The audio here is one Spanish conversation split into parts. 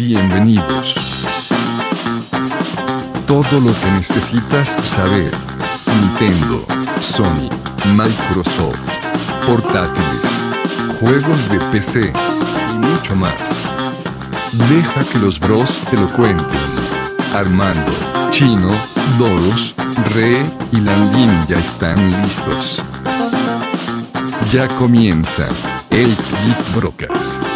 Bienvenidos. Todo lo que necesitas saber. Nintendo, Sony, Microsoft, portátiles, juegos de PC y mucho más. Deja que los bros te lo cuenten. Armando, Chino, Doros, Re y Landín ya están listos. Ya comienza el Geek Broadcast.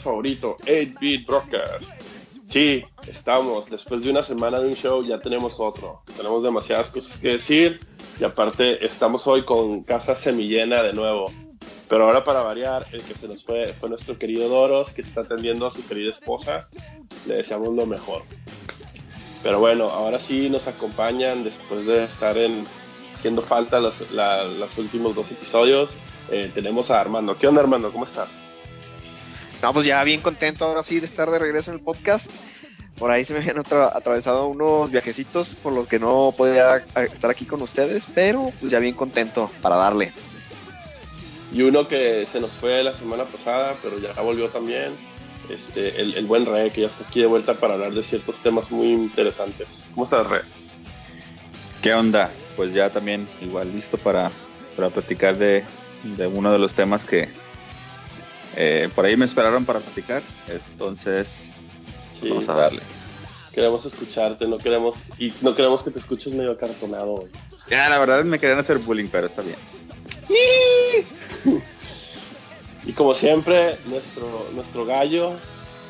Favorito, 8-Bit Broadcast. Sí, estamos, después de una semana de un show ya tenemos otro. Tenemos demasiadas cosas que decir y aparte estamos hoy con casa semillena de nuevo. Pero ahora para variar, el que se nos fue fue nuestro querido Doros, que está atendiendo a su querida esposa. Le deseamos lo mejor. Pero bueno, ahora sí nos acompañan después de estar en, haciendo falta los, los últimos dos episodios. Eh, tenemos a Armando. ¿Qué onda Armando? ¿Cómo estás? No, pues ya bien contento ahora sí de estar de regreso en el podcast. Por ahí se me habían atra- atravesado unos viajecitos, por lo que no podía estar aquí con ustedes, pero pues ya bien contento para darle. Y uno que se nos fue la semana pasada, pero ya volvió también. Este, el, el buen Re, que ya está aquí de vuelta para hablar de ciertos temas muy interesantes. ¿Cómo estás, Re? ¿Qué onda? Pues ya también igual listo para, para platicar de, de uno de los temas que eh, por ahí me esperaron para platicar. Entonces, Sí, vamos a darle. queremos escucharte, no queremos, y no queremos que te escuches medio acartonado hoy. Ya, la verdad me querían hacer bullying, pero está bien. Y como siempre, nuestro, nuestro gallo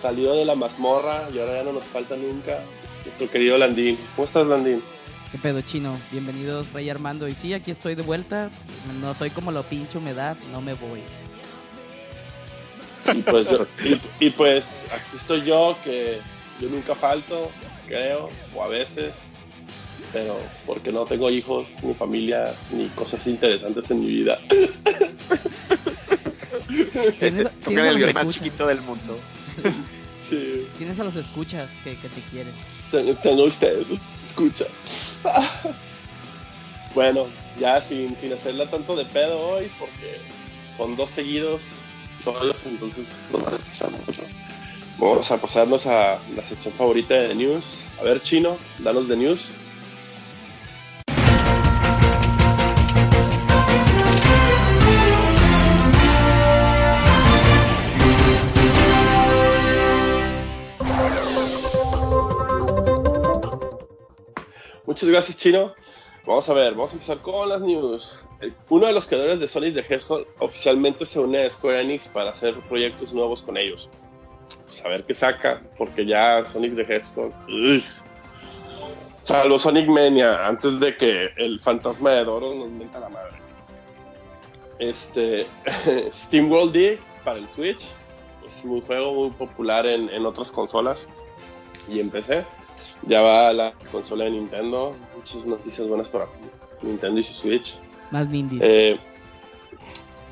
salió de la mazmorra y ahora ya no nos falta nunca. Nuestro querido Landín. ¿Cómo estás, Landín? ¿Qué pedo chino? Bienvenidos Rey Armando. Y sí, aquí estoy de vuelta. No soy como lo pinche humedad, no me voy. Y pues, y, y pues aquí estoy yo, que yo nunca falto, creo, o a veces, pero porque no tengo hijos, ni familia, ni cosas interesantes en mi vida. Tienes, el violín más escuchas, chiquito del mundo. Sí, tienes a los escuchas que, que te quieren. tengo, tengo ustedes, escuchas. Bueno, ya sin, sin hacerla tanto de pedo hoy, porque son dos seguidos solos, entonces no van a mucho. Vamos a pasarnos a la sección favorita de News. A ver, Chino, danos de News. Muchas gracias, Chino. Vamos a ver, vamos a empezar con las news. Uno de los creadores de Sonic the Hedgehog oficialmente se une a Square Enix para hacer proyectos nuevos con ellos. Pues a ver qué saca, porque ya Sonic the Hedgehog. ugh. Salvo Sonic Mania, antes de que el fantasma de Doro nos meta la madre. Este, Steam World Dig para el Switch. Es un juego muy popular en, en otras consolas y en PC. Ya va la consola de Nintendo. Muchas noticias buenas para Nintendo y su Switch. Más Nindies. Eh,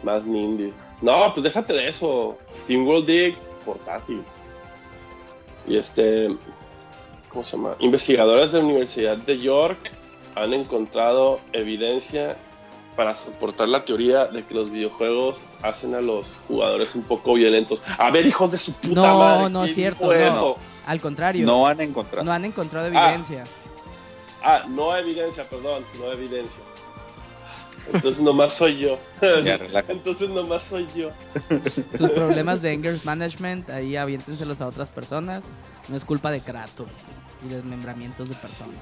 más Nindy. No, pues déjate de eso. Steam World Dig portátil. Y este. ¿Cómo se llama? Investigadores de la Universidad de York han encontrado evidencia para soportar la teoría de que los videojuegos hacen a los jugadores un poco violentos. A ver, hijos de su puta No, madre. no es ¿quién cierto, no. eso? Al contrario, No han encontrado. no han encontrado Ah. evidencia. Ah, no evidencia, perdón, no evidencia. Entonces nomás soy yo. Ya. Entonces nomás soy yo. Sus problemas de anger management, ahí aviéntenselos a otras personas. No es culpa de Kratos y desmembramientos de personas.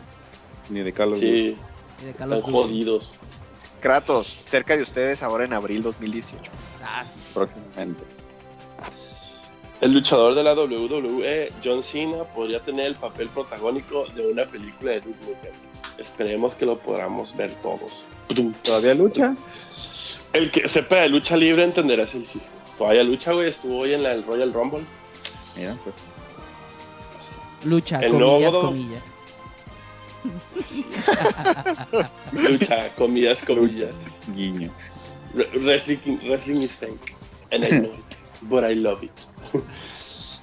Ni de Carlos. Sí, Y de están jodidos. Kratos, cerca de ustedes ahora en abril 2018. Ah, sí. Próximamente. El luchador de la WWE, John Cena, podría tener el papel protagónico de una película de Duke Nukem. Esperemos que lo podamos ver todos. ¿Todavía lucha? El que sepa de lucha libre entenderá ese chiste. Todavía lucha, güey. Estuvo hoy en la- el Royal Rumble. Mira, pues. Lucha, El comillas, nuevo- comillas. Lucha, comidas, comillas. Guiño. Re- Wrestling, wrestling is fake. And I know it. But I love it.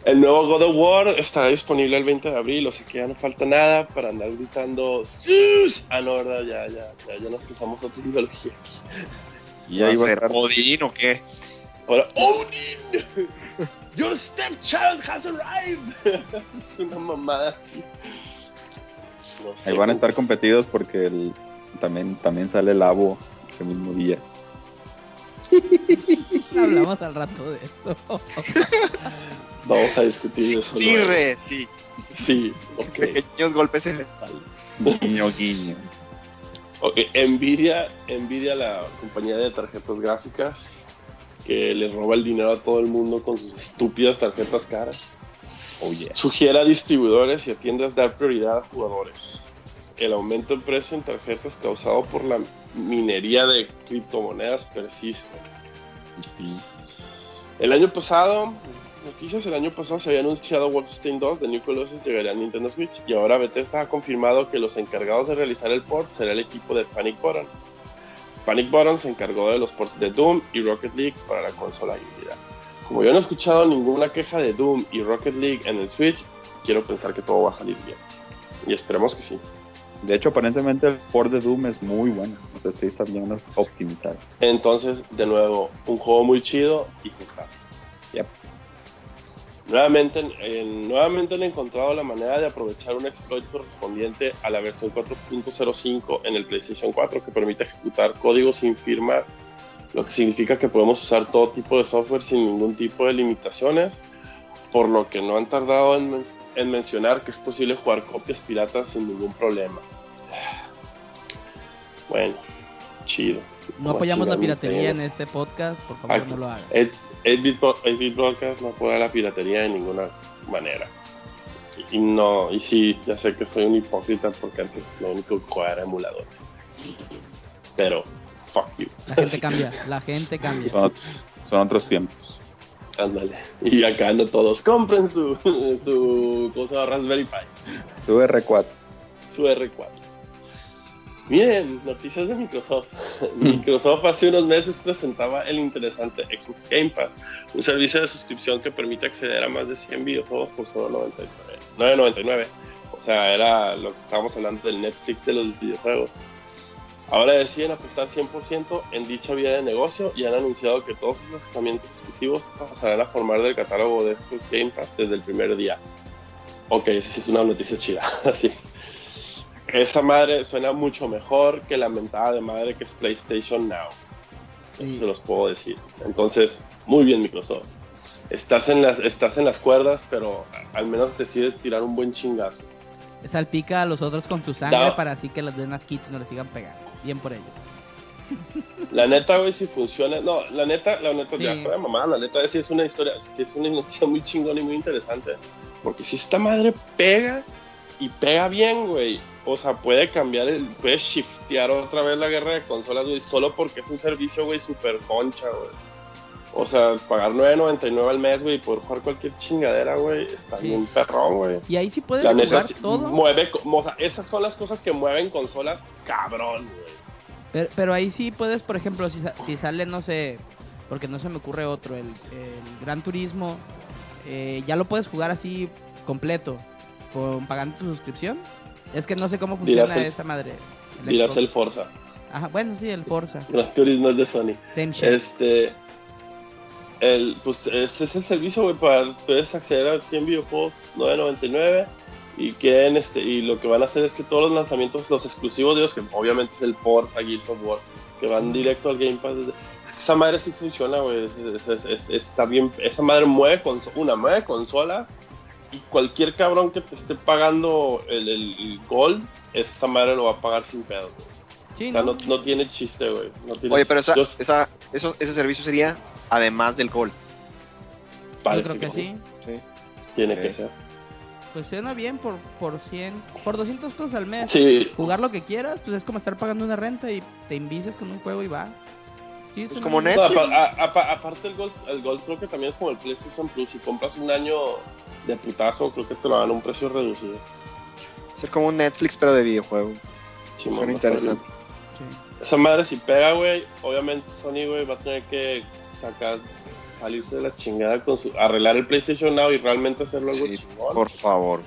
El nuevo God of War estará disponible el 20 de abril, o sea que ya no falta nada para andar gritando ¡Sus! Ah, no, verdad, ya, ya, ya, ya nos pasamos a otra ideología aquí. Y ahí va a ser estar. Odín o qué? Ahora, ¡Odin! ¡Your stepchild has arrived! es una mamada así. No sé, Ahí van a estar competidos porque el, también, también sale el Abo ese mismo día. Hablamos al rato de esto. Vamos a discutir Sí, eso. sí, luego. re, sí. Sí, ok. Pequeños golpes en la espalda. Guiño, guiño. Ok, Nvidia, Nvidia, la compañía de tarjetas gráficas que le roba el dinero a todo el mundo con sus estúpidas tarjetas caras, Oh, yeah. sugiere a distribuidores y a tiendas dar prioridad a jugadores. El aumento en precio en tarjetas causado por la minería de criptomonedas persiste. El año pasado, noticias, el año pasado se había anunciado Wolfenstein 2 de New Colossus llegaría a Nintendo Switch y ahora Bethesda ha confirmado que los encargados de realizar el port será el equipo de Panic Button. Panic Button se encargó de los ports de Doom y Rocket League para la consola híbrida. Como yo no he escuchado ninguna queja de Doom y Rocket League en el Switch, quiero pensar que todo va a salir bien. Y esperemos que sí. De hecho, aparentemente el port de Doom es muy bueno. O sea, este está bien optimizado. Entonces, de nuevo, un juego muy chido y jugable. Yep. Nuevamente, en- nuevamente han encontrado la manera de aprovechar un exploit correspondiente a la versión 4.05 en el PlayStation 4 que permite ejecutar código sin firma, lo que significa que podemos usar todo tipo de software sin ningún tipo de limitaciones, por lo que no han tardado en, en mencionar que es posible jugar copias piratas sin ningún problema. Bueno, chido. No apoyamos la piratería en este podcast, por favor Aquí. no lo hagan. 8-Bit Bro- 8-Bit Broadcast no apoya la piratería de ninguna manera. Y no, y sí, ya sé que soy un hipócrita porque antes lo único que jugaba era emuladores. Pero, fuck you. La gente cambia, la gente cambia. Son, son otros tiempos. Ándale. Y acá no todos compren su, su cosa Raspberry Pi, Tu R4. su R4. Miren, noticias de Microsoft. Microsoft hace unos meses presentaba el interesante Xbox Game Pass, un servicio de suscripción que permite acceder a más de 100 videojuegos por solo 99, 9.99. O sea, era lo que estábamos hablando del Netflix de los videojuegos. Ahora deciden apostar 100% en dicha vía de negocio y han anunciado que todos los lanzamientos exclusivos pasarán a formar del catálogo de Xbox Game Pass desde el primer día. Ok, esa sí es una noticia chida. Así. Esa madre suena mucho mejor que la mentada de madre que es PlayStation Now. Eso Sí. se los puedo decir. Entonces, muy bien Microsoft. Estás en las, estás en las cuerdas, pero al menos decides tirar un buen chingazo. Salpica a los otros con su sangre para así que los den asquito y no les sigan pegando. Bien por ello. La neta, güey, si funciona. No, la neta, la neta, Sí. ya de mamá, la neta, sí es una historia, es una noticia muy chingona y muy interesante. Porque si esta madre pega y pega bien, güey. O sea, puede cambiar, el, puede shiftear otra vez la guerra de consolas, güey, solo porque es un servicio, güey, súper concha, güey. O sea, pagar 9.99 al mes, güey, y poder jugar cualquier chingadera, güey, está Sí. bien perrón, güey. Y ahí sí puedes jugar todo. mueve, o sea, esas son las cosas que mueven consolas cabrón, güey. Pero, pero ahí sí puedes, por ejemplo, si, si sale, no sé, porque no se me ocurre otro, el, el Gran Turismo, eh, ya lo puedes jugar así completo, con, pagando tu suscripción. Es que no sé cómo funciona el- esa madre. el Dirás Xbox. el Forza. Ajá, bueno, sí, el Forza. Gran Turismo es de Sony. Same shit. Este. El, pues ese es el servicio, güey, para puedes acceder a 100 videojuegos 9.99 y quieren este y lo que van a hacer es que todos los lanzamientos, los exclusivos de ellos, que obviamente es el Forza, Gears of War, que van directo al Game Pass. desde- Es que esa madre sí funciona, güey. es- es- es- es- está bien, esa madre mueve una mueve consola y cualquier cabrón que te esté pagando el, el, el Gold, esa madre lo va a pagar sin pedo. güey. Sí, O sea, ¿no? no, no tiene chiste, güey. no tiene- Oye, pero esa, Yo- esa, eso, ese servicio sería además del gol. Yo parece creo que sí. Tiene Ok. que ser. Pues suena bien por, por 100, por 200 pesos al mes. Sí, Jugar lo que quieras, pues es como estar pagando una renta y te invices con un juego y va. Sí, Pues como. No, Netflix. a- aparte el Gold, el Gold creo que también es como el PlayStation Plus. Si compras un año de putazo, creo que te lo dan a un precio reducido. Ser como un Netflix, pero de videojuego. Simón, Suena interesante. Sí. Esa madre si pega, güey, obviamente Sony, güey, va a tener que sacar, salirse de la chingada con su, arreglar el PlayStation Now y realmente hacerlo algo Sí, chingón. Por favor.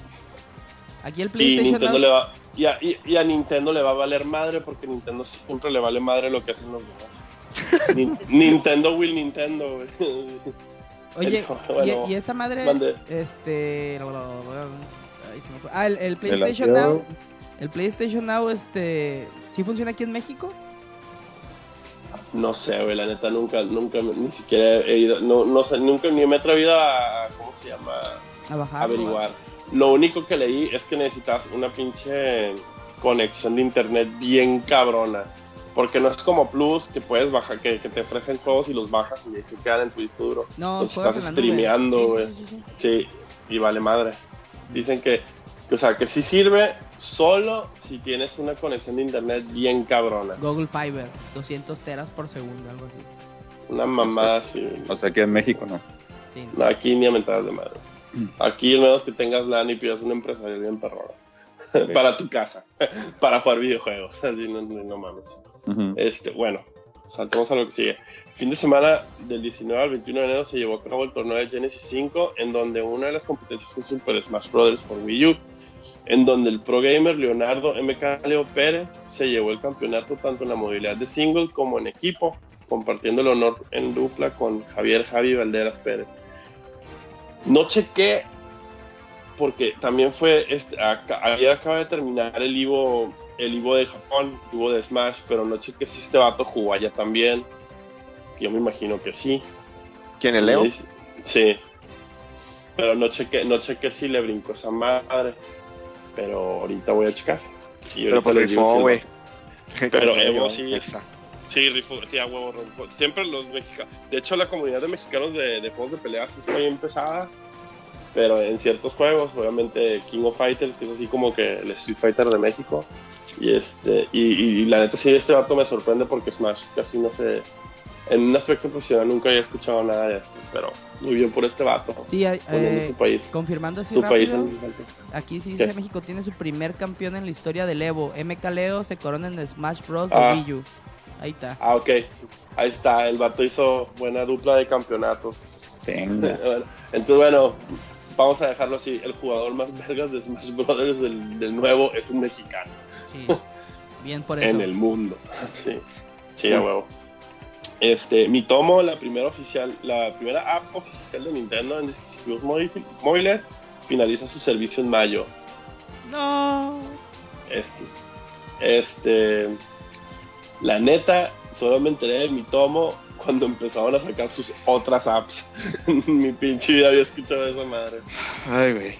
Aquí el Y PlayStation Nintendo Now- le va y a, y- y a Nintendo le va a valer madre porque Nintendo siempre le vale madre lo que hacen los demás. Nin- Nintendo will Nintendo, güey. Oye, El- bueno, y, y esa madre, mande. este, lo- lo- lo- ay, se me fue. ah, el, el PlayStation Now, el PlayStation Now, este, ¿sí funciona aquí en México? No sé, güey, la neta nunca, nunca, ni siquiera he ido, no, no sé, nunca ni me he atrevido a, ¿cómo se llama? A bajar. averiguar. Lo único que leí es que necesitas una pinche conexión de internet bien cabrona. Porque no es como Plus que puedes bajar, que, que te ofrecen juegos y los bajas y ahí se quedan en tu disco duro. No, juegas estás streameando, güey. sí, sí, sí. Sí, y vale madre. Dicen que, o sea, que sí sirve solo si tienes una conexión de internet bien cabrona. Google Fiber, 200 teras por segundo, algo así. Una mamada así. O sea, aquí en México no. Sí. No, aquí ni a mentadas de madre. Aquí al menos que tengas LAN y pidas una empresarial bien perrona. para tu casa. para jugar videojuegos. Así no, no, no mames. Este, bueno, saltamos a lo que sigue. Fin de semana del 19 al 21 de enero se llevó a cabo el torneo de Genesis 5, en donde una de las competencias fue Super Smash Bros. por Wii U, en donde el pro gamer Leonardo MK Leo Pérez se llevó el campeonato tanto en la modalidad de single como en equipo, compartiendo el honor en dupla con Javier Javi Valderas Pérez. No chequé porque también fue este, acá- ayer acaba de terminar el Ivo el Ivo de Japón, el Ivo de Smash, pero no chequé si este vato jugó allá también. Yo me imagino que sí. ¿Quién el Leo? Es- Sí. Pero no chequé, no chequé si le brincó esa madre. Pero ahorita voy a checar. Y Pero pues rifó, güey. Pero Evo sí. Exacto. Sí, rifó, sí, a huevo, rifó. Siempre los mexicanos. De hecho, la comunidad de mexicanos de, de juegos de peleas está bien pesada. Pero en ciertos juegos, obviamente King of Fighters, que es así como que el Street Fighter de México. Y este y, y- y la neta sí, este vato me sorprende porque Smash casi no se... En un aspecto profesional nunca había escuchado nada de esto, pero muy bien por este vato. Sí, eh, eh, su país, confirmando así su país rápido, en aquí sí dice ¿Qué? México tiene su primer campeón en la historia del Evo. MK Leo se corona en Smash Bros. Ah. de Wii U. Ahí está. Ah, ok. Ahí está, el vato hizo buena dupla de campeonatos. Venga. Entonces, bueno, vamos a dejarlo así. El jugador más vergas de Smash Brothers del, del nuevo es un mexicano Sí. Bien por eso. en el mundo. Sí, sí, a huevo. Este, mi tomo, la primera oficial, la primera app oficial de Nintendo en dispositivos móvil- móviles, finaliza su servicio en mayo. No. Este, este, la neta, solo me enteré de mi tomo cuando empezaron a sacar sus otras apps. mi pinche vida había escuchado esa madre. Ay, güey.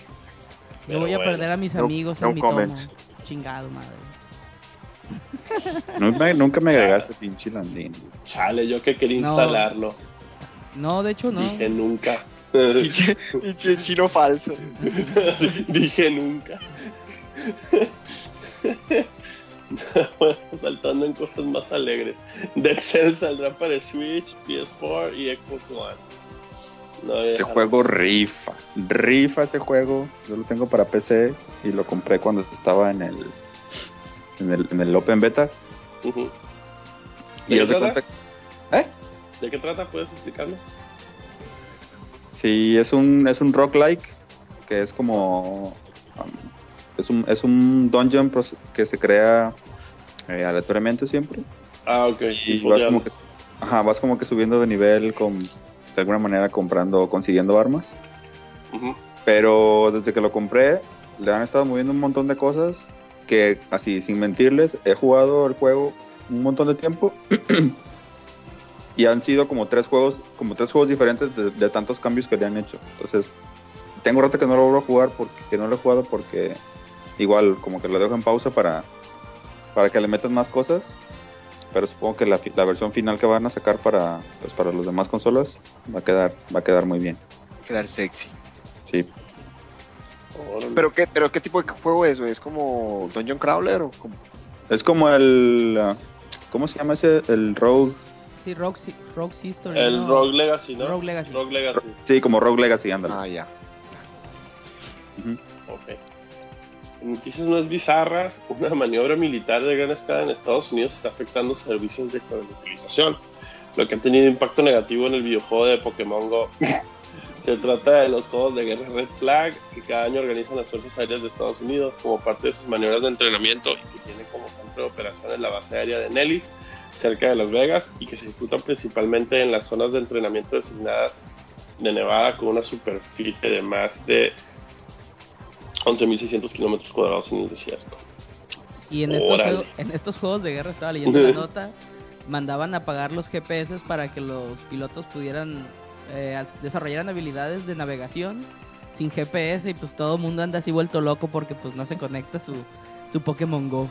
Yo voy a bueno, perder a mis no- amigos no en mi comments. tomo. Chingado, madre. Nunca, nunca me agregaste pinche landín. Chale, yo que quería No. instalarlo. No, de hecho no. Dije nunca. Pinche pinche chino falso. Dije nunca. bueno, saltando en cosas más alegres. Dead Cell saldrá para Switch, PS4 y Xbox One. No, Ese juego rifa. Rifa ese juego. Yo lo tengo para PC y lo compré cuando estaba en el en el, en el Open Beta. Y ¿De haz qué trata? cuenta ¿De qué trata? ¿Puedes explicarlo? Sí, es un, es un roguelike que es como. um, es, un, es un dungeon que se crea eh, aleatoriamente siempre. Ah, ok. Y vas como, que, ajá, vas como que subiendo de nivel con, de alguna manera comprando consiguiendo armas. Pero desde que lo compré, le han estado moviendo un montón de cosas que, así, sin mentirles, he jugado el juego un montón de tiempo. y han sido como tres juegos, como tres juegos diferentes de, de tantos cambios que le han hecho. Entonces, tengo rato que no lo vuelvo a jugar porque que no lo he jugado porque igual como que lo dejo en pausa para, para que le metan más cosas. Pero supongo que la, la versión final que van a sacar para, pues, para las demás consolas va a quedar, va a quedar muy bien. Quedar sexy. Sí. Órale. ¿Pero qué, pero qué tipo de juego es, güey? ¿Es como Dungeon Crawler o como? Es como el. ah, ¿Cómo se llama ese? El Rogue. Sí, Rogue, Rogue History. El ¿no? Rogue Legacy, ¿no? Rogue Legacy. Rogue Legacy. Sí, como Rogue Legacy, ándale. Ah, ya. Ok. Noticias más bizarras, una maniobra militar de gran escala en Estados Unidos está afectando servicios de geolocalización, lo que ha tenido impacto negativo en el videojuego de Pokémon Go. Se trata de los juegos de guerra Red Flag que cada año organizan las Fuerzas Aéreas de Estados Unidos como parte de sus maniobras de entrenamiento y que tiene como centro de operaciones la base aérea de Nellis, cerca de Las Vegas, y que se ejecutan principalmente en las zonas de entrenamiento designadas de Nevada con una superficie de más de 11.600 kilómetros cuadrados en el desierto. Y en estos, en estos juegos de guerra, estaba leyendo la nota, mandaban a apagar los GPS para que los pilotos pudieran eh, desarrollaran habilidades de navegación sin GPS y pues todo el mundo anda así vuelto loco porque pues no se conecta su, su Pokémon Go.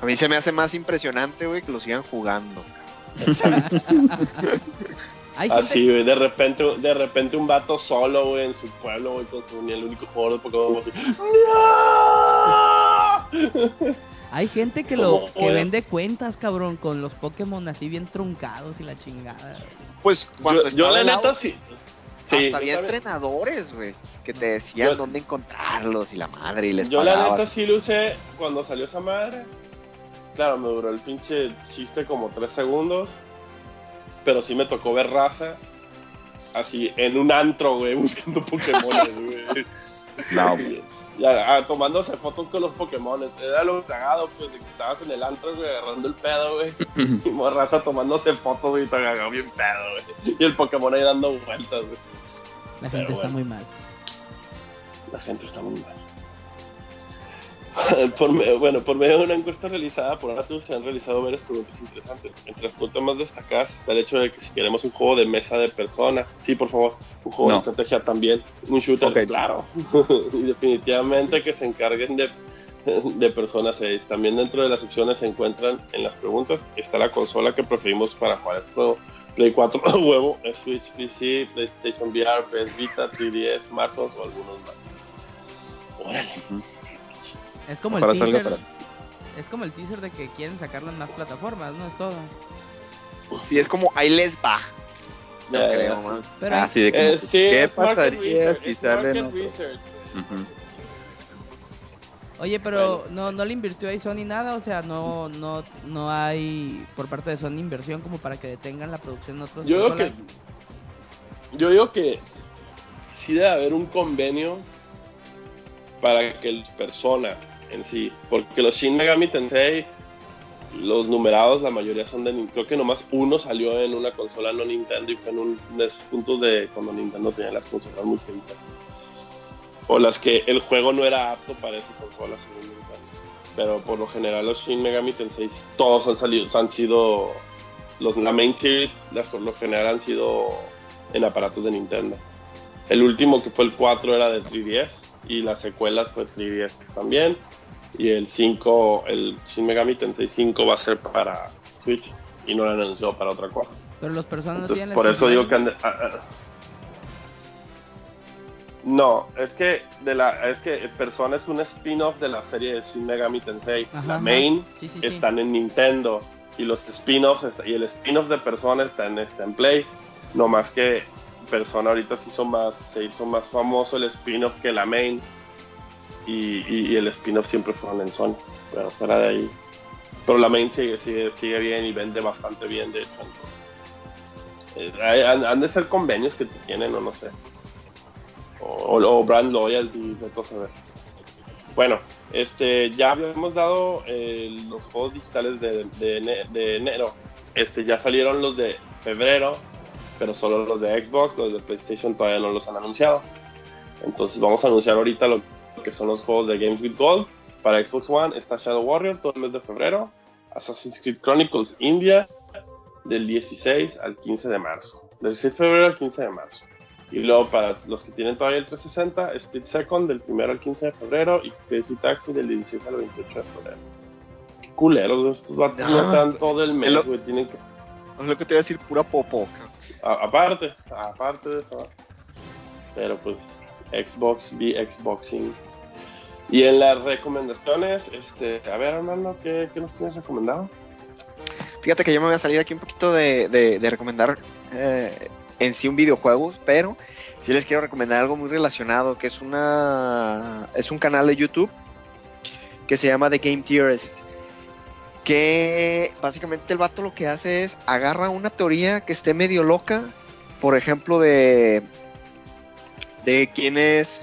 A mí se me hace más impresionante, güey, que lo sigan jugando. Hay gente, Así, güey, de repente, de repente un vato solo, güey, en su pueblo, güey, con su, ni el único jugador de Pokémon, así, ¡No! hay gente que lo ¿Cómo, que vende cuentas, cabrón, con los Pokémon así bien truncados y la chingada. Pues cuando Yo, estaba yo la neta sí. Sí, hasta había entrenadores, güey, que te decían Yo- dónde encontrarlos y la madre y les Yo la neta sí lo usé cuando salió esa madre. Claro, me duró el pinche chiste como tres segundos. Pero sí me tocó ver raza. Así en un antro, güey, buscando Pokémon, güey. No, Ya, ah, tomándose fotos con los Pokémon. Era lo cagado, pues, de que estabas en el antro, güey, agarrando el pedo, güey. Y raza tomándose fotos, güey, y te agarró bien pedo, güey. Y el Pokémon ahí dando vueltas, güey. La gente Pero está bueno. muy mal. La gente está muy mal. Por bueno, por medio de una encuesta realizada por Atus se han realizado varias preguntas interesantes. Entre las preguntas más destacadas está el hecho de que si queremos un juego de mesa de persona, sí, por favor, un juego No. de estrategia también, un shooter, claro. y definitivamente que se encarguen de, de Persona 6. También dentro de las opciones se encuentran en las preguntas, está la consola que preferimos para jugar este juego. Play 4 huevo, Switch, PC, PlayStation VR, PS Vita, 3DS, smartphones o algunos más. Órale. Es como el Ojalá teaser. para- Es como el teaser de que quieren sacarlo en más plataformas, ¿no? Es todo. Sí, es como ahí les va. No creo, sí. man. Pero Ah, sí, de como Eh, sí, ¿qué pasaría research, si. Ujú. Oye, pero Bueno. no, no le invirtió ahí Sony nada, o sea, no, no, no hay por parte de Sony inversión como para que detengan la producción en otros Yo digo que yo digo que sí debe haber un convenio para que el persona en sí, porque los Shin Megami Tensei los numerados la mayoría son de creo que nomás uno salió en una consola no Nintendo y fue en un de puntos de cuando Nintendo tenía las consolas muy finitas. O las que el juego no era apto para esa consola según Nintendo. Pero por lo general los Shin Megami Tensei todos han salido han sido los la main series las por lo general han sido en aparatos de Nintendo. El último que fue el 4 era de 3DS y las secuelas fue 3DS también y el 5 el Shin Megami Tensei 5 va a ser para Switch y no lo han anunciado para otra cosa Pero los personas no entonces, por eso digo que ah, ah. no, es que de la es que Persona es un spin-off de la serie de Shin Megami Tensei. Ajá, la main Sí, sí, sí. están en Nintendo y los spin-offs y el spin-off de Persona está en, está en Play. No más que Persona ahorita se hizo más se hizo más famoso el spin-off que la main y, y- y el spin-off siempre fueron en Sony. Pero fuera de ahí. Pero la main sigue, sigue, sigue bien y vende bastante bien, de hecho. entonces. Eh, han, han de ser convenios que tienen o no sé. O, o brand loyalty, de todo saber. Bueno, este, ya habíamos dado eh, los juegos digitales de, de de enero. Este, ya salieron los de febrero, pero solo los de Xbox, los de PlayStation todavía no los han anunciado. Entonces vamos a anunciar ahorita lo que son los juegos de Games with Gold. Para Xbox One está Shadow Warrior todo el mes de febrero. Assassin's Creed Chronicles India del 16 al 15 de marzo. Del 6 de febrero al 15 de marzo. Y luego para los que tienen todavía el 360, Split Second del 1 al 15 de febrero y Crazy Taxi del 16 al 28 de febrero. Qué culeros estos vatos No, no están todo el mes, güey. Tienen que... Es lo que te voy a decir, pura popo. a- aparte, aparte de eso. Pero pues Xbox, be Xboxing. Y en las recomendaciones, este, a ver Armando, ¿qué, qué nos tienes recomendado? Fíjate que yo me voy a salir aquí un poquito de, de- recomendar eh, en sí un videojuego, pero sí les quiero recomendar algo muy relacionado, que es una es un canal de YouTube que se llama The Game Theorist. Que básicamente el vato lo que hace es agarra una teoría que esté medio loca, por ejemplo, de de quién es,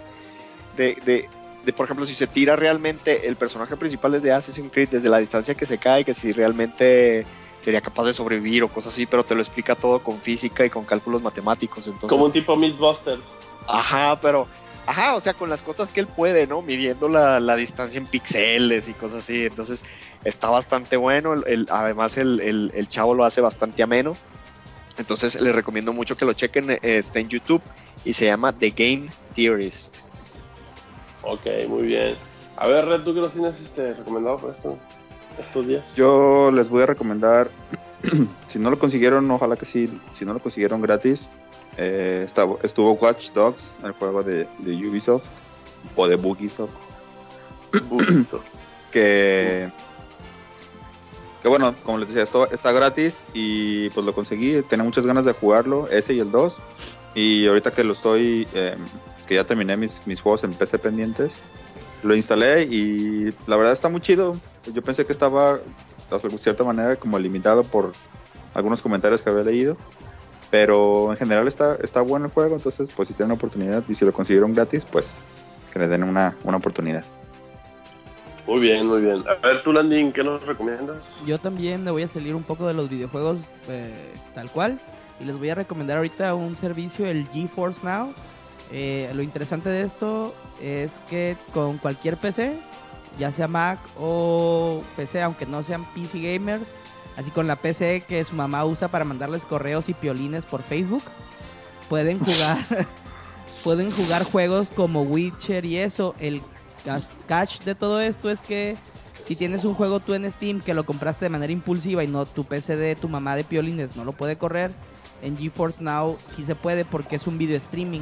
de, de, de, por ejemplo, si se tira realmente el personaje principal desde Assassin's Creed, desde la distancia que se cae, que si realmente sería capaz de sobrevivir o cosas así, pero te lo explica todo con física y con cálculos matemáticos. Entonces, Como un tipo Mythbusters. Ajá, pero, ajá, o sea, con las cosas que él puede, ¿no? Midiendo la, la distancia en píxeles y cosas así. Entonces, está bastante bueno. El, el- además, el, el- el chavo lo hace bastante ameno. Entonces, les recomiendo mucho que lo chequen. eh, Está en YouTube y se llama The Game Theorist. Ok, muy bien. A ver, Red, ¿tú qué nos tienes este, recomendado por esto, estos días? Yo les voy a recomendar, si no lo consiguieron, ojalá que sí, si no lo consiguieron gratis, eh, estuvo Watch Dogs, el juego de, de Ubisoft o de Bugisoft, Bugisoft. que, que bueno, como les decía, esto está gratis y pues lo conseguí, tenía muchas ganas de jugarlo, ese y el 2, y ahorita que lo estoy, eh, que ya terminé mis, mis juegos en PC pendientes, lo instalé y la verdad está muy chido. Yo pensé que estaba de cierta manera como limitado por algunos comentarios que había leído, pero en general está, está bueno el juego, entonces pues si tienen oportunidad y si lo consiguieron gratis, pues que le den una, una oportunidad. Muy bien, muy bien. A ver, tú, Landín, ¿qué nos recomiendas? Yo también me voy a salir un poco de los videojuegos eh, tal cual. Y les voy a recomendar ahorita un servicio, el GeForce Now. Eh, lo interesante de esto es que con cualquier PC, ya sea Mac o PC, aunque no sean PC gamers, así con la PC que su mamá usa para mandarles correos y piolines por Facebook, pueden jugar, pueden jugar juegos como Witcher y eso. El catch de todo esto es que si tienes un juego tú en Steam que lo compraste de manera impulsiva y no tu PC de tu mamá de piolines no lo puede correr, en GeForce Now sí se puede porque es un video streaming.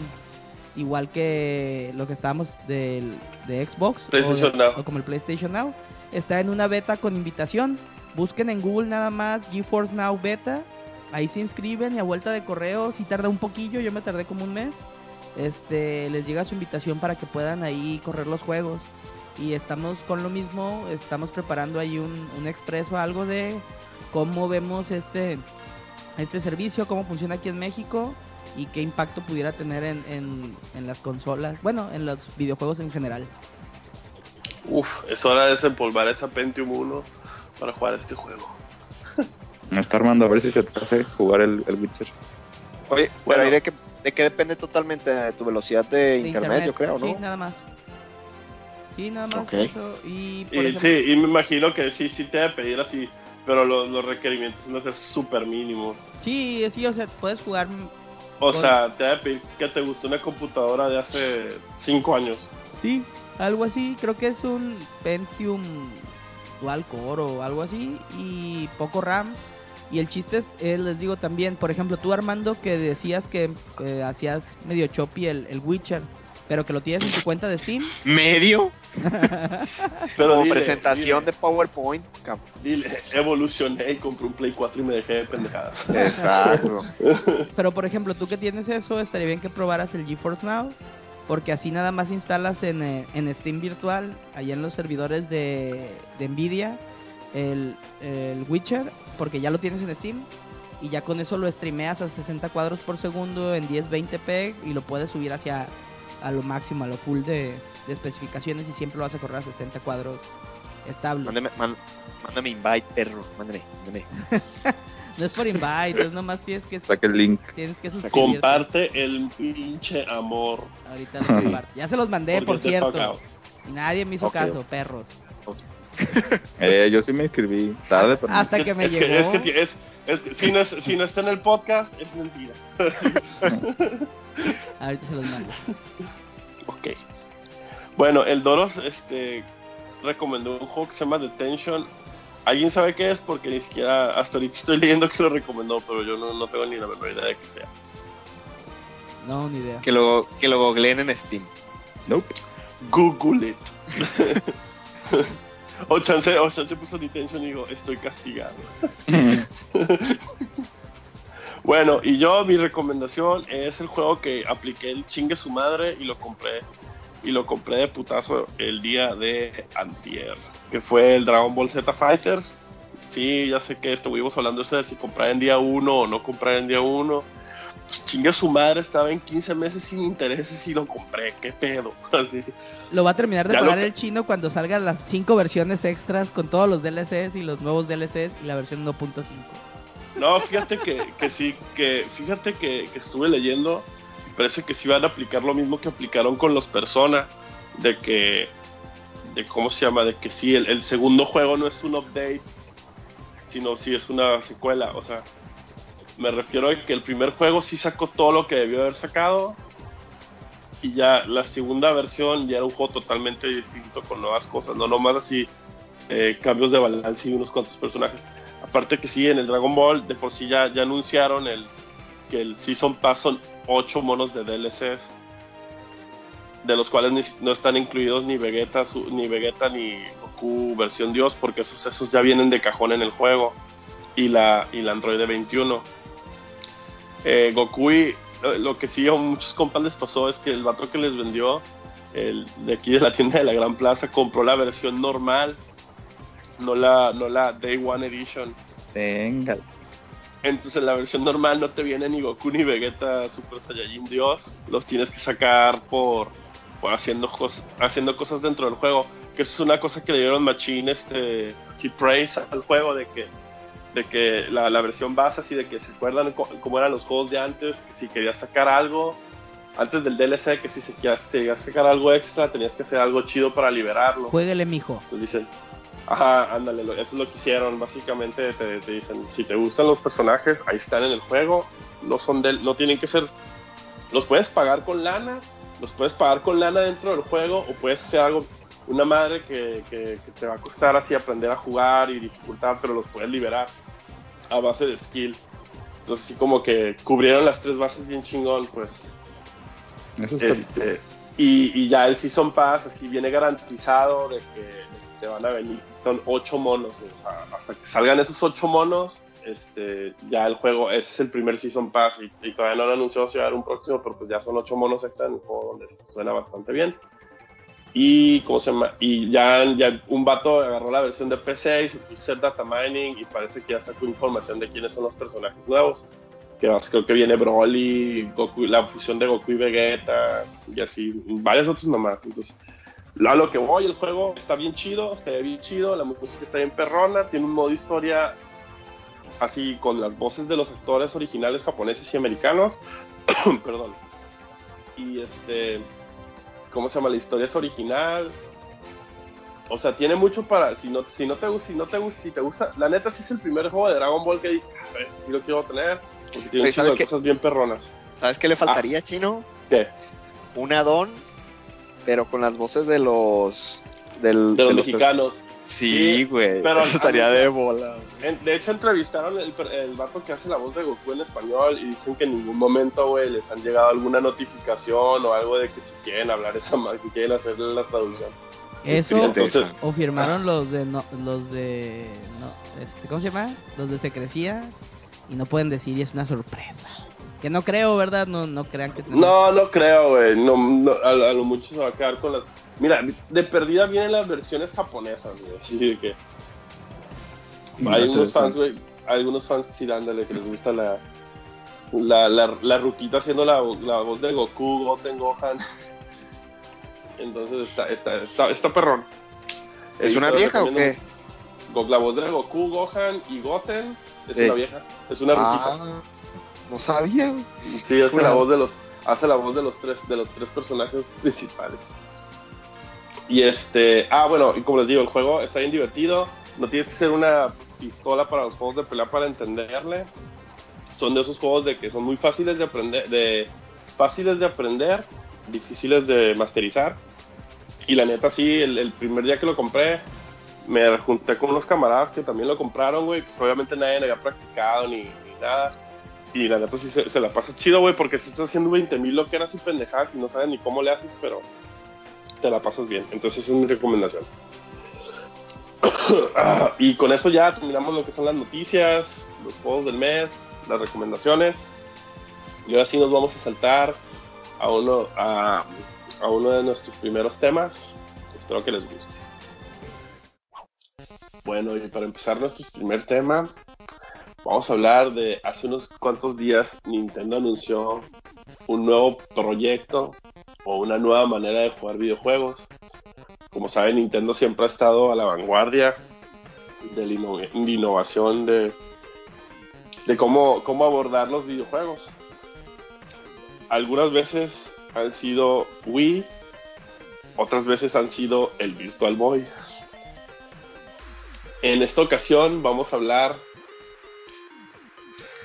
Igual que lo que estábamos del, de Xbox PlayStation o, de- Now. o como el PlayStation Now. Está en una beta con invitación. Busquen en Google nada más GeForce Now Beta. Ahí se inscriben y a vuelta de correo si tarda un poquillo, yo me tardé como un mes. Este, les llega su invitación para que puedan ahí correr los juegos. Y estamos con lo mismo, estamos preparando ahí un, un expreso, algo de cómo vemos este, este servicio, cómo funciona aquí en México y qué impacto pudiera tener en, en, en las consolas, bueno, en los videojuegos en general. Uf, es hora de desempolvar esa Pentium 1 para jugar este juego. Me está armando a ver si se te hace jugar el, el Witcher. Oye, Bueno. pero ahí de qué, de qué depende totalmente de tu velocidad de, De internet, yo creo, ¿no? Sí, nada más. Sí, nada más Ok. eso. Y, por Y, ejemplo, sí, y me imagino que sí, sí te debe pedir así, pero los, los requerimientos van a ser súper mínimos. sí, sí, o sea, puedes jugar O sea, te debe pedir que te guste una computadora de hace 5 años. Sí, algo así. Creo que es un Pentium Dual Core o algo así. Y poco RAM. Y el chiste es, eh, les digo también, por ejemplo, tú Armando que decías que eh, hacías medio choppy el, el Witcher, pero que lo tienes en tu cuenta de Steam. ¿Medio? Pero Como dile, presentación dile, de PowerPoint. Dile, evolucioné y compré un Play 4 y me dejé de pendejadas. Exacto. Pero por ejemplo, tú que tienes eso, estaría bien que probaras el GeForce Now. Porque así nada más instalas en, eh, en Steam virtual, allá en los servidores de, de Nvidia, el, el Witcher, porque ya lo tienes en Steam. Y ya con eso lo streameas a 60 cuadros por segundo en 1020p y lo puedes subir hacia a lo máximo, a lo full de, de especificaciones y siempre lo vas a correr a 60 cuadros estables. Mándame, man- mándame invite, perro. Mándame, mándame. No es por invite, es nomás tienes que, Saca el link. tienes que suscribirte. Comparte el pinche amor. Ahorita los comparto. Ya se los mandé, porque por cierto. Y nadie me hizo caso, perros. Eh, yo sí me inscribí. Tarde, pero Hasta que me es llegó. Que, es que ti- es- es que si, no es- si no está en el podcast, es mentira. Ahorita se los mando. Ok. Bueno, el Doros este, recomendó un juego que se llama Detention. ¿Alguien sabe qué es? Porque ni siquiera hasta ahorita estoy leyendo que lo recomendó, pero yo no, no tengo ni la menor idea de qué sea. No, ni idea. Que lo, que lo googleen en Steam. Nope. Google it. o chance, o chance puso Detention y digo, estoy castigado. bueno, y yo mi recomendación es el juego que apliqué el chingue su madre y lo compré. Y lo compré de putazo el día de antier. Que fue el Dragon Ball Z Fighters. Sí, ya sé que estuvimos hablando de si comprar en día 1 o no comprar en día 1. Pues chingue su madre, estaba en 15 meses sin intereses y lo compré. ¿Qué pedo? Así. Lo va a terminar de Ya pagar el chino cuando salgan las cinco versiones extras con todos los DLCs y los nuevos DLCs y la versión 1.5. No, fíjate que, que sí, que fíjate que, que estuve leyendo y parece que sí van a aplicar lo mismo que aplicaron con los Persona, de que, de cómo se llama, de que sí, el, el segundo juego no es un update, sino sí es una secuela, o sea, me refiero a que el primer juego sí sacó todo lo que debió haber sacado y ya la segunda versión ya era un juego totalmente distinto con nuevas cosas, no nomás así eh, cambios de balance y unos cuantos personajes. Aparte que sí, en el Dragon Ball de por sí ya, anunciaron el, que el Season Pass son 8 monos de DLCs, de los cuales no están incluidos ni Vegeta, ni Vegeta ni Goku versión Dios, porque esos, esos ya vienen de cajón en el juego, y la, y la Android 21. Eh, Goku y lo, lo que sí a muchos compas les pasó es que el vato que les vendió, el de aquí de la tienda de la Gran Plaza, compró la versión normal, no la, no la Day One Edition. Venga. Entonces en la versión normal no te viene ni Goku ni Vegeta Super Saiyajin Dios. Los tienes que sacar por, por haciendo, cos- haciendo cosas dentro del juego. Que eso es una cosa que le dieron Machine, este, así praise al juego de que, de que la, la versión base, así de que se acuerdan cómo eran los juegos de antes, que si querías sacar algo, antes del DLC, que si se querías, si querías sacar algo extra, tenías que hacer algo chido para liberarlo. Jueguele, mijo. Pues dicen, ajá, ándale, eso es lo que hicieron. Básicamente te, te dicen, si te gustan los personajes, ahí están en el juego. No son del, no tienen que ser, los puedes pagar con lana, los puedes pagar con lana dentro del juego o puedes hacer algo, una madre que, que- que te va a costar así aprender a jugar y dificultad, pero los puedes liberar a base de skill. Entonces así como que cubrieron las tres bases bien chingón, pues. Eso está Este, y, y ya el Season Pass así viene garantizado de que te van a venir. Son ocho monos. o sea, hasta que salgan esos ocho monos, este, ya el juego, ese es el primer Season Pass. Y, y todavía no han anunciado si va a haber un próximo, pero pues ya son ocho monos extra en el juego donde suena bastante bien. Y, ¿cómo se llama? Y ya, ya un vato agarró la versión de PC y se puso a hacer data mining y parece que ya sacó información de quiénes son los personajes nuevos que vas- creo que viene Broly, Goku, la fusión de Goku y Vegeta, y así, varios otros nomás. Entonces, a lo que voy, el juego está bien chido, está bien chido, la música está bien perrona, tiene un modo historia así con las voces de los actores originales japoneses y americanos. Perdón. Y este, ¿cómo se llama? La historia es original. O sea, tiene mucho para. Si no, si no te gusta, si no te gusta, si te gusta. La neta, sí es el primer juego de Dragon Ball que dije, a ver, sí lo quiero tener. Porque tiene un cosas bien perronas. ¿Sabes qué le faltaría, chino? ¿Qué? Un addon, pero con las voces de los. Del, De los pers- mexicanos. Sí, güey. pero Eso estaría mí- de bola. En- de hecho, entrevistaron el, per- el vato que hace la voz de Goku en español y dicen que en ningún momento, güey, les han llegado alguna notificación o algo de que si quieren hablar esa madre, si quieren hacer la traducción. Eso Fíjate Entonces- eso. o firmaron los de no- los de no, este, ¿cómo se llama? Los de secrecía y no pueden decir y es una sorpresa. Que no creo, ¿verdad? No no crean que No, no creo, güey. No, no, a, a lo mucho se va a quedar con las. Mira, de perdida vienen las versiones japonesas, güey. Así de que. Hay unos fans, güey. Hay algunos fans que sí, ándale, que les gusta la. La, la, la ruquita haciendo la, la voz de Goku, Goten, Gohan. Entonces está, está, está, está perrón. ¿Es una vieja o qué? La voz de Goku, Gohan y Goten es Sí. una vieja. Es una ruquita. No sabía. güey. Sí, hace la voz de los, hace la voz de los tres, de los tres personajes principales. Y este, ah bueno, y como les digo, el juego está bien divertido. No tienes que ser una pistola para los juegos de pelea para entenderle. Son de esos juegos de que son muy fáciles de aprender, de fáciles de aprender, difíciles de masterizar. Y la neta sí, el, el primer día que lo compré, me junté con unos camaradas que también lo compraron, güey. Pues obviamente nadie había practicado ni, ni nada. Y la neta sí se, la pasa chido, güey, porque si estás haciendo 20 mil loqueras y pendejadas y no sabes ni cómo le haces, pero te la pasas bien. Entonces esa es mi recomendación. Ah, y con eso ya terminamos lo que son las noticias, los juegos del mes, las recomendaciones. Y ahora sí nos vamos a saltar a uno, a, a uno de nuestros primeros temas. Espero que les guste. Bueno, y para empezar nuestro primer tema, vamos a hablar de hace unos cuantos días Nintendo anunció un nuevo proyecto o una nueva manera de jugar videojuegos. Como saben, Nintendo siempre ha estado a la vanguardia de la innovación de, de cómo, cómo abordar los videojuegos. Algunas veces han sido Wii, otras veces han sido el Virtual Boy. En esta ocasión vamos a hablar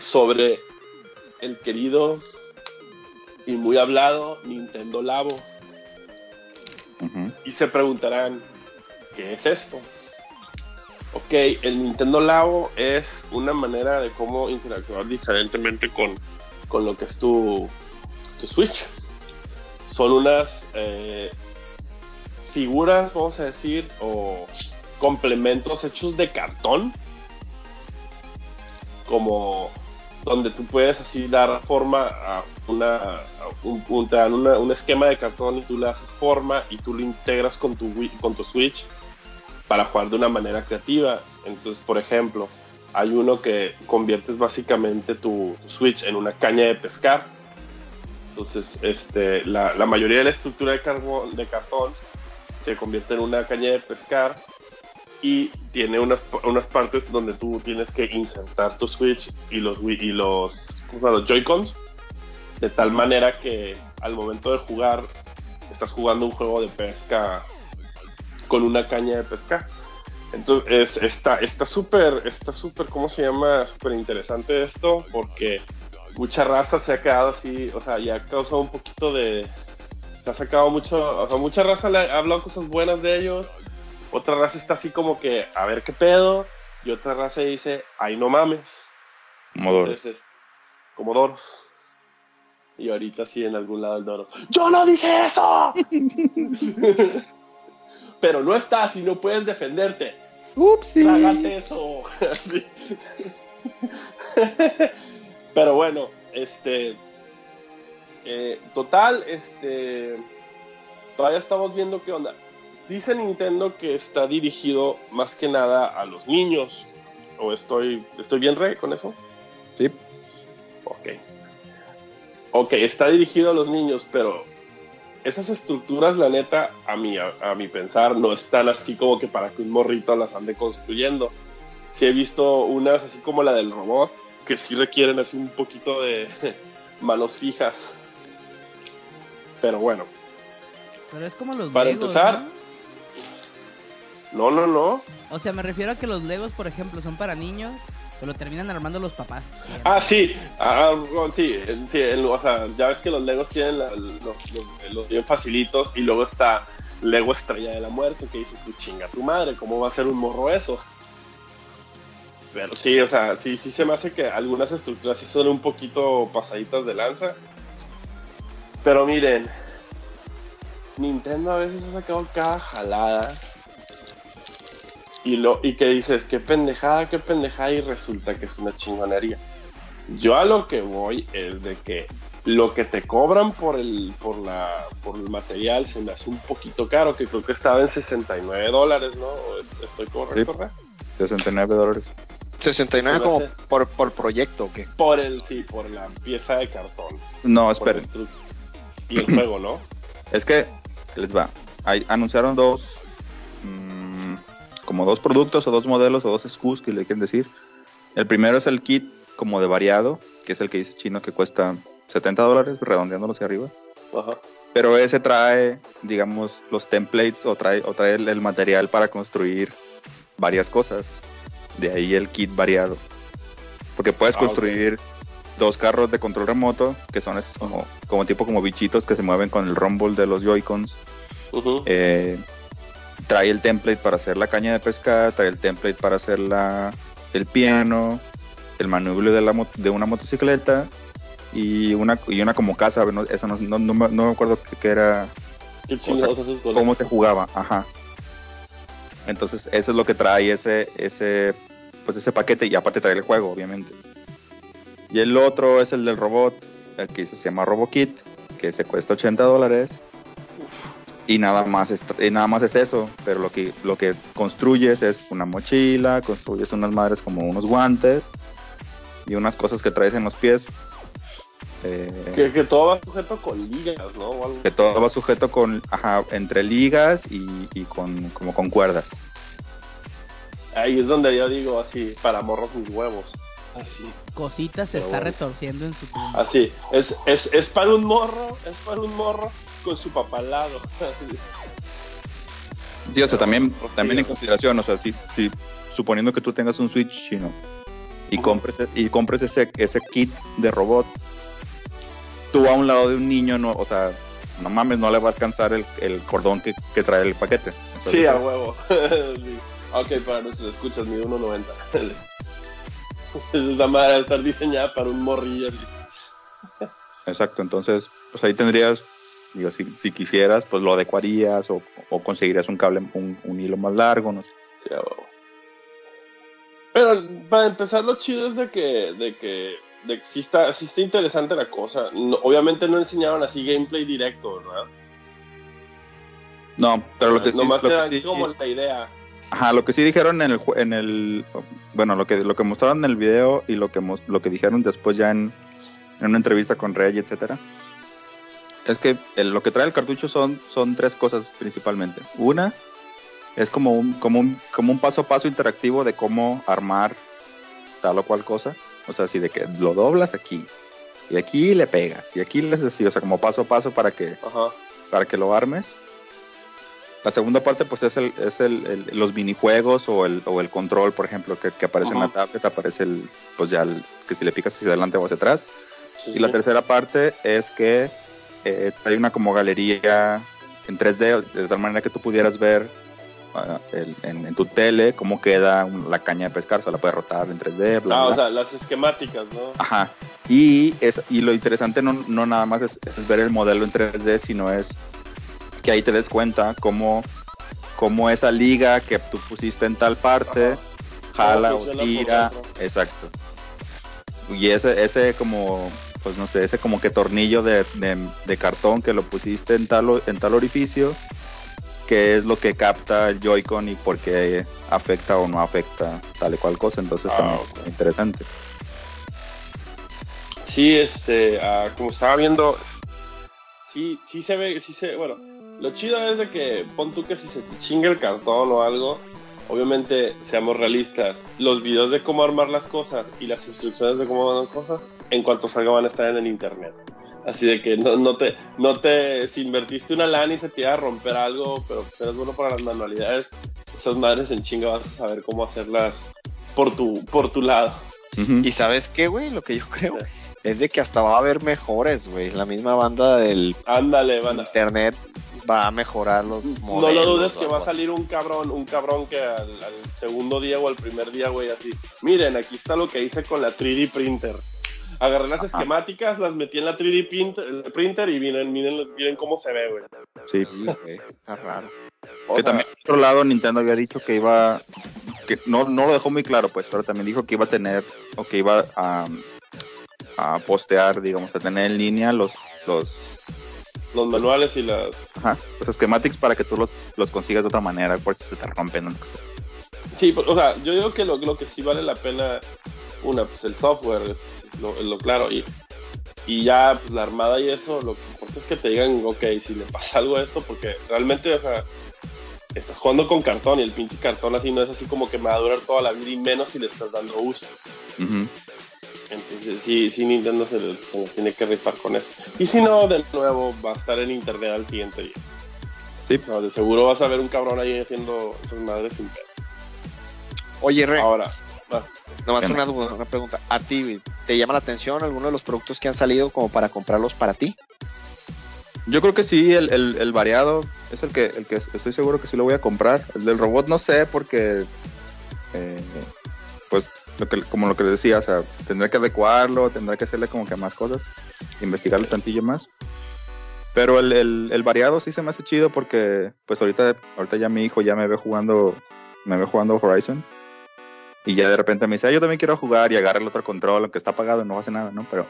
sobre el querido y muy hablado Nintendo Labo. Y se preguntarán, ¿qué es esto? Ok, el Nintendo Labo es una manera de cómo interactuar diferentemente con, con lo que es tu, tu Switch. Son unas eh, figuras, vamos a decir, o complementos hechos de cartón, como donde tú puedes así dar forma a una, un, un- un esquema de cartón y tú le haces forma y tú lo integras con tu, con tu Switch para jugar de una manera creativa. Entonces, por ejemplo, hay uno que conviertes básicamente tu, Switch en una caña de pescar. Entonces, este, la, la mayoría de la estructura de, de cartón se convierte en una caña de pescar y tiene unas, unas partes donde tú tienes que insertar tu Switch y los, y los, los Joy-Cons de tal manera que al momento de jugar estás jugando un juego de pesca con una caña de pescar. Entonces es- está está súper, está súper, ¿cómo se llama? Súper interesante esto porque mucha raza se ha quedado así, o sea, ya ha causado un poquito de... Se ha sacado mucho, o sea, mucha raza le ha hablado cosas buenas de ellos, otra raza está así como que, a ver qué pedo, y otra raza dice, ay no mames. Entonces, es como Doros. Y ahorita sí en algún lado el Doros. ¡Yo no dije eso! Pero no estás y no puedes defenderte. Upsi. Trágate eso. Pero bueno, este. eh, total, este. Todavía estamos viendo qué onda. Dice Nintendo que está dirigido más que nada a los niños. ¿O estoy, estoy bien, Rey, con eso? Sí. Ok. Ok, está dirigido a los niños, pero esas estructuras, la neta, a mi, a, a mi pensar, no están así como que para que un morrito las ande construyendo. Sí he visto unas así como la del robot, que sí requieren así un poquito de manos fijas. Pero bueno, Pero es como los Para Legos, empezar- ¿no? No, no, no. O sea, me refiero a que los Legos, por ejemplo, son para niños, pero terminan armando los papás. siempre. Ah, sí, ah, bueno, sí, en- sí, o sea, ya ves que los Legos tienen la- los, los- los bien facilitos y luego está Lego Estrella de la Muerte que dices tú chinga tu madre, ¿cómo va a ser un morro eso? Pero sí, o sea, sí, sí se me hace que algunas estructuras sí son un poquito pasaditas de lanza. Pero miren, Nintendo a veces ha sacado cada jalada y, lo, y que dices, qué pendejada, qué pendejada, y resulta que es una chingonería. Yo a lo que voy es de que lo que te cobran por el, por la, por el material se me hace un poquito caro, que creo que estaba en 69 dólares, ¿no? ¿O es- ¿Estoy correcto? Sí. Ra? 69 dólares. 69 Se me como por, por proyecto, ¿o qué? Por el, sí, por la pieza de cartón. No, esperen. el Y el juego, ¿no? Es que les va. Ahí anunciaron dos, como dos productos o dos modelos o dos SKUs que le quieren decir. El primero es el kit como de variado, que es el que dice chino que cuesta 70 dólares, redondeándolo hacia arriba. Ajá. Pero ese trae, digamos, los templates o trae, o trae el, el material para construir varias cosas. De ahí el kit variado. Porque puedes Ah, construir dos carros de control remoto, que son esos como, como tipo como bichitos que se mueven con el rumble de los Joy-Cons. Ujú. Eh, trae el template para hacer la caña de pescar, trae el template para hacer la, el piano, el manubrio de, la, de una motocicleta y una, y una como casa, no, esa no, no, no me- no me acuerdo qué, era, ¿Qué cómo se jugaba, ajá. Entonces, eso es lo que trae ese, ese, pues ese paquete y aparte trae el juego, obviamente. Y el otro es el del robot, el que se llama RoboKit, que se cuesta 80 dólares. Y nada más es, y nada más es eso, pero lo que, lo que construyes es una mochila, construyes unas madres como unos guantes y unas cosas que traes en los pies. Eh, Que, que todo va sujeto con ligas, ¿no? O algo que así. todo va sujeto con, ajá, entre ligas y, y con, como con cuerdas. Ahí es donde yo digo así, para morros mis huevos. Así, Cositas se Pero está bueno. retorciendo en su tumba. así. Es, es, es para un morro, es para un morro con su papá al lado. Sí, o sea, también, sí, también en consideración, o sea, si, si suponiendo que tú tengas un Switch chino y compres, y compres ese, ese kit de robot, tú a un lado de un niño, no, o sea, no mames, no le va a alcanzar el, el cordón que, que trae el paquete. ¿Estás Sí, a huevo. Sí. Ok, para nuestros escuchas, mide 1.90. Esa madre debe estar diseñada para un morrillo. Exacto, entonces, pues ahí tendrías, digo, si, si quisieras, pues lo adecuarías o, o conseguirías un cable, un, un hilo más largo, no sé. Sí. Pero para empezar, lo chido es de que, de que, de que sí, está, sí está interesante la cosa. No- obviamente no enseñaban así gameplay directo, ¿verdad? No, pero lo que sí, Nomás lo te dan sí- como la idea. Ajá, lo que sí dijeron en el, en el bueno, lo que lo que mostraron en el video y lo que lo que dijeron después ya en, en una entrevista con Rey, etcétera, es que el- lo que trae el cartucho son son tres cosas principalmente. Una es como un como un como un paso a paso interactivo de cómo armar tal o cual cosa, o sea, así de que lo doblas aquí y aquí le pegas y aquí le haces así, o sea, como paso a paso para que Ajá. para que lo armes. La segunda parte, pues, es, el, es el, el- los minijuegos o el, o el control, por ejemplo, que, que aparece en la tablet, aparece el, pues ya, el, que si le picas hacia adelante o hacia atrás. Sí, Y la tercera parte es que eh, trae una como galería en 3D, de tal manera que tú pudieras ver ah, el- en, en tu tele cómo queda la caña de pescar, o sea, la puedes rotar en 3D, bla, Ah, bla. o sea, las esquemáticas, ¿no? Ajá. Y, es, y lo interesante no, no nada más es, es ver el modelo en 3D, sino es que ahí te des cuenta cómo, cómo esa liga que tú pusiste en tal parte Ajá. jala Cómo o tira. Exacto. Y ese, ese como, pues no sé, ese como que tornillo de, de- de cartón que lo pusiste en tal, en tal orificio, que es lo que capta el Joy-Con y por qué afecta o no afecta tal y cual cosa. Entonces Ah, también es interesante. Sí, este, ah, como estaba viendo, sí, sí se ve, sí se, bueno, lo chido es de que pon tú que si se te chinga el cartón o algo, obviamente seamos realistas, los videos de cómo armar las cosas y las instrucciones de cómo armar las cosas, en cuanto salga van a estar en el internet. Así de que no, no te, no te, si invertiste una lana y se te iba a romper algo, pero eres bueno para las manualidades, esas madres en chinga vas a saber cómo hacerlas por tu, por tu lado. Y sabes qué, güey, lo que yo creo es de que hasta va a haber mejores, güey. La misma banda del Ándale, van a, internet va a mejorar los No modelos. lo dudes que va a salir un cabrón, un cabrón que al, al segundo día o al primer día, güey, así. Miren, aquí está lo que hice con la 3D printer. Agarré las Ajá. esquemáticas, las metí en la 3D printer, printer y miren, miren, miren cómo se ve, güey. Sí. Está raro. O que sea, también por otro lado Nintendo había dicho que iba que no, no lo dejó muy claro pues pero también dijo que iba a tener o que iba a, a postear digamos a tener en línea los los los manuales y las. ajá, los schematics para que tú los, los consigas de otra manera por si se te rompen o lo que sea. Sí, pues, o sea, yo digo que lo, lo que sí vale la pena, una, pues el software, es lo, claro, y, y ya, pues la armada y eso, lo que importa es que te digan, ok, si le pasa algo a esto, porque realmente, o sea, estás jugando con cartón y el pinche cartón así no es así como que me va a durar toda la vida y menos si le estás dando uso. Entonces, sí, sí, Nintendo se le, se le tiene que rifar con eso. Y si no, de nuevo, va a estar en internet al siguiente día. Sí. O sea, de seguro vas a ver un cabrón ahí haciendo esas madres sin pedo. Oye, Re, Ahora, nomás una, duda, una pregunta. ¿A ti te llama la atención alguno de los productos que han salido como para comprarlos para ti? yo creo que sí el, el, el variado es el que el que estoy seguro que sí lo voy a comprar el del robot no sé porque eh, pues lo que como lo que les decía o sea tendré que adecuarlo tendré que hacerle como que más cosas investigarle tantillo más pero el, el, el variado sí se me hace chido porque pues ahorita ahorita ya mi hijo ya me ve jugando me ve jugando Horizon. Y ya de repente me dice, ah, yo también quiero jugar y agarra el otro control, aunque está apagado, no hace nada, ¿no? Pero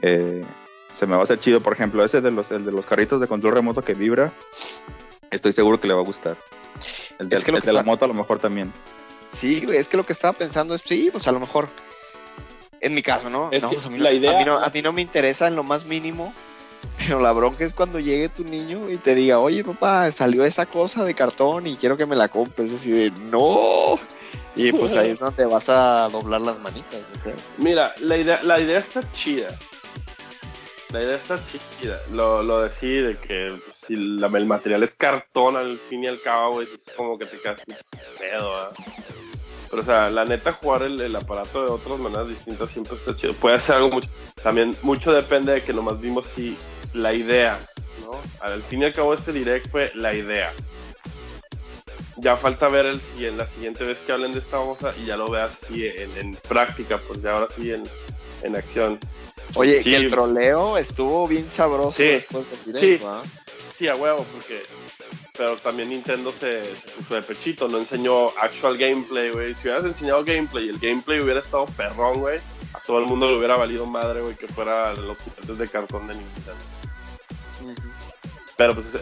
eh, se me va a hacer chido. Por ejemplo, ese de los, el de los carritos de control remoto que vibra, estoy seguro que le va a gustar. El de, Es que lo el que de la moto a lo mejor también. Sí, güey, es que lo que estaba pensando es, sí, pues a lo mejor, en mi caso, ¿no? Es No, pues, a, mí la no, idea- a, mí no, a mí no me interesa en lo más mínimo, pero la bronca es cuando llegue tu niño y te diga, oye, papá, salió esa cosa de cartón y quiero que me la compres. Así de, no. Y pues ahí es donde vas a doblar las manitas, yo creo. Mira, la idea, la idea está chida. La idea está chida. Lo, lo de sí, de que si la- el material es cartón al fin y al cabo, güey, es como que te quedas pedo, ¿ah? Pero, o sea, la neta, jugar el, el aparato de otras maneras distintas siempre está chido. Puede ser algo mucho. También, mucho depende de que nomás vimos así la idea, ¿no? Al fin y al cabo, este direct fue la idea. Ya falta ver el, siguiente- la siguiente vez que hablen de esta cosa y ya lo veas así en, en práctica, pues ya ahora sí en, en acción. Oye, Sí. que el troleo estuvo bien sabroso Sí. después del Sí. directo, ¿ah? Sí, a huevo, porque. Pero también Nintendo se, se puso de pechito, no enseñó actual gameplay, güey. Si hubieras enseñado gameplay y el gameplay hubiera estado perrón, güey, a todo el mundo le hubiera valido madre, güey, que fuera los juguetes de cartón de Nintendo. Pero pues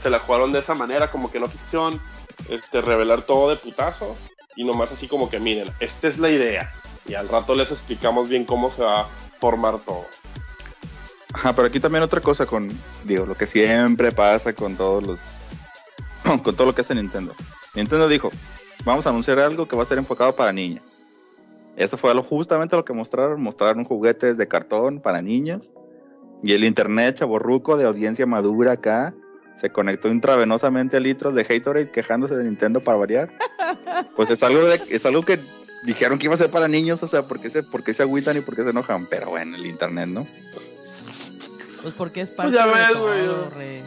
se la jugaron de esa manera, como que no quisieron este, revelar todo de putazo. Y nomás así como que miren, esta es la idea. Y al rato les explicamos bien cómo se va a formar todo. Ajá, pero aquí también otra cosa con, digo, lo que siempre pasa con todos los, con todo lo que hace Nintendo. Nintendo dijo, vamos a anunciar algo que va a ser enfocado para niños. Eso fue justamente lo que mostraron, mostraron juguetes de cartón para niños. Y el internet chaborruco de audiencia madura acá se conectó intravenosamente a litros de Haterade quejándose de Nintendo para variar. Pues es algo, de- es algo que dijeron que iba a ser para niños, o sea, ¿por qué se, por qué se agüitan y por qué se enojan? Pero bueno, el internet, ¿no? Pues porque es parte ya de ves, todo, güey. re.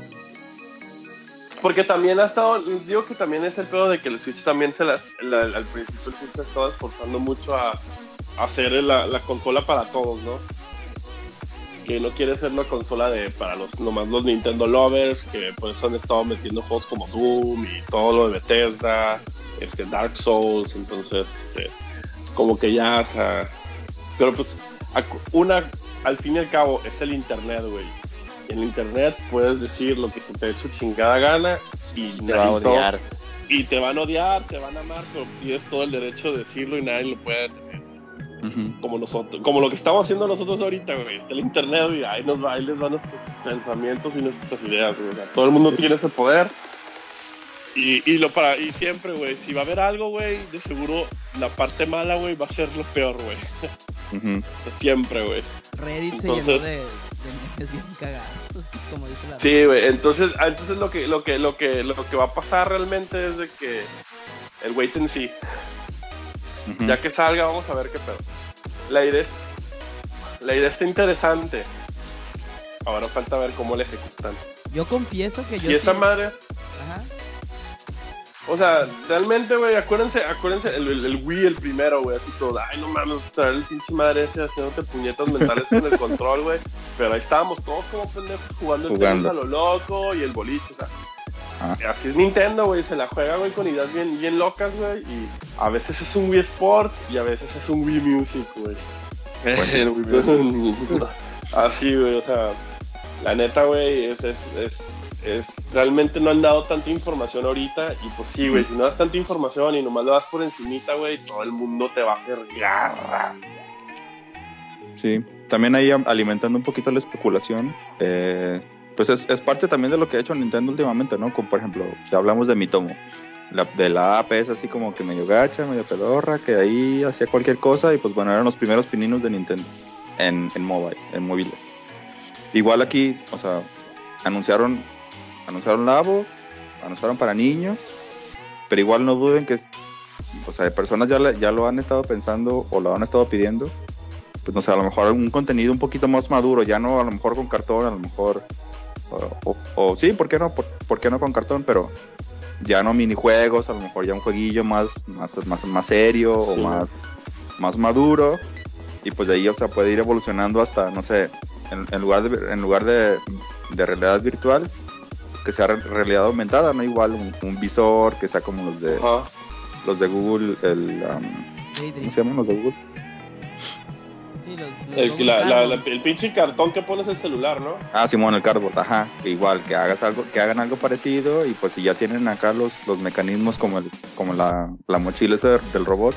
Porque también ha estado, digo que también es el pedo de que el Switch también se las, la- al principio el Switch se estaba esforzando mucho a, a hacer la, la consola para todos, ¿no? Que no quiere ser una consola de para los nomás los Nintendo lovers, que por eso han estado metiendo juegos como Doom y todo lo de Bethesda, este Dark Souls, entonces este como que ya, o sea, pero pues una al fin y al cabo es el internet, güey. En el internet puedes decir lo que se te dé su chingada gana y Te va a odiar. y te van a odiar, te van a amar, pero tienes todo el derecho de decirlo y nadie lo puede detener. Como nosotros, como lo que estamos haciendo nosotros ahorita, güey. Está el internet y ahí nos va, ahí les van nuestros pensamientos y nuestras ideas, güey. O sea, todo el mundo tiene ese poder. Y, y lo para, y siempre, güey, si va a haber algo, güey, de seguro la parte mala, güey, va a ser lo peor, güey. Ujú. O sea, siempre, güey. Reddit se Entonces- llenó de, de memes bien cagados, como dice la Sí, güey. Entonces, ah, entonces lo que, lo que, lo que, lo que va a pasar realmente es de que el wait en Ya que salga, vamos a ver qué pedo. La idea es, la idea está interesante. Ahora falta ver cómo la ejecutan. Yo confieso que yo Si esa sí- madre, Ajá. o sea, realmente, güey, acuérdense, acuérdense, el, el- el Wii, el primero, güey, así todo, ay, no mames, traer el pinche madre ese haciéndote puñetas mentales con el control, güey. Pero ahí estábamos todos como pendejos jugando el Jugando. tenis a lo loco y el boliche, o sea. Ah. Así es Nintendo, güey, se la juega, güey, con ideas bien, bien locas, güey. Y a veces es un Wii Sports y a veces es un Wii Music, güey. Wii Music. Así, güey, o sea, la neta, güey, es, es, es, es- realmente no han dado tanta información ahorita y pues sí, güey, si no das tanta información y nomás lo das por encimita, güey, todo el mundo te va a hacer garras. Sí, también ahí alimentando un poquito la especulación, eh, pues es, es parte también de lo que ha hecho Nintendo últimamente, ¿no? Como por ejemplo, si hablamos de Mitomo, la, de la app es así como que medio gacha, medio pedorra, que ahí hacía cualquier cosa y pues bueno, eran los primeros pininos de Nintendo en, en mobile, en móvil. Igual aquí, o sea, anunciaron, anunciaron Labo, anunciaron para niños, pero igual no duden que, o sea, personas ya, ya lo han estado pensando o lo han estado pidiendo pues no sé, a lo mejor un contenido un poquito más maduro, ya no a lo mejor con cartón, a lo mejor, o, o- o sí, ¿por qué no? ¿Por, por qué no con cartón? Pero ya no minijuegos, a lo mejor ya un jueguillo más, más, más, más serio Sí. o más, más maduro, y pues de ahí, o sea, puede ir evolucionando hasta, no sé, en, en lugar, de, en lugar de, de realidad virtual, que sea re- realidad aumentada, ¿no? Igual un, un visor que sea como los de Ajá. los de Google, el, um. ¿cómo se llaman los de Google? Sí, los- los El, Google la- la- Cardboard. la- el pinche cartón que pones el celular, ¿no? Ah, Simón, el cardboard, ajá, que igual, que hagas algo, que hagan algo parecido y pues si ya tienen acá los, los mecanismos como el, como la, la mochila esa del robot,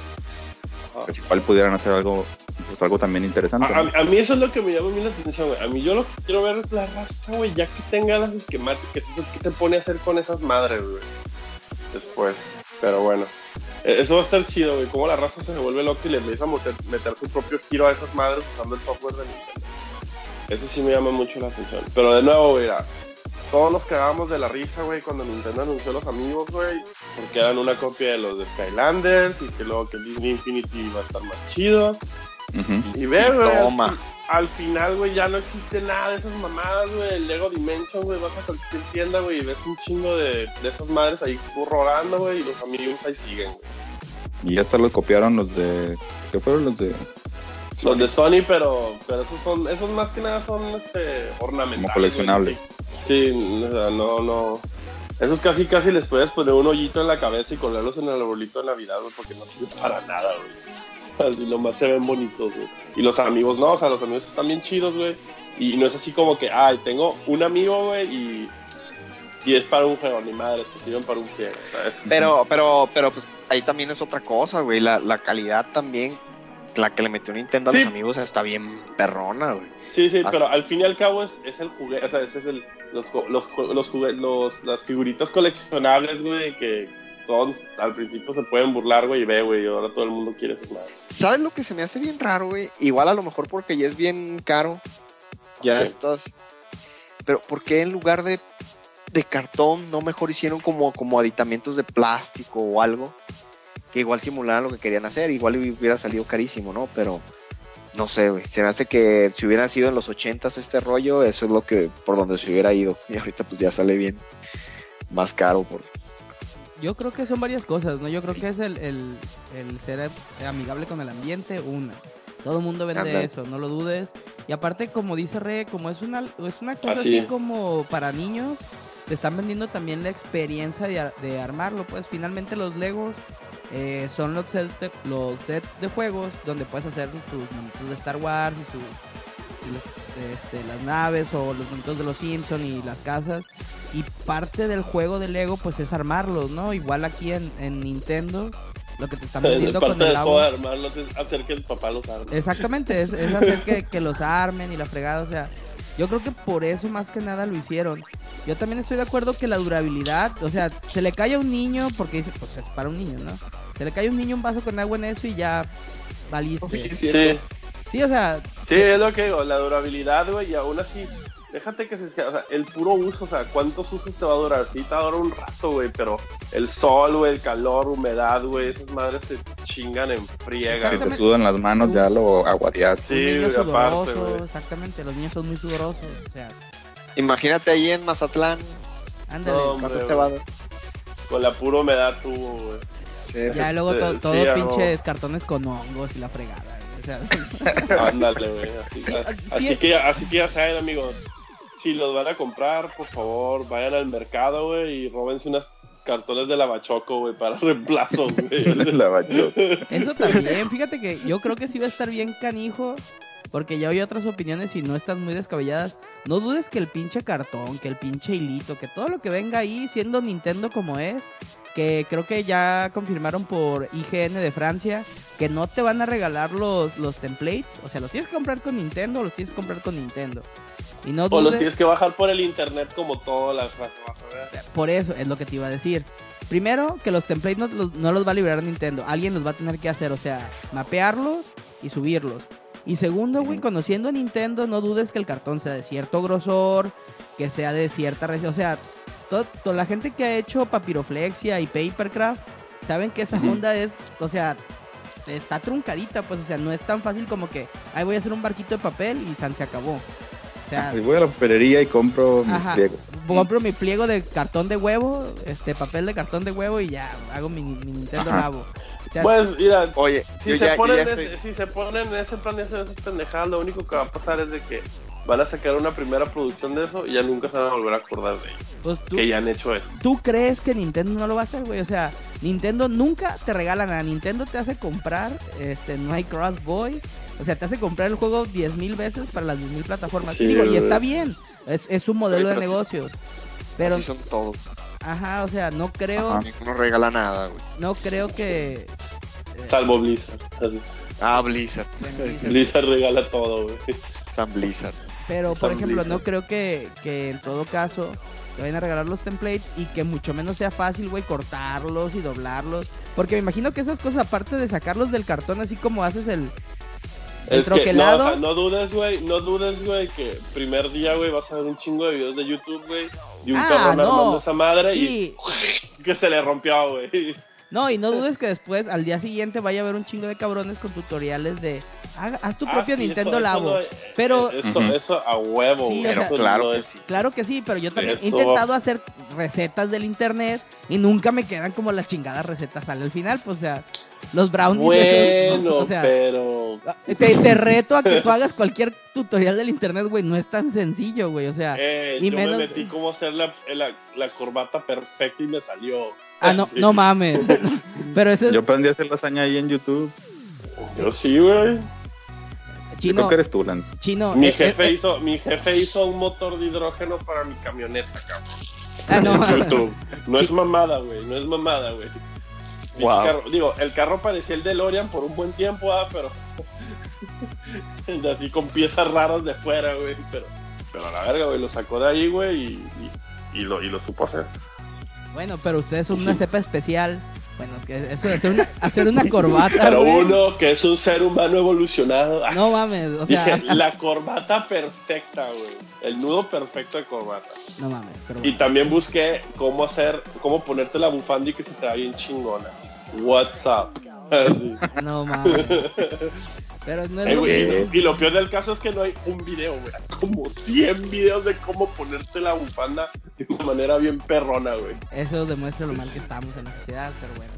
Ajá. pues igual pudieran hacer algo, pues algo también interesante. A, ¿no? a- a mí eso es lo que me llama a mí la atención, güey. A mí yo lo que quiero ver es la raza, güey, ya que tenga las esquemáticas, eso que te pone a hacer con esas madres, güey. Después. Pero bueno. Eso va a estar chido, güey. Cómo la raza se vuelve loca y le empieza a meter, meter su propio giro a esas madres usando el software de Nintendo. Eso sí me llama mucho la atención. Pero de nuevo, güey, todos nos cagábamos de la risa, güey, cuando Nintendo anunció los amigos, güey. Porque eran una copia de los de Skylanders y que luego que Disney Infinity iba a estar más chido. Y ve, güey. al Toma. fin- Al, final, güey, ya no existe nada de esas mamadas, güey. El Lego Dimension, güey. Vas a cualquier tienda, güey, y ves un chingo de, de esas madres ahí rolando, güey. Y los amigos ahí siguen, güey. Y ya hasta lo copiaron los de, ¿qué fueron los de? Los de Sony, pero, pero esos son, esos más que nada son este, ornamentales. Como coleccionables. Sí, o sea, no, no. Esos casi, casi les puedes poner un hoyito en la cabeza y colgarlos en el arbolito de Navidad, güey, porque no sirve para nada, güey. Así nomás se ven bonitos, güey. Y los amigos, no, o sea, los amigos están bien chidos, güey. Y no es así como que, ay, tengo un amigo, güey, y, y es para un juego, ni madre, te sirven para un juego, ¿sabes? Pero, pero, pero, pues ahí también es otra cosa, güey. La, la calidad también, la que le metió Nintendo a los amigos está bien perrona, güey. Sí, sí, Así- pero al fin y al cabo es, es el juguete, o sea, ese es el, los, los, los, los, las figuritas coleccionables, güey, que todos al principio se pueden burlar, güey, y ve, güey, y ahora todo el mundo quiere esas madres. ¿Sabes lo que se me hace bien raro, güey? Igual a lo mejor porque ya es bien caro. Ya Ok. estás. Pero ¿por qué en lugar de, de cartón no mejor hicieron como, como aditamentos de plástico o algo? Que igual simularan lo que querían hacer. Igual hubiera salido carísimo, ¿no? Pero no sé, güey. Se me hace que si hubieran sido en los ochentas este rollo, eso es lo que por donde se hubiera ido. Y ahorita pues ya sale bien más caro. Por... Yo creo que son varias cosas, ¿no? Yo creo que es el, el, el ser amigable con el ambiente, una. Todo el mundo vende eso, no lo dudes. Y aparte, como dice Re, como es una, es una cosa Así. así como para niños, te están vendiendo también la experiencia de, de armarlo. Pues finalmente los Legos eh, son los sets, de, los sets de juegos donde puedes hacer tus monitos de Star Wars y, su, y los, este, las naves o los monitos de los Simpsons y las casas. Y parte del juego de Lego pues es armarlos, ¿no? Igual aquí en, en Nintendo, lo que te están vendiendo Parte con el de agua. armarlos es hacer que el papá los arme. Exactamente, es, es hacer que, que los armen y la fregada, o sea, yo creo que por eso más que nada lo hicieron. Yo también estoy de acuerdo que la durabilidad, o sea, se le cae a un niño, porque dice, pues es para un niño, ¿no? Se le cae a un niño un vaso con agua en eso y ya valiste. Sí, Sí, o sea, sí, es lo que digo, la durabilidad, güey, y aún así, déjate que se o sea, el puro uso, o sea, ¿cuántos usos te va a durar? Sí, te va a durar un rato, güey, pero el sol, güey, el calor, humedad, güey, esas madres se chingan en friega, Si te sudan las manos ya lo aguadeaste. Sí, güey, aparte, güey. exactamente, los niños son muy sudorosos, o sea, Imagínate ahí en Mazatlán. ándale. No, ¿Cuánto Hombre, te va a dar? Con la pura humedad tuvo, güey. Sí, ya luego to- sí, todo pinches cartones con hongos y la fregada, sea, Ándale, güey. Así, Sí, así- sí. así que, ya- así que ya saben, amigos. Si los van a comprar, por favor, vayan al mercado, güey, y róbense unas cartones de lavachoco, güey, para reemplazos, güey. Eso también, fíjate que yo creo que sí va a estar bien canijo. Porque ya oí otras opiniones y no están muy descabelladas. No dudes que el pinche cartón, que el pinche hilito, que todo lo que venga ahí, siendo Nintendo como es, que creo que ya confirmaron por IGN de Francia, que no te van a regalar los, los templates. O sea, los tienes que comprar con Nintendo o los tienes que comprar con Nintendo. Y no o los tienes que bajar por el internet como todas las por eso es lo que te iba a decir. Primero, que los templates no los, no los va a liberar Nintendo. Alguien los va a tener que hacer, o sea, mapearlos y subirlos. Y segundo, güey, conociendo a Nintendo, no dudes que el cartón sea de cierto grosor, que sea de cierta... O sea, to- toda la gente que ha hecho papiroflexia y papercraft, saben que esa Ujú. onda es, o sea, está truncadita, pues, o sea, no es tan fácil como que, ahí voy a hacer un barquito de papel y san se acabó. O sea, Y voy a la papelería y compro mis Ajá. pliegos. compro mi pliego de cartón de huevo, este papel de cartón de huevo y ya hago mi, mi Nintendo. Labo. O sea, Pues, mira, Oye, si se, ya, ponen ya en estoy- ese, si se ponen en ese plan de hacer esas pendejadas, lo único que va a pasar es de que van a sacar una primera producción de eso y ya nunca se van a volver a acordar de ellos. Pues tú, Que ya han hecho eso. ¿Tú crees que Nintendo no lo va a hacer, güey? O sea, Nintendo nunca te regala nada. Nintendo te hace comprar, este, no hay Cross Boy. O sea, te hace comprar el juego 10 mil veces para las 10 mil plataformas. Sí, y digo, y güey. está bien. Es, es un modelo Oye, de sí- negocios. Pero, Así son todos. ajá, o sea, no creo, Ajá. Ninguno regala nada, güey. no creo que... eh, Salvo Blizzard. Así. Ah, Blizzard. Blizzard. Blizzard regala todo, güey. San Blizzard. Pero, por Son ejemplo, no creo que, que en todo caso te vayan a regalar los templates y que mucho menos sea fácil, güey, cortarlos y doblarlos. Porque me imagino que esas cosas, aparte de sacarlos del cartón, así como haces el, el Es que, no, troquelado. o sea, no dudes, güey, no dudes, güey, que primer día, güey, vas a ver un chingo de videos de YouTube, güey, y un Ah, cabrón no. armando esa madre Sí, y que se le rompió, güey. no, y no dudes que después, al día siguiente, vaya a haber un chingo de cabrones con tutoriales de haz tu Ah, propio sí, Nintendo eso- eso Labo. no- pero, Eso, eso a huevo, Sí, güey. o sea, eso claro que sí. claro que sí, pero yo también he Eso- intentado hacer recetas del internet y nunca me quedan como las chingadas recetas sale al final, pues, o sea, los brownies Bueno, o sea, pero... Te, te reto a que tú hagas cualquier tutorial del internet, güey. No es tan sencillo, güey. O sea, Eh, y yo menos- me metí cómo hacer la, la, la corbata perfecta y me salió. ah, no, Sí. no mames. Pero ese es Yo aprendí a hacer lasaña ahí en YouTube. Yo sí, güey. Chino. creo que eres tú, Lan. Chino. Mi eh, jefe eh, eh, hizo, mi jefe hizo un motor de hidrógeno para mi camioneta, cabrón. ah, no. YouTube. No es mamada, güey. No es mamada, güey. Wow. carro- digo, el carro parecía el de Lorian por un buen tiempo, ah, pero. así con piezas raras de fuera, güey. Pero, pero a la verga, güey. Lo sacó de ahí, güey, y, y, y lo, y lo supo hacer. Bueno, pero ustedes son Sí. una cepa especial. Bueno, que eso de hacer una, hacer una corbata, Pero güey. uno que es un ser humano evolucionado. No mames, o sea, Dije, la corbata perfecta, güey. El nudo perfecto de corbata. no mames, pero Y bueno. también busqué cómo hacer, cómo ponerte la bufanda y que se te vea bien chingona. What's up? No mames. Pero no es Eh, lo y lo peor del caso es que no hay un video, güey. Como 100 videos de cómo ponerte la bufanda de una manera bien perrona, güey. Eso demuestra lo mal que estamos en la sociedad, pero bueno.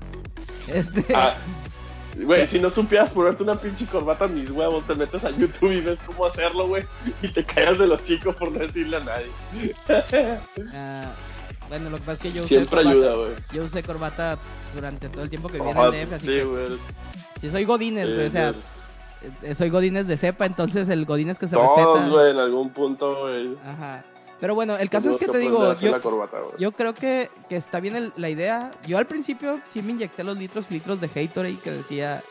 Este, Ah, Güey, si no supieras ponerte una pinche corbata en mis huevos, te metes a YouTube y ves cómo hacerlo, güey. Y te callas de los chicos por no decirle a nadie. ah, bueno, lo que pasa es que yo usé Siempre corbata- ayuda, güey. Yo usé corbata durante todo el tiempo que viví en el DF, así Sí, que si soy Godines, güey, o sea, es- soy Godines de cepa, entonces el Godines que se Todos, respeta. güey, en algún punto, güey. Ajá. Pero bueno, el caso es que te digo, yo, corbata, creo que, que está bien el- la idea. Yo al principio sí me inyecté los litros y litros de Hatorade que decía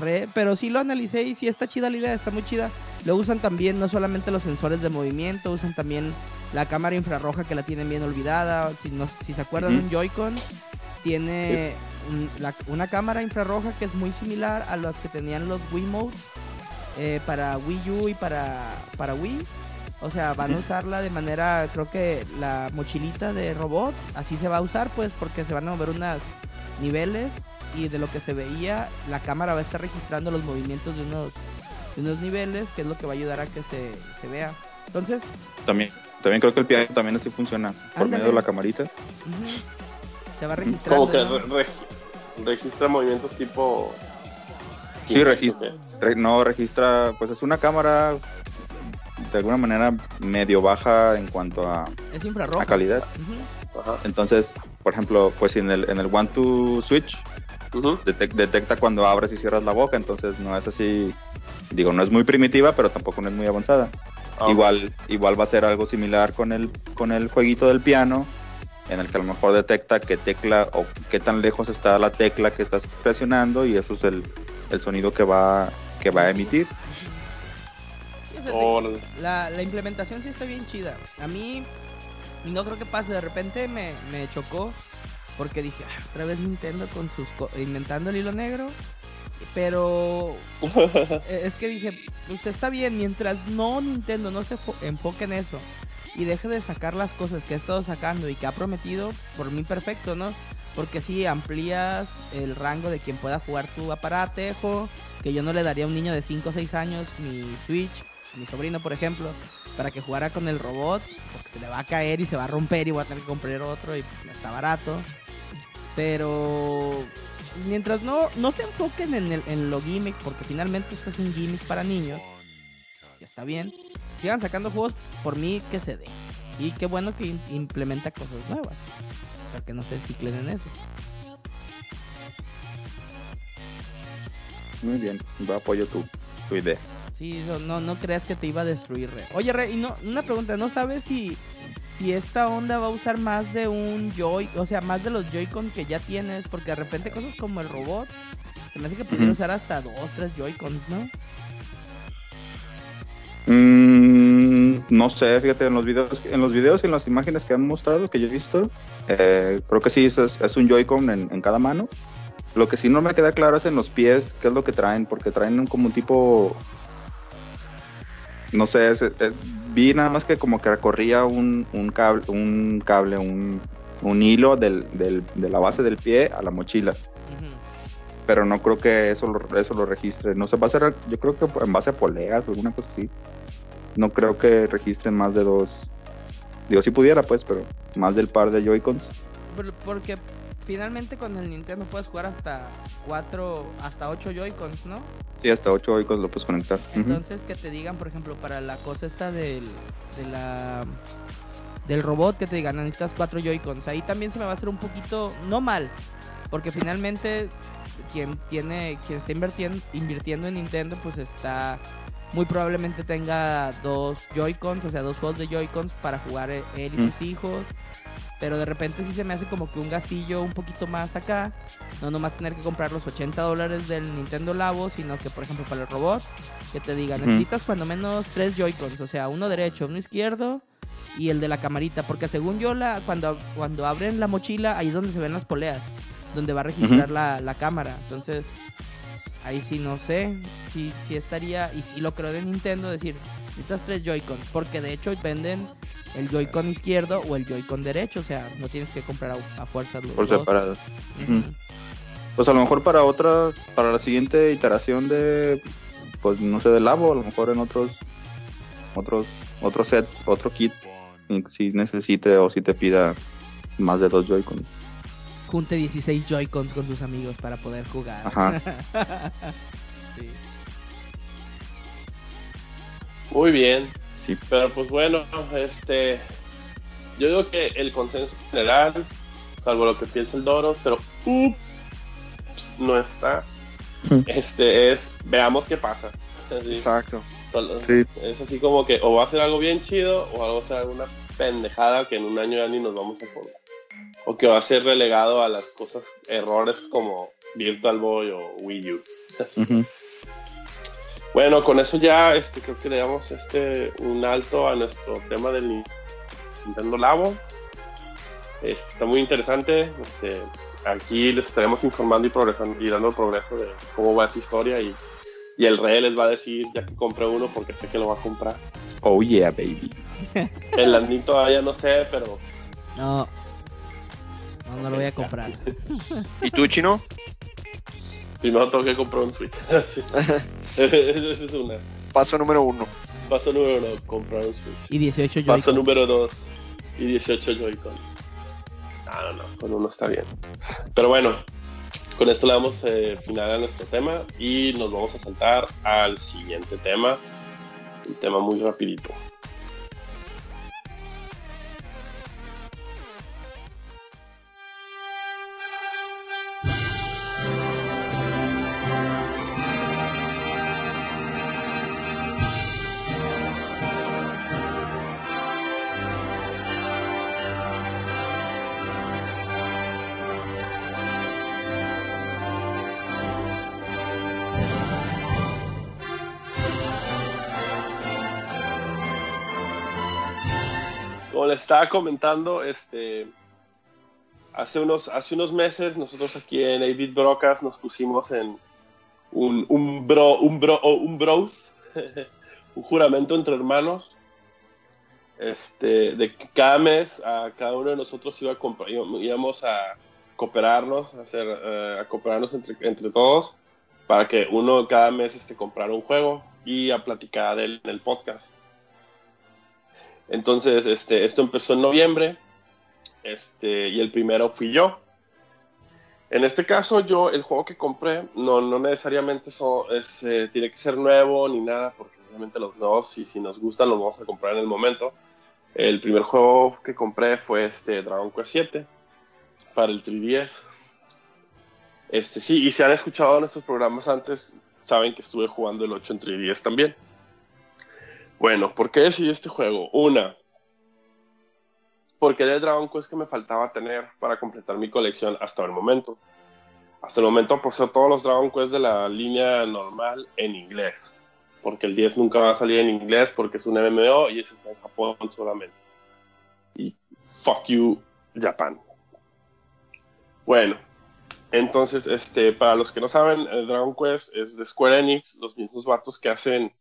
re, pero sí lo analicé y sí está chida la idea, está muy chida. Lo usan también no solamente los sensores de movimiento, usan también la cámara infrarroja que la tienen bien olvidada. Si, no, si se acuerdan, Ujú. un Joy-Con tiene un- la- una cámara infrarroja que es muy similar a las que tenían los Wiimotes eh, para Wii U y para, para Wii. O sea, van a usarla de manera, creo que la mochilita de robot, así se va a usar, pues, porque se van a mover unos niveles y de lo que se veía, la cámara va a estar registrando los movimientos de unos, de unos niveles, que es lo que va a ayudar a que se, se vea. Entonces, También, también creo que el piano también así funciona. Por medio de la camarita. Se va registrando. Como que ¿no? re- regi- registra movimientos tipo. Sí, registra. Re- no registra, pues es una cámara de alguna manera medio baja en cuanto a, Es infrarrojo. a calidad. Entonces, por ejemplo, pues en el, en el One to Switch detecta cuando abres y cierras la boca, entonces no es así, digo, no es muy primitiva, pero tampoco no es muy avanzada. Ah, igual, igual va a ser algo similar con el, con el jueguito del piano, en el que a lo mejor detecta qué tecla o qué tan lejos está la tecla que estás presionando y eso es el, el sonido que va, que va a emitir. Sí, o sea, te- Órale. la, la implementación sí está bien chida. A mí, y no creo que pase, de repente me, me chocó porque dije, "Ah, otra vez Nintendo con sus co- inventando el hilo negro. Pero eh, es que dije, usted está bien, mientras no Nintendo no se fo- enfoque en eso y deje de sacar las cosas que ha estado sacando y que ha prometido, por mí perfecto, ¿no? Porque si amplías el rango de quien pueda jugar tu aparatejo, que yo no le daría a un niño de 5 o 6 años mi Switch, mi sobrino por ejemplo, para que jugara con el robot, porque se le va a caer y se va a romper y voy a tener que comprar otro y pues, está barato. Pero mientras no, no se enfoquen en, el, en lo gimmick, porque finalmente esto es un gimmick para niños, y está bien. Sigan sacando juegos, por mí que se dé. Y qué bueno que implementa cosas nuevas. Para que no se ciclen en eso. Muy bien, yo apoyo tu, tu idea. Sí, no, no creas que te iba a destruir, Re. Oye, Re, y no, una pregunta, ¿no sabes si, si esta onda va a usar más de un Joy, o sea, más de los Joy-Con que ya tienes? Porque de repente cosas como el robot, se me hace que podría usar hasta dos, tres Joy-Cons, ¿no? Mm, no sé, fíjate, en los videos, en los videos y en las imágenes que han mostrado, que yo he visto, eh, creo que sí, es, es un Joy-Con en, en, cada mano. Lo que sí no me queda claro es en los pies, qué es lo que traen, porque traen como un tipo, no sé, es, es, vi nada más que como que recorría un, un cable, un, cable, un, un hilo del, del, de la base del pie a la mochila. Pero no creo que eso lo, eso lo registre. No sé, va a ser, yo creo que en base a poleas o alguna cosa así. No creo que registren más de dos. Digo, si pudiera, pues, pero más del par de Joy-Cons. Porque finalmente con el Nintendo puedes jugar hasta cuatro, hasta ocho Joy-Cons, ¿no? Sí, hasta ocho Joy-Cons lo puedes conectar. Entonces, uh -huh. que te digan, por ejemplo, para la cosa esta del, de la del robot que te digan necesitas cuatro Joy-Cons. Ahí también se me va a hacer un poquito, no mal, porque finalmente quien tiene, quien está invirtiendo, invirtiendo en Nintendo, pues está muy probablemente tenga dos Joy-Cons, o sea, dos juegos de Joy-Cons para jugar él y sus mm. hijos. Pero de repente sí se me hace como que un gastillo un poquito más acá. No nomás tener que comprar los 80 dólares del Nintendo Labo, sino que, por ejemplo, para el robot, que te diga, necesitas cuando menos tres Joy-Cons, o sea, uno derecho, uno izquierdo y el de la camarita. Porque según yo, la, cuando, cuando abren la mochila, ahí es donde se ven las poleas, donde va a registrar la, la cámara. Entonces, ahí sí no sé si, si estaría, y si lo creo de Nintendo, decir, necesitas tres Joy-Con, porque de hecho venden el Joy-Con izquierdo o el Joy-Con derecho, o sea, no tienes que comprar a, a fuerza los Por dos. separado. Uh -huh. Pues a lo mejor para otra, para la siguiente iteración de, pues no sé, del Labo, a lo mejor en otros, otros, otro set, otro kit, si necesite o si te pida más de dos Joy-Con junte 16 Joy-Cons con tus amigos para poder jugar. Ajá. sí. Muy bien. Sí. Pero pues bueno, este. Yo digo que el consenso general, salvo lo que piensa el Doros, pero ups, no está. Este es, veamos qué pasa. Así. Exacto. Sí. Es así como que o va a ser algo bien chido o algo va a ser alguna pendejada que en un año ya ni nos vamos a acordar o que va a ser relegado a las cosas, errores como Virtual Boy o Wii U. Uh -huh. Bueno, con eso ya este, creo que le damos este, un alto a nuestro tema del Nintendo Labo. Está muy interesante. Este, aquí les estaremos informando y progresando y dando el progreso de cómo va esa historia y, y el rey les va a decir ya que compré uno porque sé que lo va a comprar. Oh yeah, baby. El landing todavía no sé, pero No. No, no lo voy a comprar. ¿Y tú, Chino? Primero tengo que comprar un Switch. Esa es una. Paso número uno. Paso número uno, comprar un Switch. Y 18 Joy-Con. Paso número dos, y 18 Joy-Con. No, no, no, con uno está bien. Pero bueno, con esto le damos eh, final a nuestro tema y nos vamos a saltar al siguiente tema. Un tema muy rapidito. Estaba comentando, este, hace unos, hace unos meses nosotros aquí en David Brocas nos pusimos en un, un bro, un bro, un bro, un juramento entre hermanos, este, de cada mes a cada uno de nosotros iba a comprar, íbamos a cooperarnos, a, hacer, uh, a cooperarnos entre, entre todos para que uno cada mes este, comprara un juego y a platicar de él en el podcast. Entonces, este, esto empezó en noviembre este, y el primero fui yo. En este caso, yo, el juego que compré, no, no necesariamente so, es, eh, tiene que ser nuevo ni nada, porque obviamente los nuevos, y si nos gustan, los vamos a comprar en el momento. El primer juego que compré fue este Dragon Quest 7 para el 3DS. Este, sí, y si han escuchado nuestros programas antes, saben que estuve jugando el 8 en 3DS también. Bueno, ¿por qué decidí este juego? Una, porque era el Dragon Quest que me faltaba tener para completar mi colección hasta el momento. Hasta el momento poseo todos los Dragon Quest de la línea normal en inglés. Porque el 10 nunca va a salir en inglés porque es un MMO y es en Japón solamente. Y fuck you, Japan. Bueno, entonces, este, para los que no saben, el Dragon Quest es de Square Enix, los mismos vatos que hacen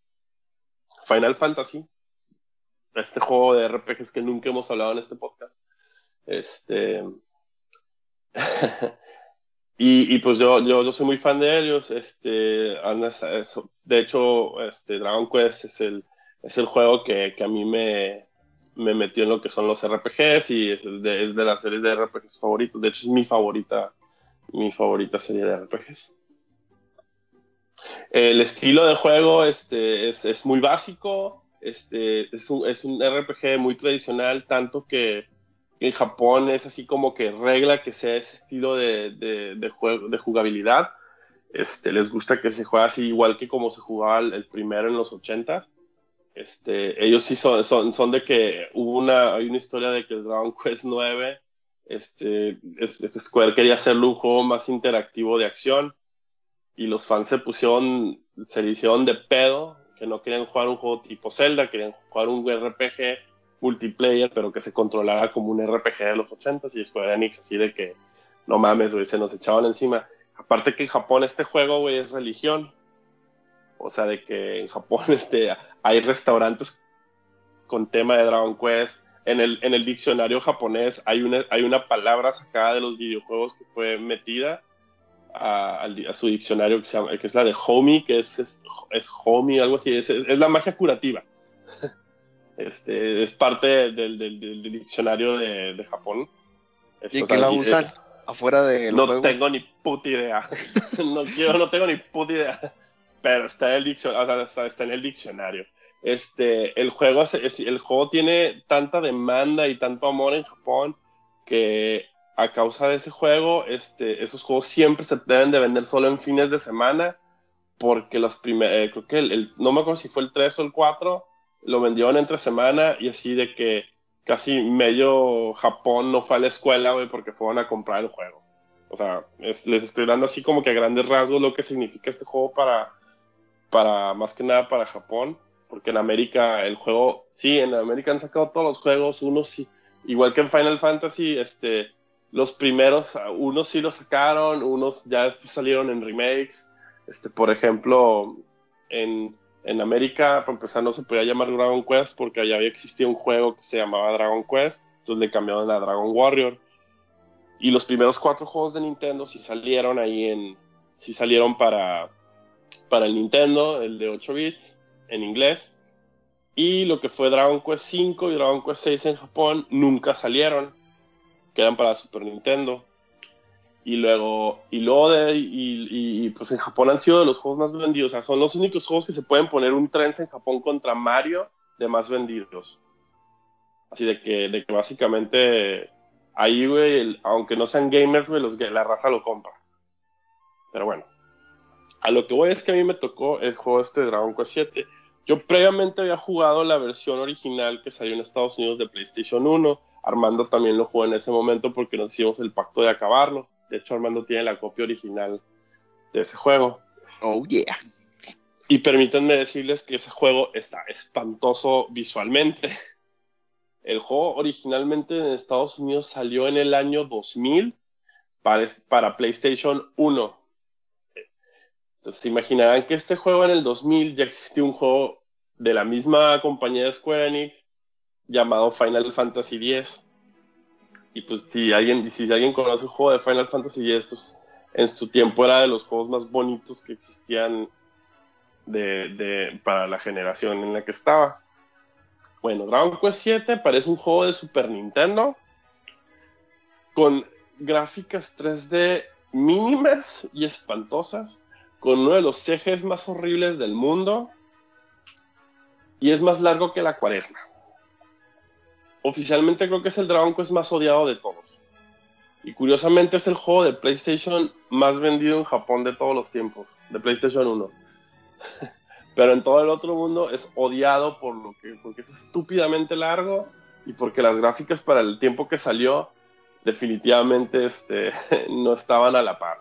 Final Fantasy, este juego de RPGs que nunca hemos hablado en este podcast. Este. y, pues yo, yo, yo soy muy fan de ellos. Este, de hecho, este, Dragon Quest es el, es el juego que, que a mí me, me metió en lo que son los RPGs y es de, es de las series de RPGs favoritos. De hecho, es mi favorita, mi favorita serie de RPGs. El estilo de juego este, es, es muy básico, este, es, un, es un RPG muy tradicional, tanto que en Japón es así como que regla que sea ese estilo de, de, juego, de jugabilidad. Este, les gusta que se juegue así igual que como se jugaba el, primero en los ochentas. Este, ellos sí son, son, son, de que hubo una, hay una historia de que el Dragon Quest 9, este, Square quería hacerlo un juego más interactivo de acción y los fans se pusieron, se hicieron de pedo, que no querían jugar un juego tipo Zelda, querían jugar un RPG multiplayer, pero que se controlara como un RPG de los 80 y Square Enix así de que, no mames, güey, se nos echaban encima. Aparte que en Japón este juego, güey, es religión. O sea, de que en Japón este, hay restaurantes con tema de Dragon Quest. En el, en el diccionario japonés hay una, hay una palabra sacada de los videojuegos que fue metida a, a, su diccionario que, se llama, que es la de Homie, que es, es, es Homie, algo así, es, es, la magia curativa. Este, es parte del, del, del diccionario de, de Japón. ¿Y que la usan? afuera de No tengo ni puta idea. no, quiero, no tengo ni puta idea. Pero está en el diccionario. O sea, está, está, en el diccionario. Este, el, juego, el juego tiene tanta demanda y tanto amor en Japón que a causa de ese juego, este, esos juegos siempre se deben de vender solo en fines de semana, porque los primeros, eh, creo que el, el, no me acuerdo si fue el 3 o el 4, lo vendieron entre semana y así de que casi medio Japón no fue a la escuela, güey, porque fueron a comprar el juego. O sea, es, les estoy dando así como que a grandes rasgos lo que significa este juego para, para, más que nada para Japón, porque en América el juego, sí, en América han sacado todos los juegos, unos sí, igual que en Final Fantasy, este, los primeros, unos sí los sacaron, unos ya después salieron en remakes. Este, por ejemplo, en, en América, para empezar, no se podía llamar Dragon Quest porque ya había existido un juego que se llamaba Dragon Quest, entonces le cambiaron a Dragon Warrior. Y los primeros cuatro juegos de Nintendo sí salieron ahí en. sí salieron para, para el Nintendo, el de 8 bits, en inglés. Y lo que fue Dragon Quest 5 y Dragon Quest 6 en Japón nunca salieron quedan para Super Nintendo. Y luego, y luego de, y, y, pues en Japón han sido de los juegos más vendidos. O sea, son los únicos juegos que se pueden poner un tren en Japón contra Mario de más vendidos. Así de que, de que básicamente ahí, güey, aunque no sean gamers, güey, los, la raza lo compra. Pero bueno, a lo que voy es que a mí me tocó el juego este Dragon Quest 7. Yo previamente había jugado la versión original que salió en Estados Unidos de PlayStation 1 Armando también lo jugó en ese momento porque nos hicimos el pacto de acabarlo. De hecho, Armando tiene la copia original de ese juego. Oh, yeah. Y permítanme decirles que ese juego está espantoso visualmente. El juego originalmente en Estados Unidos salió en el año 2000 para, para PlayStation 1. Entonces, se imaginarán que este juego en el 2000 ya existía un juego de la misma compañía de Square Enix llamado Final Fantasy X. Y pues si alguien, si alguien conoce el juego de Final Fantasy X, pues en su tiempo era de los juegos más bonitos que existían de, de, para la generación en la que estaba. Bueno, Dragon Quest 7 parece un juego de Super Nintendo con gráficas 3D mínimas y espantosas, con uno de los CGs más horribles del mundo, y es más largo que la cuaresma. Oficialmente creo que es el Dragon Quest más odiado de todos. Y curiosamente es el juego de PlayStation más vendido en Japón de todos los tiempos, de PlayStation 1. Pero en todo el otro mundo es odiado por lo que, porque es estúpidamente largo y porque las gráficas para el tiempo que salió definitivamente este, no estaban a la par.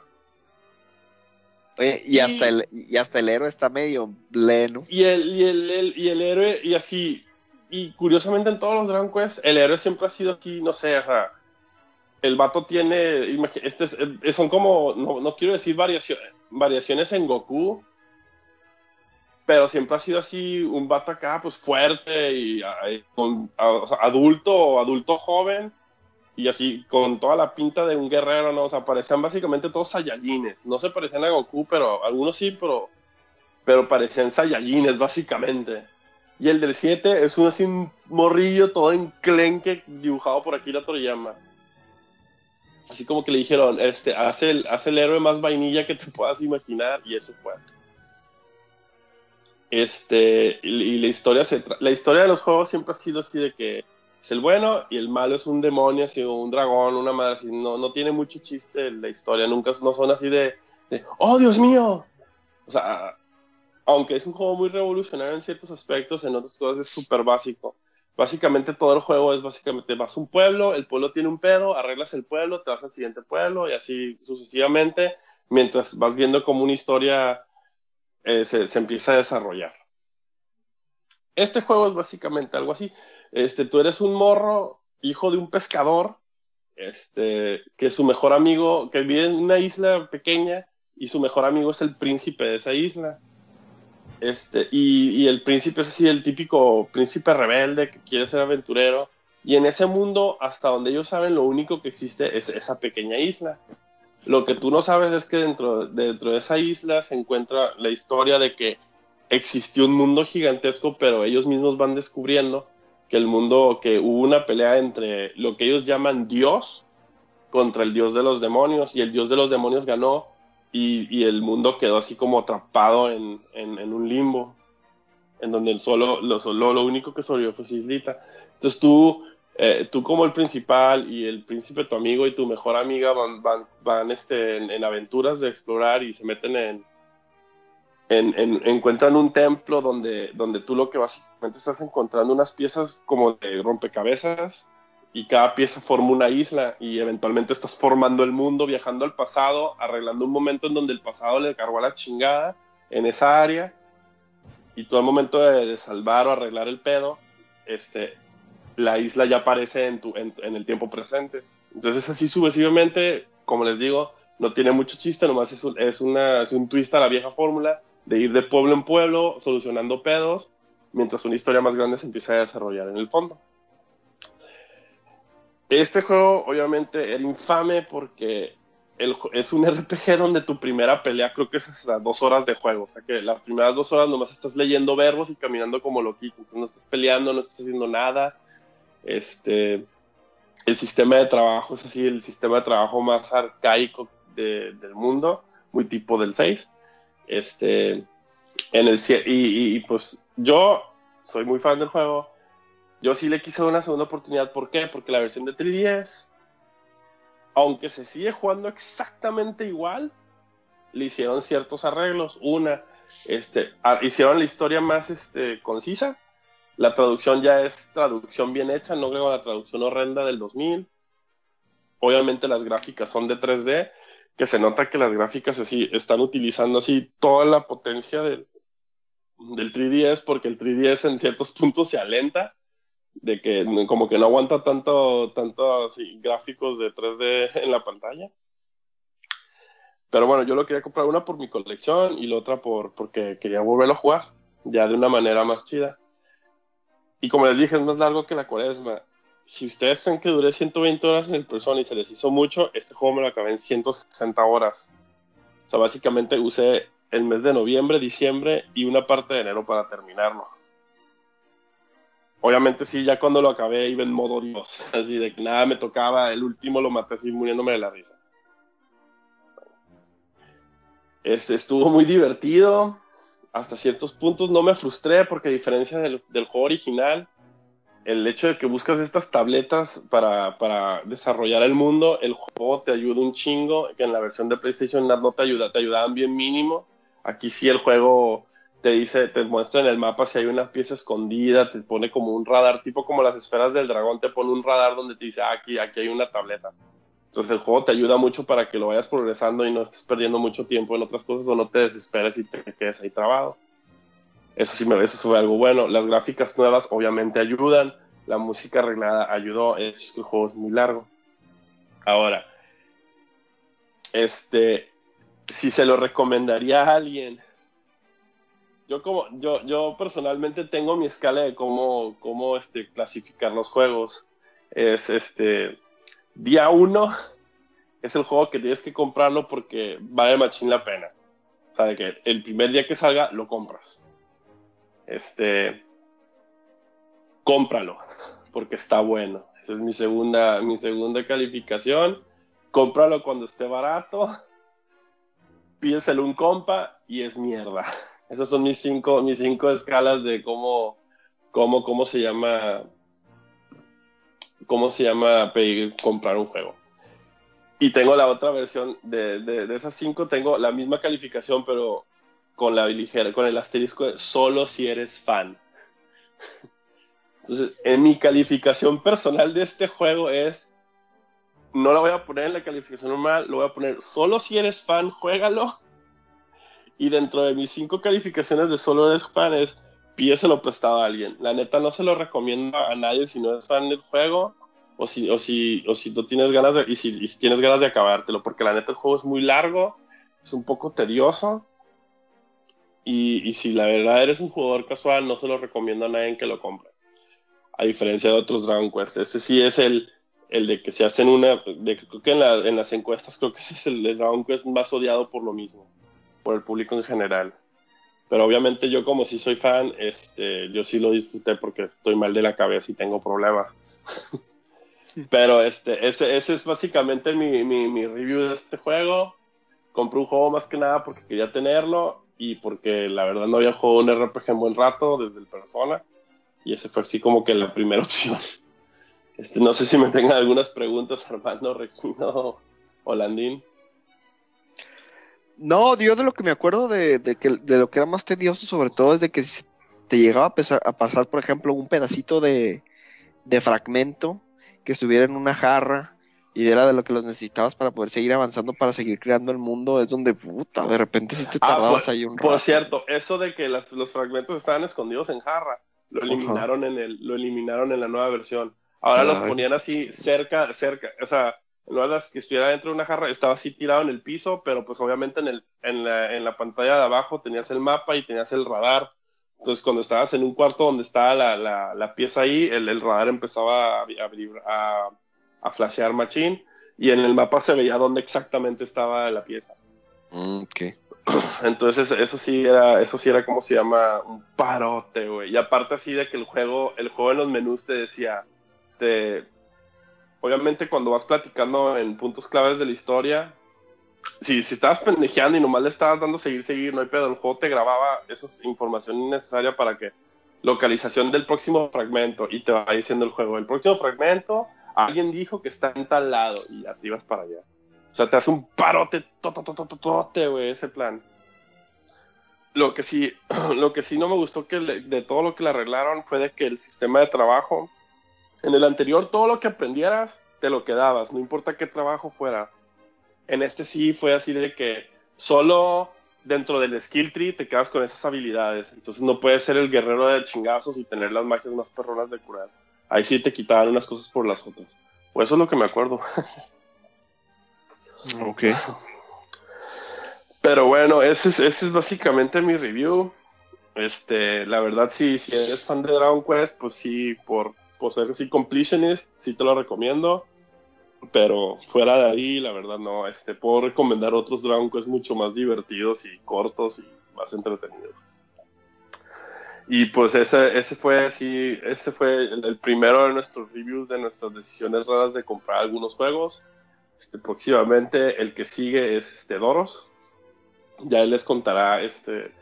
Oye, y, hasta el, y hasta el héroe está medio pleno. Y el, y el, y el héroe, y así, y curiosamente en todos los Dragon Quest, el héroe siempre ha sido así, no sé, el vato tiene, este son como, no, no, quiero decir variaciones, variaciones en Goku, pero siempre ha sido así un vato acá, pues fuerte y, con, adulto, adulto joven, y así con toda la pinta de un guerrero, ¿no? O sea, parecían básicamente todos Saiyajines. No se parecían a Goku, pero algunos sí, pero, pero parecían Saiyajines, básicamente. Y el del 7 es un así morrillo todo enclenque dibujado por Akira Toriyama. Así como que le dijeron, este, hace el, hace el héroe más vainilla que te puedas imaginar, y eso fue. Este, y, la historia se la historia de los juegos siempre ha sido así de que es el bueno y el malo es un demonio, así, un dragón, una madre así. No, no tiene mucho chiste la historia, nunca no son así de, ¡Oh, Dios mío! O sea, aunque es un juego muy revolucionario en ciertos aspectos, en otras cosas es súper básico. Básicamente todo el juego es básicamente vas a un pueblo, el pueblo tiene un pedo, arreglas el pueblo, te vas al siguiente pueblo y así sucesivamente, mientras vas viendo cómo una historia eh, se, se empieza a desarrollar. Este juego es básicamente algo así este, tú eres un morro, hijo de un pescador, este, que su mejor amigo, que vive en una isla pequeña y su mejor amigo es el príncipe de esa isla. Este, y, y, el príncipe es así, el típico príncipe rebelde que quiere ser aventurero. Y en ese mundo, hasta donde ellos saben, lo único que existe es esa pequeña isla. Lo que tú no sabes es que dentro, dentro de esa isla se encuentra la historia de que existió un mundo gigantesco, pero ellos mismos van descubriendo que el mundo, que hubo una pelea entre lo que ellos llaman Dios contra el Dios de los demonios, y el Dios de los demonios ganó, y, el mundo quedó así como atrapado en, un limbo, en donde el solo, lo, solo, lo único que sobrevivió fue Cislita. Entonces tú, eh, tú como el principal y el príncipe tu amigo y tu mejor amiga van, van, van este, en aventuras de explorar y se meten en, encuentran un templo donde, donde tú lo que básicamente estás encontrando unas piezas como de rompecabezas y cada pieza forma una isla y eventualmente estás formando el mundo, viajando al pasado, arreglando un momento en donde el pasado le cargó a la chingada en esa área y todo el momento de, salvar o arreglar el pedo, este, la isla ya aparece en, tu, en, el tiempo presente. Entonces así sucesivamente, como les digo, no tiene mucho chiste, nomás es es una, es un twist a la vieja fórmula de ir de pueblo en pueblo solucionando pedos, mientras una historia más grande se empieza a desarrollar en el fondo. Este juego obviamente era infame porque es un RPG donde tu primera pelea creo que es hasta dos horas de juego. O sea que las primeras dos horas nomás estás leyendo verbos y caminando como loquito. Entonces no estás peleando, no estás haciendo nada. Este, el sistema de trabajo es así, el sistema de trabajo más arcaico del mundo, muy tipo del 6. Este, en el, y, y, pues yo soy muy fan del juego. Yo sí le quise una segunda oportunidad. ¿Por qué? Porque la versión de 3DS, aunque se sigue jugando exactamente igual, le hicieron ciertos arreglos. Una, este, hicieron la historia más este, concisa. La traducción ya es traducción bien hecha, no creo la traducción horrenda del 2000. Obviamente las gráficas son de 3D que se nota que las gráficas así están utilizando así toda la potencia del, del 3DS porque el 3DS en ciertos puntos se alenta de que como que no aguanta tanto tanto así, gráficos de 3D en la pantalla. Pero bueno, yo lo quería comprar una por mi colección y la otra por porque quería volverlo a jugar ya de una manera más chida. Y como les dije, es más largo que la cuaresma si ustedes creen que duré 120 horas en el Persona y se les hizo mucho, este juego me lo acabé en 160 horas. O sea, básicamente usé el mes de noviembre, diciembre y una parte de enero para terminarlo. Obviamente sí, ya cuando lo acabé iba en modo Dios, así de que nada me tocaba, el último lo maté así muriéndome de la risa. Este estuvo muy divertido. hasta ciertos puntos no me frustré porque a diferencia del, juego original, el hecho de que buscas estas tabletas para, para, desarrollar el mundo, el juego te ayuda un chingo, que en la versión de PlayStation no te ayuda, te ayudaban bien mínimo. Aquí sí el juego te dice, te muestra en el mapa si hay una pieza escondida, te pone como un radar, tipo como las esferas del dragón, te pone un radar donde te dice, ah, aquí, aquí hay una tableta. Entonces el juego te ayuda mucho para que lo vayas progresando y no estés perdiendo mucho tiempo en otras cosas o no te desesperes y te quedes ahí trabado. Eso sí me eso algo bueno. Las gráficas nuevas obviamente ayudan. La música arreglada ayudó. El juego es muy largo. Ahora, este, si se lo recomendaría a alguien, yo como, yo, yo personalmente tengo mi escala de cómo, cómo este, clasificar los juegos. Es este, día uno es el juego que tienes que comprarlo porque vale machín la pena. O sea, de que el primer día que salga lo compras. Este, cómpralo porque está bueno. Esa es mi segunda, mi segunda calificación. Cómpralo cuando esté barato. Pídeselo un compa y es mierda. Esas son mis cinco, mis cinco escalas de cómo, cómo, cómo se llama cómo se llama pedir, comprar un juego. Y tengo la otra versión de, esas cinco, tengo la misma calificación, pero con la ligera, con el asterisco solo si eres fan. Entonces, en mi calificación personal de este juego es, no la voy a poner en la calificación normal, lo voy a poner solo si eres fan, juégalo. Y dentro de mis cinco calificaciones de solo eres fan es, pídeselo prestado a alguien. La neta no se lo recomiendo a nadie si no es fan del juego o si, o si, o si no tienes ganas de, y si, tienes ganas de acabártelo, porque la neta el juego es muy largo, es un poco tedioso. Y, y si la verdad eres un jugador casual, no se lo recomiendo a nadie que lo compre. A diferencia de otros Dragon Quest. Este sí es el, el de que se hacen una. De, creo que en, la, en las encuestas, creo que ese es el de Dragon Quest más odiado por lo mismo, por el público en general. Pero obviamente yo como si soy fan, este, yo sí lo disfruté porque estoy mal de la cabeza y tengo problemas. Pero este, ese, ese es básicamente mi, mi, mi, review de este juego. Compré un juego más que nada porque quería tenerlo y porque la verdad no había jugado un RPG en buen rato desde el Persona. Y ese fue así como que la primera opción. Este, no sé si me tengan algunas preguntas, Armando, Regino o Landín. No, yo de lo que me acuerdo de, que, de lo que era más tedioso, sobre todo, es de que si te llegaba a, a pasar, por ejemplo, un pedacito de, fragmento que estuviera en una jarra y era de lo que los necesitabas para poder seguir avanzando, para seguir creando el mundo, es donde, puta, de repente si te ah, tardabas ahí un rato. Por cierto, eso de que los fragmentos estaban escondidos en jarra, lo eliminaron, en el, lo eliminaron en la nueva versión. Ahora los ponían así cerca, cerca, o sea, no las que estuviera dentro de una jarra, estaba así tirado en el piso, pero pues obviamente en, el, en, la, en la pantalla de abajo tenías el mapa y tenías el radar. Entonces cuando estabas en un cuarto donde estaba la, la, la pieza ahí, el, el, radar empezaba a, a, a, flashear machine y en el mapa se veía dónde exactamente estaba la pieza. Mm, Entonces eso sí era, eso sí era como se llama un parote, güey. Y aparte así de que el juego, el juego en los menús te decía, te, obviamente cuando vas platicando en puntos claves de la historia, si, si estabas pendejeando y nomás le estabas dando seguir, seguir, no hay pedo, el juego te grababa esa información innecesaria para que localización del próximo fragmento y te va diciendo el juego, el próximo fragmento, alguien dijo que está en tal lado y ya te para allá. O sea, te hace un parote, tote, güey, ese plan. Lo que sí, lo que sí no me gustó que de todo lo que le arreglaron fue de que el sistema de trabajo en el anterior todo lo que aprendieras te lo quedabas, no importa qué trabajo fuera. En este sí fue así de que solo dentro del skill tree te quedas con esas habilidades. Entonces no puedes ser el guerrero de chingazos y tener las magias más perronas de curar. Ahí sí te quitaban unas cosas por las otras. Pues eso es lo que me acuerdo. ok. Pero bueno, ese es, ese es básicamente mi review. Este, la verdad, sí, si eres fan de Dragon Quest, pues sí, por por ser así completionist, sí te lo recomiendo. Pero fuera de ahí, la verdad no. Este, puedo recomendar otros Dragon Quest mucho más divertidos y cortos y más entretenidos. Y pues ese, ese fue así, ese fue el, primero de nuestros reviews de nuestras decisiones raras de comprar algunos juegos. Este, próximamente el que sigue es este Doros. Ya él les contará este,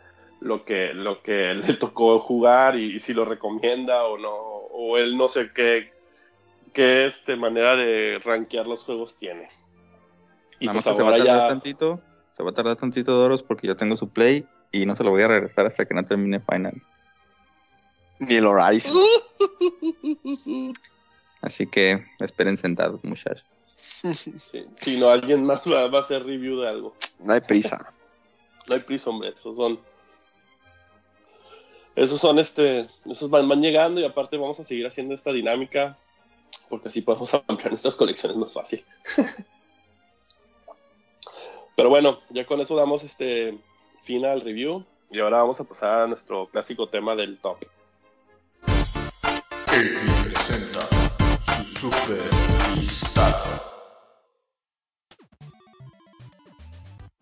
lo que, lo que le tocó jugar y, si lo recomienda o no, o él no sé qué, qué este, manera de rankear los juegos tiene. Y Nada pues se va a tardar tantito, se va a tardar tantito Doros porque yo tengo su play y no se lo voy a regresar hasta que no termine Final. Ni el Horizon. Así que esperen sentados, muchachos. Si no, alguien más va, a hacer review de algo. No hay prisa. No hay prisa, hombre. Esos son. Esos son este. Esos van, van llegando y aparte vamos a seguir haciendo esta dinámica. Porque así podemos ampliar nuestras colecciones más fácil. Pero bueno, ya con eso damos este final review. Y ahora vamos a pasar a nuestro clásico tema del top. presenta su super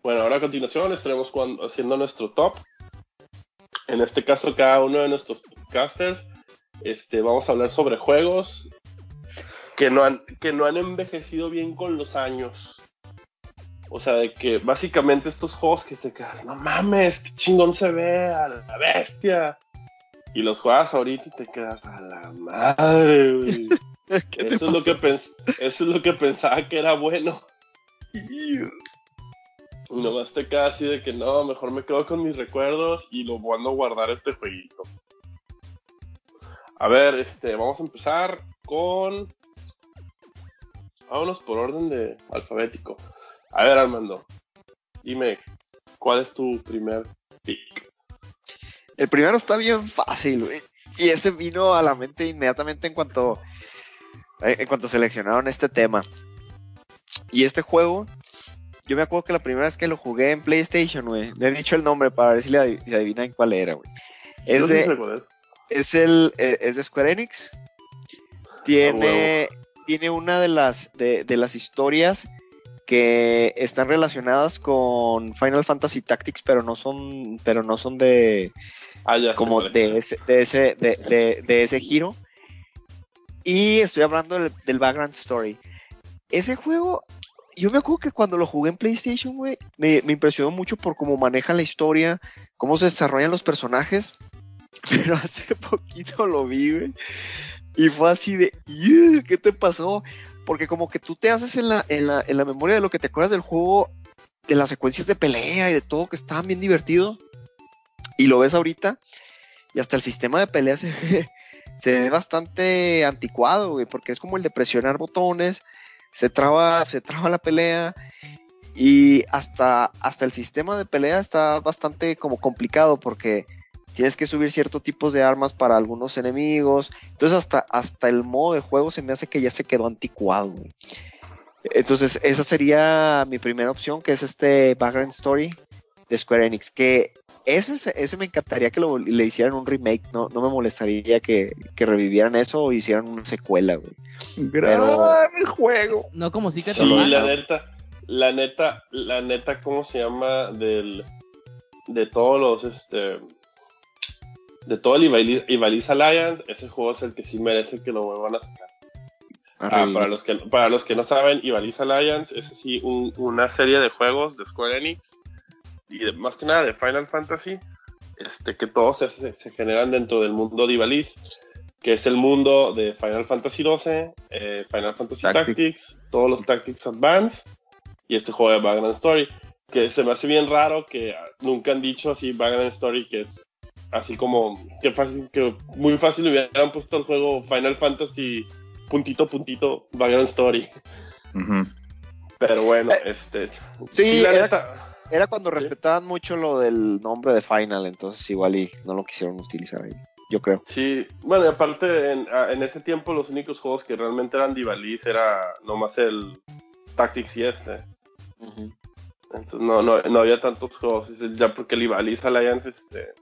Bueno, ahora a continuación estaremos haciendo nuestro top. En este caso, cada uno de nuestros casters este, vamos a hablar sobre juegos que no, han, que no han envejecido bien con los años. O sea, de que básicamente estos juegos que te quedas, no mames, qué chingón se ve, a la bestia. Y los juegas ahorita y te quedas a la madre, güey. eso, es lo que eso es lo que pensaba que era bueno. Y nomás te queda así de que no, mejor me quedo con mis recuerdos y lo voy a guardar este jueguito. A ver, este, vamos a empezar con. Vámonos por orden de alfabético. A ver, Armando, dime, ¿cuál es tu primer pick? El primero está bien fácil, Y ese vino a la mente inmediatamente en cuanto, eh, en cuanto seleccionaron este tema. Y este juego yo me acuerdo que la primera vez que lo jugué en PlayStation, güey, le he dicho el nombre para ver si, le adivinan cuál era, güey. Es, de, es. el, eh, es de Square Enix. Tiene, ah, tiene una de las, de, las historias que están relacionadas con Final Fantasy Tactics, pero no son, pero no son de, ah, ya, como de ese, de ese, de, de, ese giro. Y estoy hablando del, del background story. Ese juego yo me acuerdo que cuando lo jugué en PlayStation, güey, me, impresionó mucho por cómo manejan la historia, cómo se desarrollan los personajes. Pero hace poquito lo vi. Y fue así de, ¿qué te pasó? Porque como que tú te haces en la, en la, en la memoria de lo que te acuerdas del juego, de las secuencias de pelea y de todo que estaban bien divertido. Y lo ves ahorita. Y hasta el sistema de pelea se ve, se ve bastante anticuado, güey, porque es como el de presionar botones se traba, se traba la pelea y hasta, hasta el sistema de pelea está bastante como complicado porque tienes que subir ciertos tipos de armas para algunos enemigos. Entonces hasta, hasta el modo de juego se me hace que ya se quedó anticuado. Entonces esa sería mi primera opción, que es este background story de Square Enix, que ese, ese me encantaría que lo, le hicieran un remake, no, no me molestaría que, revivieran eso o hicieran una secuela. Gran juego. No como sí que Sí, la neta, la neta, la neta, ¿cómo se llama? Del, de todos los, este, de todo el Ivalice Alliance, ese juego es el que sí merece que lo vuelvan a sacar. Ah, para, los que, para los que no saben, Ivalice Alliance es así una serie de juegos de Square Enix y más que nada de Final Fantasy, este, que todos se, generan dentro del mundo de Ivalice, que es el mundo de Final Fantasy XII, eh, Final Fantasy Tactics. todos los Tactics Advance y este juego de Background Story, que se me hace bien raro que nunca han dicho así Background Story, que es así como que fácil, que muy fácil hubieran puesto el juego Final Fantasy puntito puntito Background Story. Pero bueno, eh, este sí, la neta, era cuando respetaban mucho lo del nombre de Final, entonces igual y no lo quisieron utilizar ahí. Yo creo. Sí, bueno, y aparte en, ese tiempo los únicos juegos que realmente eran Divalis era nomás el Tactics y este. Entonces no, no, no, había tantos juegos. Ya porque el Ivalice Alliance, este.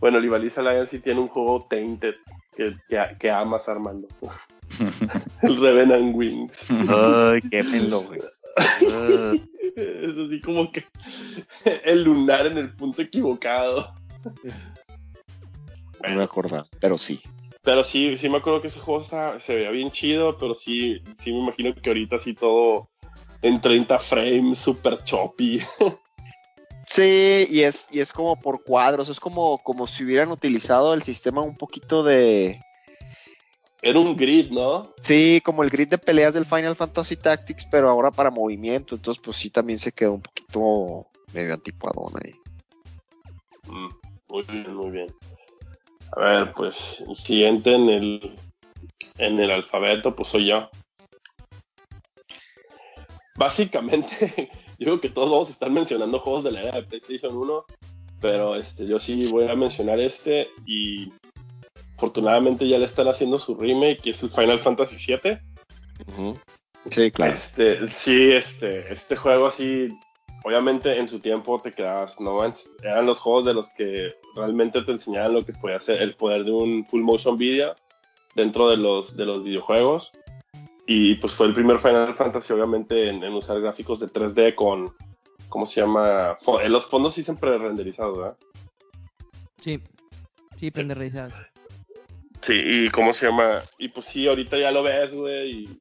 Bueno, el Ivalice Alliance sí tiene un juego Tainted que, que, amas Armando. el Revenant Wings. Ay, qué pelo, güey. Es así como que el lunar en el punto equivocado. No me acuerdo, pero sí. Pero sí, sí me acuerdo que ese juego se veía bien chido, pero sí, sí me imagino que ahorita sí todo en 30 frames, super choppy. Sí, y es, y es como por cuadros, es como, como si hubieran utilizado el sistema un poquito de... Era un grid, ¿no? Sí, como el grid de peleas del Final Fantasy Tactics, pero ahora para movimiento, entonces pues sí también se quedó un poquito medio anticuadón ahí. Mm, muy bien, muy bien. A ver, pues el siguiente en el, en el alfabeto, pues soy yo. Básicamente, yo creo que todos vamos a estar mencionando juegos de la era de PlayStation 1, pero este, yo sí voy a mencionar este y afortunadamente ya le están haciendo su remake, que es el Final Fantasy VII. Sí, claro. Este, sí, este, este juego así, obviamente en su tiempo te quedabas, no manches, eran los juegos de los que realmente te enseñaban lo que podía hacer el poder de un full motion video dentro de los, de los videojuegos. Y pues fue el primer Final Fantasy, obviamente, en, en usar gráficos de 3D con, ¿cómo se llama? Fo- eh, los fondos sí siempre renderizados, ¿verdad? Sí. Sí, penderizadas. Sí, y cómo se llama. Y pues sí, ahorita ya lo ves, güey. Y,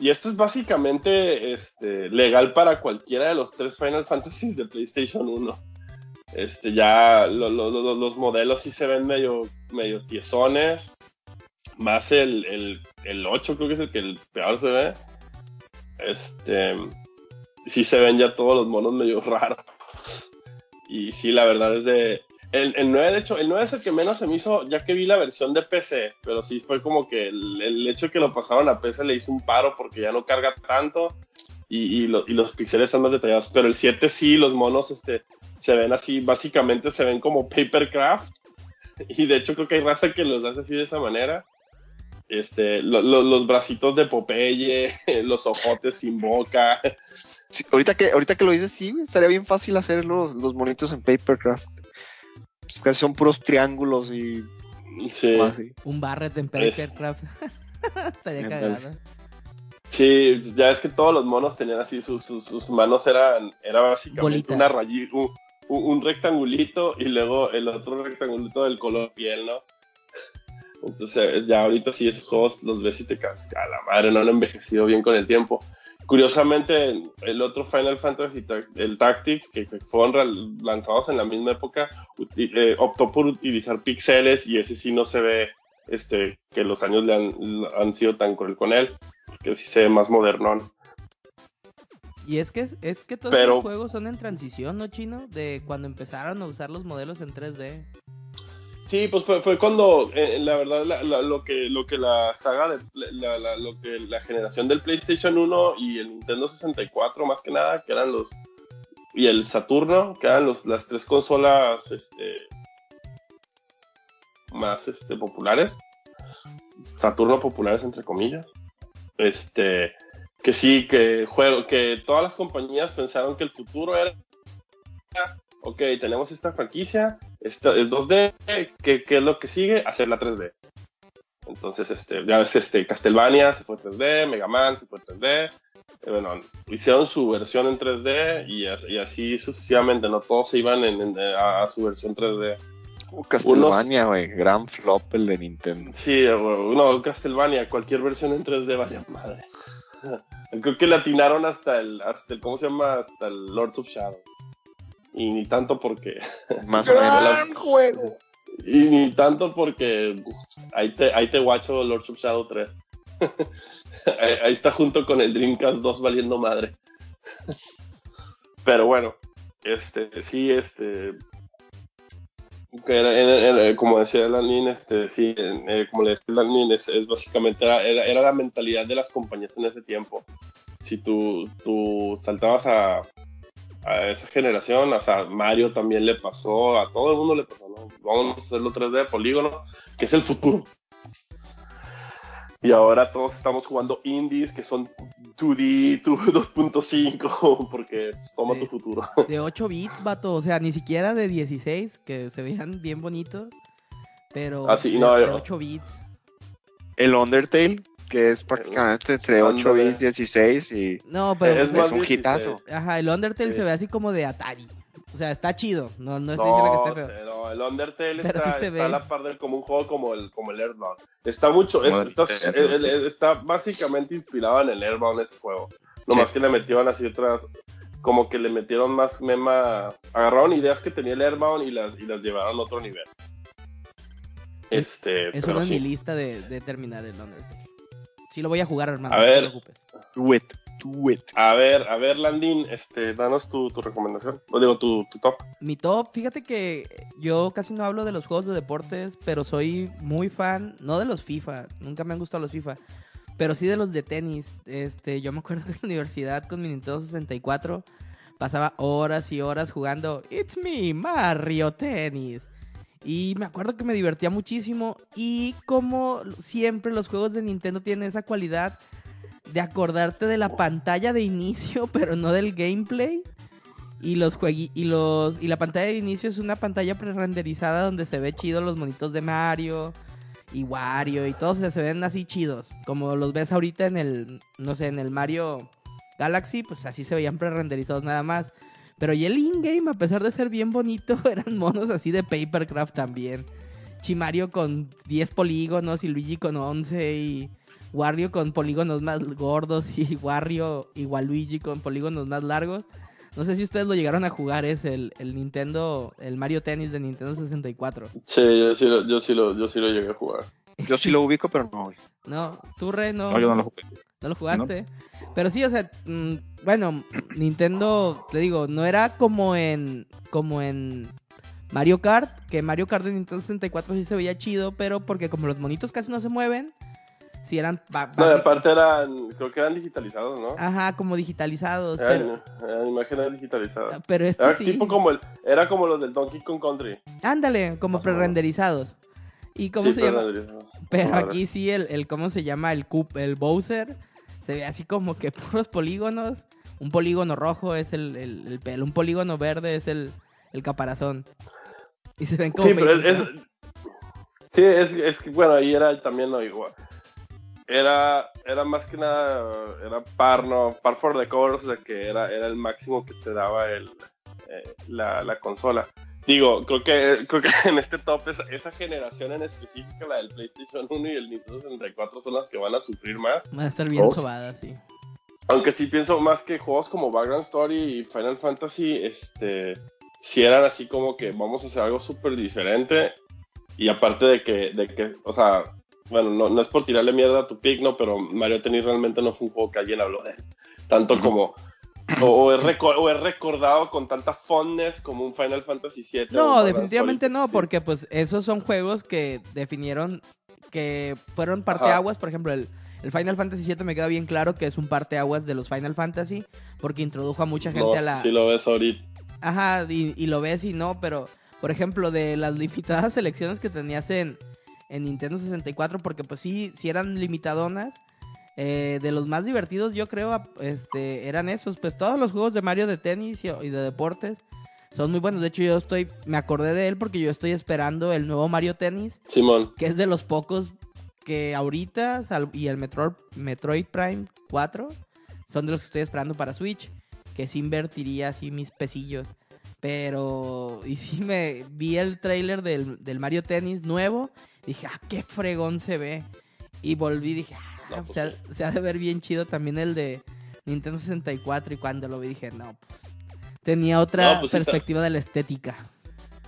y esto es básicamente este, legal para cualquiera de los tres Final Fantasies de PlayStation 1. Este, ya lo- lo- lo- los modelos sí se ven medio, medio tiesones. Más el, el, el 8 creo que es el que el peor se ve. Este. Sí se ven ya todos los monos medio raros. Y sí, la verdad es de. El, el 9, de hecho, el 9 es el que menos se me hizo, ya que vi la versión de PC, pero sí fue como que el, hecho de que lo pasaron a PC le hizo un paro porque ya no carga tanto y, y, lo- y los píxeles están más detallados. Pero el 7 sí, los monos este, se ven así, básicamente se ven como papercraft. Y de hecho creo que hay raza que los hace así de esa manera. Este, lo- lo- los bracitos de Popeye, los ojotes sin boca. Ahorita, que, ahorita que lo dices, sí, estaría bien fácil hacer los, los monitos en Papercraft. Pues casi son puros triángulos y Sí. así. Un Barret en Papercraft. Estaría cagado. Sí, ya es que todos los monos tenían así, sus, sus, sus manos eran, era básicamente Bolitas. una rayita, un, un- un rectangulito y luego el otro rectangulito del color piel, ¿no? Entonces ya ahorita sí esos juegos los ves y te quedas, a la madre, no han envejecido bien con el tiempo. Curiosamente, el otro Final Fantasy, Ta- el Tactics, que, que fueron lanzados en la misma época, eh, optó por utilizar píxeles y ese sí no se ve este, que los años le han, han sido tan cruel con él que sí se ve más modernón. Y es que, es que todos Pero- los juegos son en transición, ¿no, Chino? De cuando empezaron a usar los modelos en 3D. Sí, pues fue, cuando, eh, la verdad, lo, que, lo que la saga, de, la, la- lo que la generación del PlayStation 1 y el Nintendo 64, más que nada, que eran los, y el Saturno, que eran los, las tres consolas este, más este, populares, Saturno populares entre comillas, este, que sí, que juego, que todas las compañías pensaron que el futuro era, ok, tenemos esta franquicia, esta es 2D, ¿qué, qué es lo que sigue? Hacerla 3D. Entonces, este, ya ves, este, Castlevania se fue 3D, Mega Man se fue 3D, eh, bueno, hicieron su versión en 3D y, as- y así sucesivamente, no todos se iban en- en- a, a su versión 3D. Uh, Castlevania, güey, gran flop el de Nintendo. Sí, eh, no, Castlevania, cualquier versión en 3D vaya madre. Creo que le atinaron hasta el, hasta el, ¿cómo se llama? Hasta el Lords of Shadow. Y ni tanto porque, Más o menos. Gran juego! y ni tanto porque ahí te, ahí te guacho Lords of Shadow 3. ahí, ahí está junto con el Dreamcast 2 valiendo madre. Pero bueno, este, sí, este, que era- era- era- como decía Lanin, este, sí, eh, como le decía Lanin, es, es básicamente era, era, era la mentalidad de las compañías en ese tiempo. Si tú, tú saltabas a, a esa generación, o sea, Mario también le pasó, a todo el mundo le pasó, ¿no? Vamos a hacerlo 3D, polígono, que es el futuro. Y ahora todos estamos jugando indies que son 2D, 2.5, porque toma tu futuro. De 8 bits, vato. O sea, ni siquiera de 16, que se veían bien bonitos. Pero Ah, sí, de, no, de yo- 8 bits. El Undertale, que es prácticamente entre 8 Ándale. bits y 16 y No, pero Es un 16. hitazo. ajá, el Undertale Sí. se ve así como de Atari. O sea, está chido. No, no estoy No, diciendo que esté feo. no, el Undertale Pero está, sí se está a la par del como un juego como el, como el Airbound. Está mucho, es- Como el está, Airbound, el- el- está básicamente inspirado en el Airbound ese juego. Nomás Sí. que le metieron así otras, como que le metieron más mema, agarraron ideas que tenía el Airbound y las, y las llevaron a otro nivel. Este, Es pero sí. mi lista de, de terminar el Undertale. Sí lo voy a jugar, hermano. A no te ver. preocupes. Do it, do it. A ver, a ver, Landin, este, danos tu, tu recomendación, o digo, tu, tu top. Mi top, fíjate que yo casi no hablo de los juegos de deportes, pero soy muy fan, no de los FIFA, nunca me han gustado los FIFA, pero sí de los de tenis. Este, yo me acuerdo que en la universidad con mi Nintendo 64 pasaba horas y horas jugando It's me, Mario Tennis. Y me acuerdo que me divertía muchísimo y como siempre los juegos de Nintendo tienen esa cualidad de acordarte de la pantalla de inicio, pero no del gameplay. Y los y los y la pantalla de inicio es una pantalla pre-renderizada donde se ve chido los monitos de Mario y Wario y todos se ven así chidos, como los ves ahorita en el no sé, en el Mario Galaxy, pues así se veían pre-renderizados nada más. Pero y el in-game, a pesar de ser bien bonito, eran monos así de Papercraft también. Chimario con 10 polígonos y Luigi con 11 y Wario con polígonos más gordos y Wario y Waluigi con polígonos más largos. No sé si ustedes lo llegaron a jugar, es el, el Nintendo, el Mario Tennis de Nintendo 64. Sí, yo sí lo, yo sí lo, yo sí lo llegué a jugar. Yo sí lo ubico, pero no. No, tú, Re, no, No, yo no lo jugué. No lo jugaste. Pero sí, o sea, mm, bueno, Nintendo, te digo, no era como en, como en Mario Kart, que Mario Kart de Nintendo 64 sí se veía chido, pero porque como los monitos casi no se mueven, sí eran No, y aparte eran, creo que eran digitalizados, ¿no? Ajá, como digitalizados. Pero, Eran, eran imágenes digitalizadas. pero este Era sí. tipo como el, era como los del Donkey Kong Country. Ándale, como pre-renderizados. ¿Y cómo Sí, se llama? pre-renderizados. Pero aquí sí, el, el ¿cómo se llama? El, cup, el Bowser. Se ve así como que puros polígonos. Un polígono rojo es el, el, el pelo. Un polígono verde es el, el caparazón. Y se ven como... Sí, pero es, sí, es, es que bueno, ahí era también lo igual. Era, era más que nada, era par, no, par for the course, de que era, era el máximo que te daba el, eh, la, la consola. Digo, creo que, creo que en este top esa, esa generación en específico, la del PlayStation 1 y el Nintendo 64, son las que van a sufrir más. Van a estar bien Oh. sobadas, sí. Aunque sí pienso más que juegos como Background Story y Final Fantasy, este, si eran así como que vamos a hacer algo súper diferente. Y aparte de que, de que, o sea, bueno, no, no es por tirarle mierda a tu pick, ¿no? Pero Mario Tennis realmente no fue un juego que alguien habló de él. Tanto como, o, o es reco- o es recordado con tanta fondness como un Final Fantasy VII. No, definitivamente no, porque pues esos son juegos que definieron que fueron Ajá. parteaguas, por ejemplo, el, el Final Fantasy VII me queda bien claro que es un parteaguas de los Final Fantasy, porque introdujo a mucha gente No, a la... si lo ves ahorita. Ajá, y, y lo ves y no, pero por ejemplo, de las limitadas selecciones que tenías en, en Nintendo 64, porque pues sí, sí eran limitadonas. Eh, de los más divertidos, yo creo, este, eran esos. Pues todos los juegos de Mario de tenis y, y de deportes son muy buenos. De hecho, yo estoy, me acordé de él porque yo estoy esperando el nuevo Mario Tennis, Simón. que es de los pocos que ahorita, sal- y el Metroid, Metroid Prime 4, son de los que estoy esperando para Switch, que sí invertiría así mis pesillos. Pero, y sí me vi el trailer del, del Mario Tennis nuevo, dije, ah, qué fregón se ve. Y volví, dije, ah, No, pues se, ha, sí. se ha de ver bien chido también el de Nintendo 64. Y cuando lo vi, dije, no, pues tenía otra No, pues sí, perspectiva de la estética.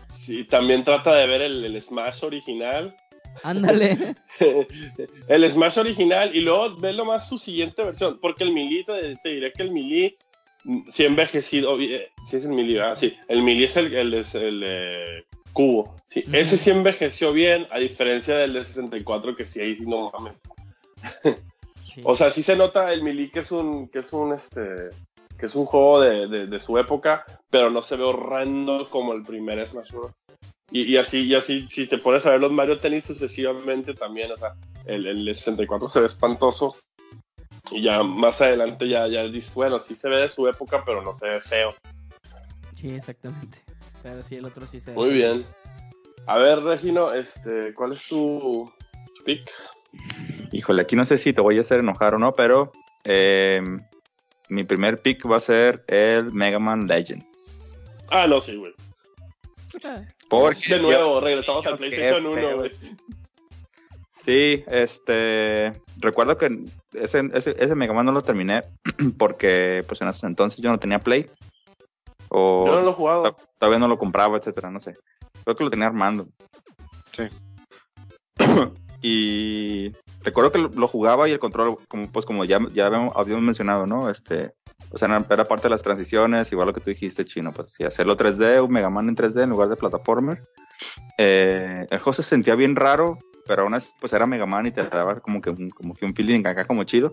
Sí, también trata de ver el, el Smash original. Ándale. el Smash original y luego verlo más su siguiente versión, porque el Melee, te, te diré que el Melee mm, sí ha envejecido, eh, sí es el Melee, ¿verdad? Sí, el Melee es el, el, cubo, sí, ese sí envejeció bien, a diferencia del de 64, que sí, ahí sí no mames. Sí. O sea, sí se nota el Melee que es un, que es un, este, que es un juego de, de- de su época, pero no se ve horrendo como el primer Smash Bros. Y, y así, y así, si te pones a ver los Mario Tennis sucesivamente también, o sea, el, el 64 se ve espantoso. Y ya más adelante ya, ya dices, bueno, sí se ve de su época, pero no se ve feo. Sí, exactamente. Pero sí, el otro sí se Muy bien. A ver, Regino, este, ¿cuál es tu pick? Híjole, aquí no sé si te voy a hacer enojar o no, pero eh, mi primer pick va a ser el Mega Man Legends. Ah, no, sí, güey. Porque De nuevo, regresamos al PlayStation 1, feo. güey. Sí, este, recuerdo que ese, ese, ese Mega Man no lo terminé porque pues en ese entonces yo no tenía Play. O Yo no lo he jugado. to- todavía no lo compraba, etcétera, no sé. Creo que lo tenía armando. Sí. y recuerdo que lo, jugaba y el control, como pues como ya, ya habíamos, mencionado, ¿no? Este, o sea, era, parte de las transiciones, igual lo que tú dijiste, chino, pues sí, hacerlo 3D, un Mega Man en 3D en lugar de plataformer. Eh, el juego se sentía bien raro, pero aún así, pues era Mega Man y te daba como que un, como que un feeling acá como chido.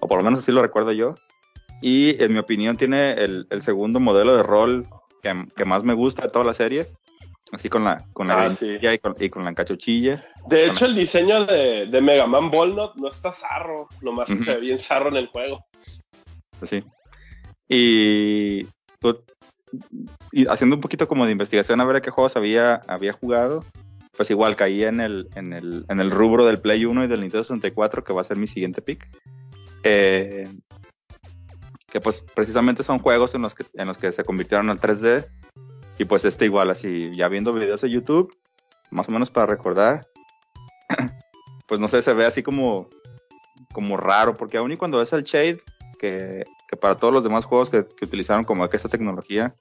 O por lo menos así lo recuerdo yo. Y en mi opinión tiene el, el segundo modelo de rol que, que más me gusta de toda la serie. Así con la, con la Ah, y, con, y con la cachuchilla. De hecho, el diseño de, de Mega Man Ballnut no está zarro, nomás Ujú. se ve bien zarro en el juego. Así. Y, pues, y haciendo un poquito como de investigación a ver a qué juegos había, había jugado, pues igual caí en el, en, el, en el rubro del Play 1 y del Nintendo 64, que va a ser mi siguiente pick. Eh, que pues precisamente son juegos en los que, en los que se convirtieron al 3D. Y pues este igual, así, ya viendo videos de YouTube, más o menos para recordar, pues no sé, se ve así como, como raro, porque aún y cuando ves el shade, que, que para todos los demás juegos que, que utilizaron como que esta tecnología,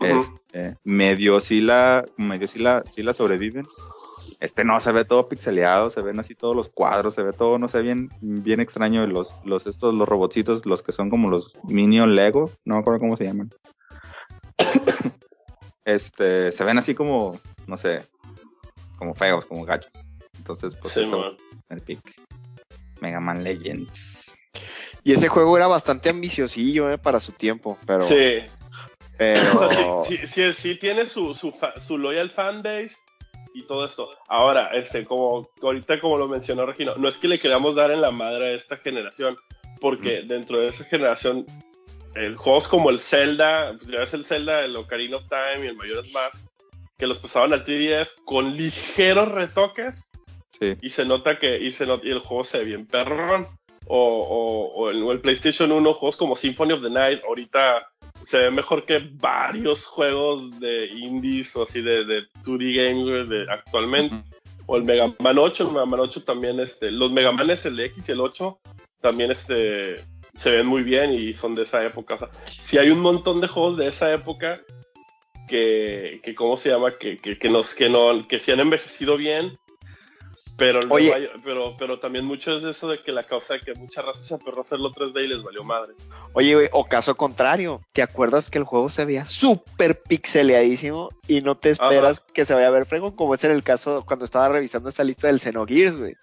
Ujú. este, medio sí la, medio sí la, sí la sobreviven. Este no, se ve todo pixeleado, se ven así todos los cuadros, se ve todo, no sé, bien, bien extraño. Los, los, estos, los robotcitos, los que son como los Minion Lego, no me acuerdo cómo se llaman. Este, se ven así como, no sé, como feos, como gachos. Entonces, pues Sí, eso, man. el pick. Mega Man Legends. Y ese juego era bastante ambiciosillo eh, para su tiempo, pero, Sí. pero sí, sí, sí, sí tiene su, su, fa- su loyal fanbase y todo esto. Ahora, este, como ahorita como lo mencionó Regino, no es que le queramos dar en la madre a esta generación, porque dentro de esa generación, el juegos como el Zelda, ya es el Zelda, el Ocarina of Time y el Majora's Mask, que los pasaban al 3DS con ligeros retoques Sí. y se nota que y, se not- y el juego se ve bien perrón. O, o, o el, o el PlayStation 1, juegos como Symphony of the Night, ahorita se ve mejor que varios juegos de indies o así de, de 2D games de actualmente. O el Mega Man 8, el Mega Man 8 también, este, los Mega Manes, el X y el 8, también este, se ven muy bien y son de esa época. O sea, si hay un montón de juegos de esa época que, que ¿cómo se llama? Que, que, que, nos, que, no, que sí han envejecido bien, pero, Oye. Pero, pero también mucho es de eso de que la causa de que muchas razas se aferró a hacerlo 3D y les valió madre. Oye, güey, o caso contrario, ¿te acuerdas que el juego se veía súper pixeleadísimo y no te esperas que se vaya a ver fregón? Como es en el caso cuando estaba revisando esta lista del Xenogears, güey.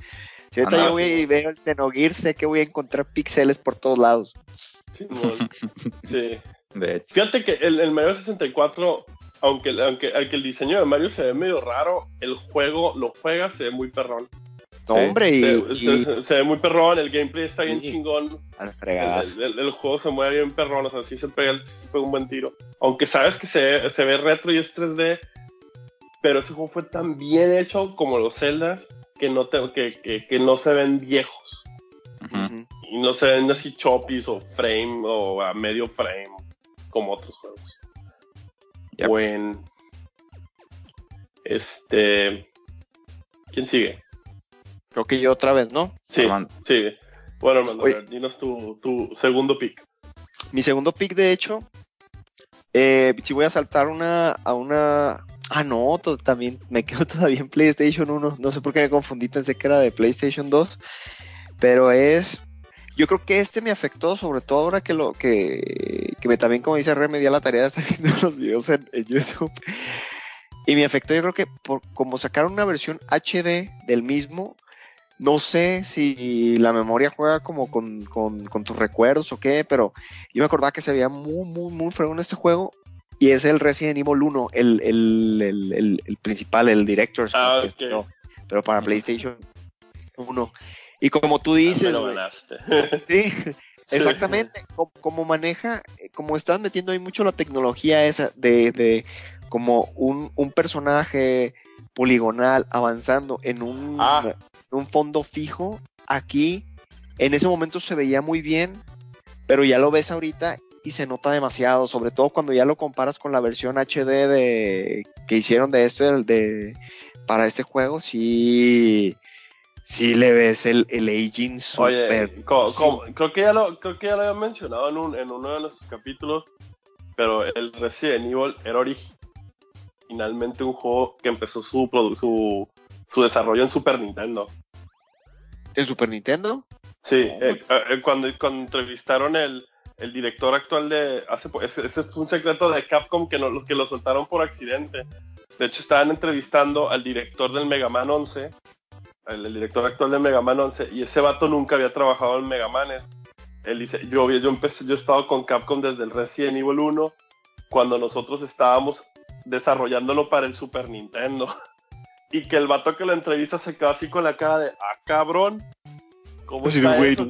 Si ahorita Ah, yo voy sí. y veo el Xenogears, sé que voy a encontrar píxeles por todos lados. Sí. De hecho. Fíjate que el, el Mario 64, aunque, aunque, aunque el diseño de Mario se ve medio raro, el juego lo juega, se ve muy perrón. No, Sí, hombre, y, Se, y se- se ve muy perrón, el gameplay está bien Sí. chingón. al El, fregadazo. el- el juego se mueve bien perrón, o sea, sí se pega, sí se pega un buen tiro. Aunque sabes que se, se ve retro y es 3D, pero ese juego fue tan bien hecho como los Zeldas que no, te- que, que, que no se ven viejos. Y no se ven así choppies o frame o a medio frame como otros juegos. Yep. Buen. Este. ¿Quién sigue? Creo que yo otra vez, ¿no? Sí, Armando. sigue. Bueno, Armando, Oye. dinos tu, tu segundo pick. Mi segundo pick, de hecho, eh, si voy a saltar una, a una... Ah, no, también me quedo todavía en PlayStation 1. No sé por qué me confundí, pensé que era de PlayStation 2. Pero es... Yo creo que este me afectó, sobre todo ahora que lo que, que me también, como dice Re, me di a la tarea de estar viendo los videos en, en YouTube. Y me afectó, yo creo que por como sacaron una versión HD del mismo, no sé si la memoria juega como con, con, con tus recuerdos o qué, pero yo me acordaba que se veía muy, muy, muy fregón este juego. Y es el Resident Evil 1, el, el, el, principal, el director. Ah, ok. pero, pero para PlayStation 1. Y como tú dices. Sí, exactamente. Como, como maneja, eh, como están metiendo ahí mucho la tecnología esa de, de como un, un personaje poligonal avanzando en un, Ah. en un fondo fijo, aquí en ese momento se veía muy bien, pero ya lo ves ahorita y se nota demasiado, sobre todo cuando ya lo comparas con la versión HD de que hicieron de este de para este juego, sí sí le ves el, el aging Oye, super. co- sí. co- creo, que ya lo, creo que ya lo había mencionado en, un- en uno de nuestros capítulos, pero el Resident Evil era originalmente un juego que empezó su, su, su desarrollo en Super Nintendo. ¿El Super Nintendo? Sí, eh, eh, cuando, cuando entrevistaron el, el director actual de... Hace, ese, ese fue un secreto de Capcom que, no, los que lo soltaron por accidente. De hecho, estaban entrevistando al director del Mega Man 11, el, el director actual de Mega Man 11, y ese vato nunca había trabajado en Mega Man. Él dice, yo, yo empecé, yo he estado con Capcom desde el Resident Evil 1, cuando nosotros estábamos desarrollándolo para el Super Nintendo. Y que el vato que lo entrevista se quedó así con la cara de, ah, cabrón. ¿Cómo está eso?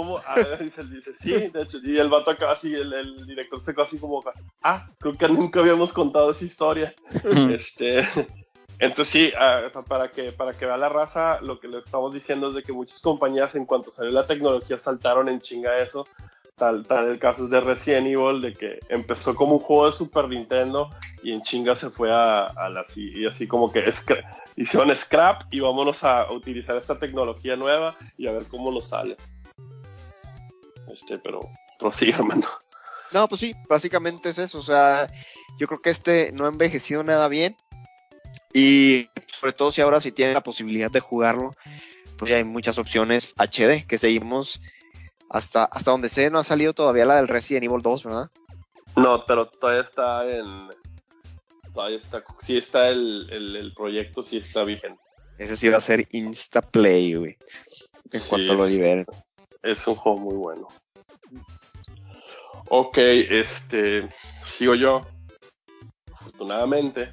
¿Cómo? Ah, dice, dice, sí, de hecho, y el vato acá así, el, el director se quedó así como, ah, creo que nunca habíamos contado esa historia. este, entonces sí, ah, o sea, para que, para que vea la raza, lo que le estamos diciendo es de que muchas compañías en cuanto salió la tecnología saltaron en chinga eso. Tal, tal el caso es de Resident Evil, de que empezó como un juego de Super Nintendo y en chinga se fue a, a la y así como que scra- hicieron scrap y vámonos a utilizar esta tecnología nueva y a ver cómo nos sale. Este, pero prosigue, hermano. No, pues sí, básicamente es eso. O sea, yo creo que este no ha envejecido nada bien. Y sobre todo si ahora sí tiene la posibilidad de jugarlo, pues ya hay muchas opciones HD que seguimos hasta, hasta donde sé, no ha salido todavía la del Resident Evil 2, ¿verdad? No, pero todavía está en. Todavía está. Sí está el, el, el proyecto, sí está vigente. Ese sí va a ser Insta Play, güey. En Sí, cuanto lo liberen. Es un juego muy bueno. Ok, este. Sigo yo. Afortunadamente.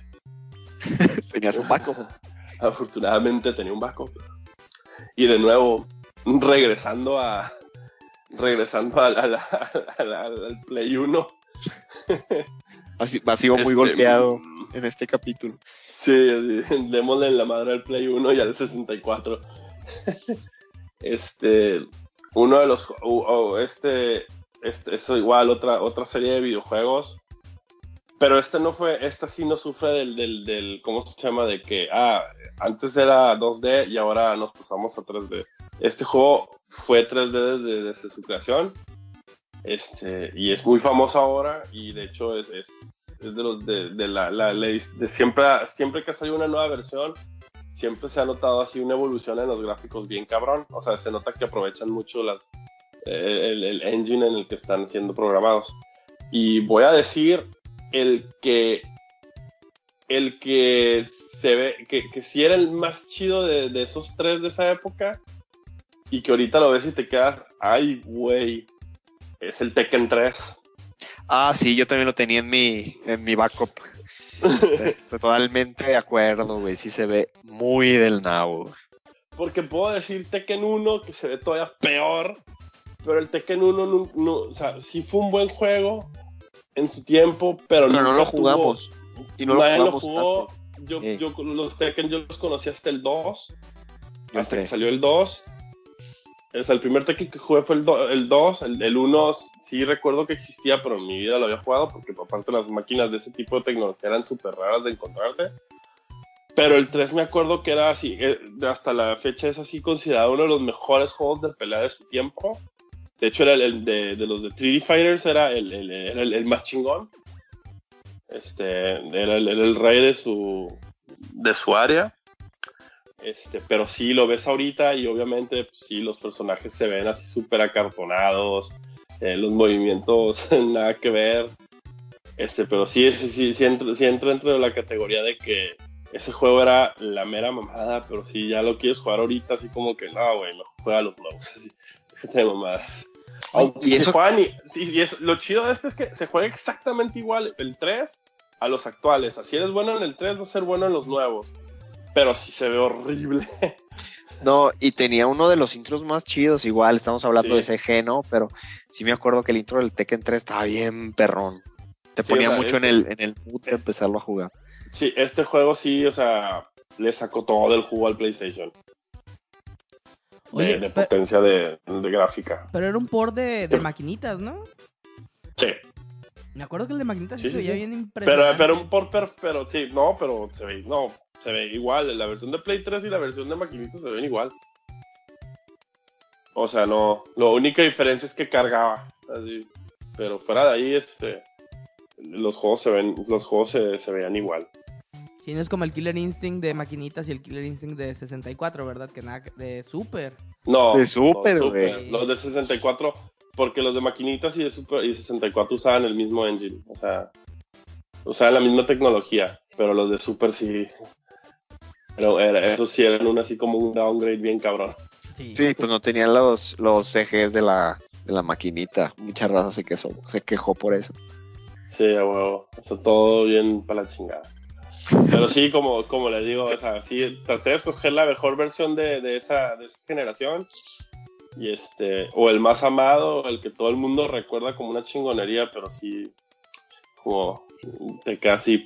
Tenías un Paco. Afortunadamente tenía un backup. Y de nuevo, regresando a. Regresando a la- a la- a la- al Play 1. Así, ha sido muy Este, golpeado en este capítulo. Sí, así, démosle en la madre al Play 1 y al 64. este, uno de los, uh, oh, este, este, eso igual, otra, otra serie de videojuegos. Pero este no fue, esta sí no sufre del, del, del, ¿cómo se llama? De que, ah, antes era 2D y ahora nos pasamos a 3D. Este juego fue 3D desde, desde su creación. Este, y es muy famoso ahora y de hecho es, es, es de los de, de la, la- la- de siempre, siempre que sale una nueva versión, siempre se ha notado así una evolución en los gráficos bien cabrón. O sea, se nota que aprovechan mucho las, eh, el, el engine en el que están siendo programados. Y voy a decir el que el que se ve que, que sí era el más chido de, de esos tres de esa época y que ahorita lo ves y te quedas, ay, güey, es el Tekken 3. Ah, sí, yo también lo tenía en mi, en mi backup. Totalmente de acuerdo, güey. Sí se ve muy del nabo. Porque puedo decir Tekken 1 que se ve todavía peor, pero el Tekken 1 no, no- o sea, sí fue un buen juego en su tiempo, pero, Pero no lo tuvo- jugamos. Y no lo jugamos jugó. tanto. Yo, Eh. yo los Tekken yo los conocí hasta el 2, Yo el hasta que 3. salió el 2. O el primer Tekken que jugué fue el, do- el 2, el, el 1 sí recuerdo que existía, pero en mi vida lo había jugado porque aparte las máquinas de ese tipo de tecnología eran súper raras de encontrarte. Pero el 3 me acuerdo que era así, eh, hasta la fecha es así considerado uno de los mejores juegos de pelea de su tiempo. De hecho, era el, de, los de 3D Fighters, era el, el- el- más chingón. Este, era el rey de su, de su área. Este, pero sí lo ves ahorita y obviamente pues, sí los personajes se ven así súper acartonados, eh, los movimientos nada que ver. Este, pero sí, sí, sí, sí entra, sí entra dentro de la categoría de que ese juego era la mera mamada, pero si ya lo quieres jugar ahorita, así como que no, güey, mejor juega los nuevos, así, déjate de mamadas. Aunque y se juegan y- sí, y es- lo chido de este es que se juega exactamente igual el 3 a los actuales. Así eres bueno en el 3, vas a ser bueno en los nuevos. Pero sí se ve horrible. No, y tenía uno de los intros más chidos, igual, estamos hablando Sí. de CG, ¿no? Pero sí me acuerdo que el intro del Tekken 3 estaba bien perrón. Te Sí, ponía o sea, mucho en este- el, en el mood de empezarlo a jugar. Sí, este juego sí, o sea, le sacó todo el jugo al PlayStation. De, Oye, de pe- potencia de, de gráfica. pero era un port de, de Pero- maquinitas, ¿no? Sí. Me acuerdo que el de maquinitas sí, Sí, se sí, veía sí. bien Pero, impresionante. pero un por per- pero sí, no, pero se ve, no, se ve igual. La versión de Play 3 y la versión de maquinitas se ven igual. O sea, no. La única diferencia es que cargaba. Así. Pero fuera de ahí, este. Los juegos se ven, los juegos se, se veían igual. Sí, no es como el Killer Instinct de maquinitas y el Killer Instinct de 64, ¿verdad? Que nada, de Super. No. De Super, no, güey. Los de 64, porque los de maquinitas y de Super y 64 usaban el mismo engine. O sea, usaban la misma tecnología. Pero los de Super sí. Pero era, esos sí eran un, así como un downgrade bien cabrón. Sí. Sí, pues no tenían los, los CGs de la, de la maquinita. Mucha raza se quejó, se quejó por eso. Sí, a huevo. Está todo bien para la chingada. Pero sí, como, como les digo, o sea, sí, traté de escoger la mejor versión de, de esa, de esa generación. Y este, o el más amado, el que todo el mundo recuerda como una chingonería, pero sí, como te queda así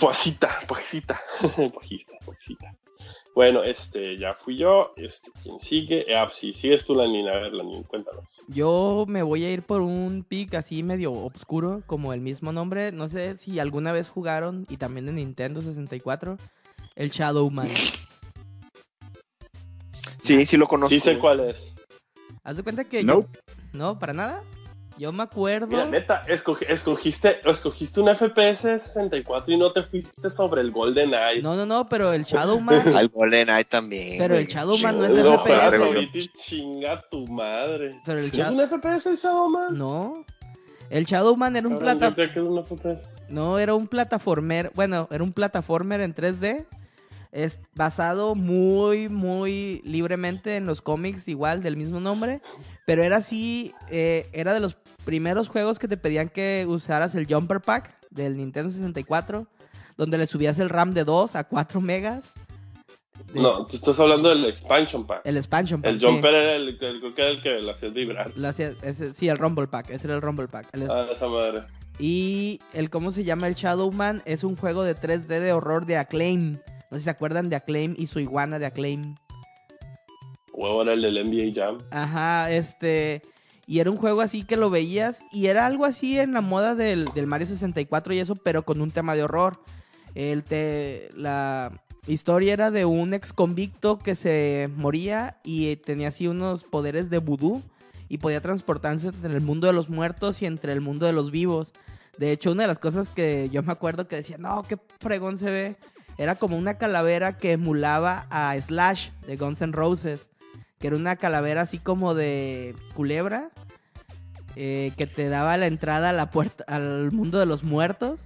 Puajita, puajita, puajista, puajista. Bueno, este, ya fui yo. Este, ¿quién sigue? Ah, sí, sigues tú, Lanin. A ver, Lanin, cuéntanos. Yo me voy a ir por un pick así medio oscuro, como el mismo nombre. No sé si alguna vez jugaron, y también en Nintendo 64, el Shadow Man. Sí, sí lo conozco. Sí sé cuál es. Haz de cuenta que yo... No, para nada. Yo me acuerdo... Mira, neta, escogi- escogiste, escogiste un FPS 64 y no te fuiste sobre el Golden Eye. No, no, no, pero el Shadow Man... Al GoldenEye también. Pero el güey. Shadow Man no es no FPS. ahorita y chinga tu madre. Pero el ¿Es un FPS el Shadow Man? No. El Shadow Man era un Cabrón, plata... Yo creo que es un FPS. No, era un plataformer, bueno, era un plataformer en 3D, es basado muy, muy libremente en los cómics igual del mismo nombre, pero era así, eh, era de los primeros juegos que te pedían que usaras el Jumper Pack del Nintendo 64, donde le subías el RAM de 2 a 4 megas. de- No, tú estás hablando del expansion pack. El expansion pack. El sí. jumper era el, el- el que lo hacía vibrar. Ese- sí, el Rumble Pack, ese era el Rumble Pack. El- Ah, esa madre. Y el cómo se llama el Shadow Man es un juego de 3D de horror de Acclaim. No sé si se acuerdan de Acclaim y su iguana de Acclaim. Huevo era el del NBA Jam. Ajá, este. Y era un juego así que lo veías y era algo así en la moda del, del Mario 64 y eso, pero con un tema de horror. El te, la historia era de un ex convicto que se moría y tenía así unos poderes de vudú y podía transportarse entre el mundo de los muertos y entre el mundo de los vivos. De hecho, una de las cosas que yo me acuerdo que decía, no, qué fregón se ve, era como una calavera que emulaba a Slash de Guns N' Roses, que era una calavera así como de culebra, eh, que te daba la entrada a la puerta, al mundo de los muertos,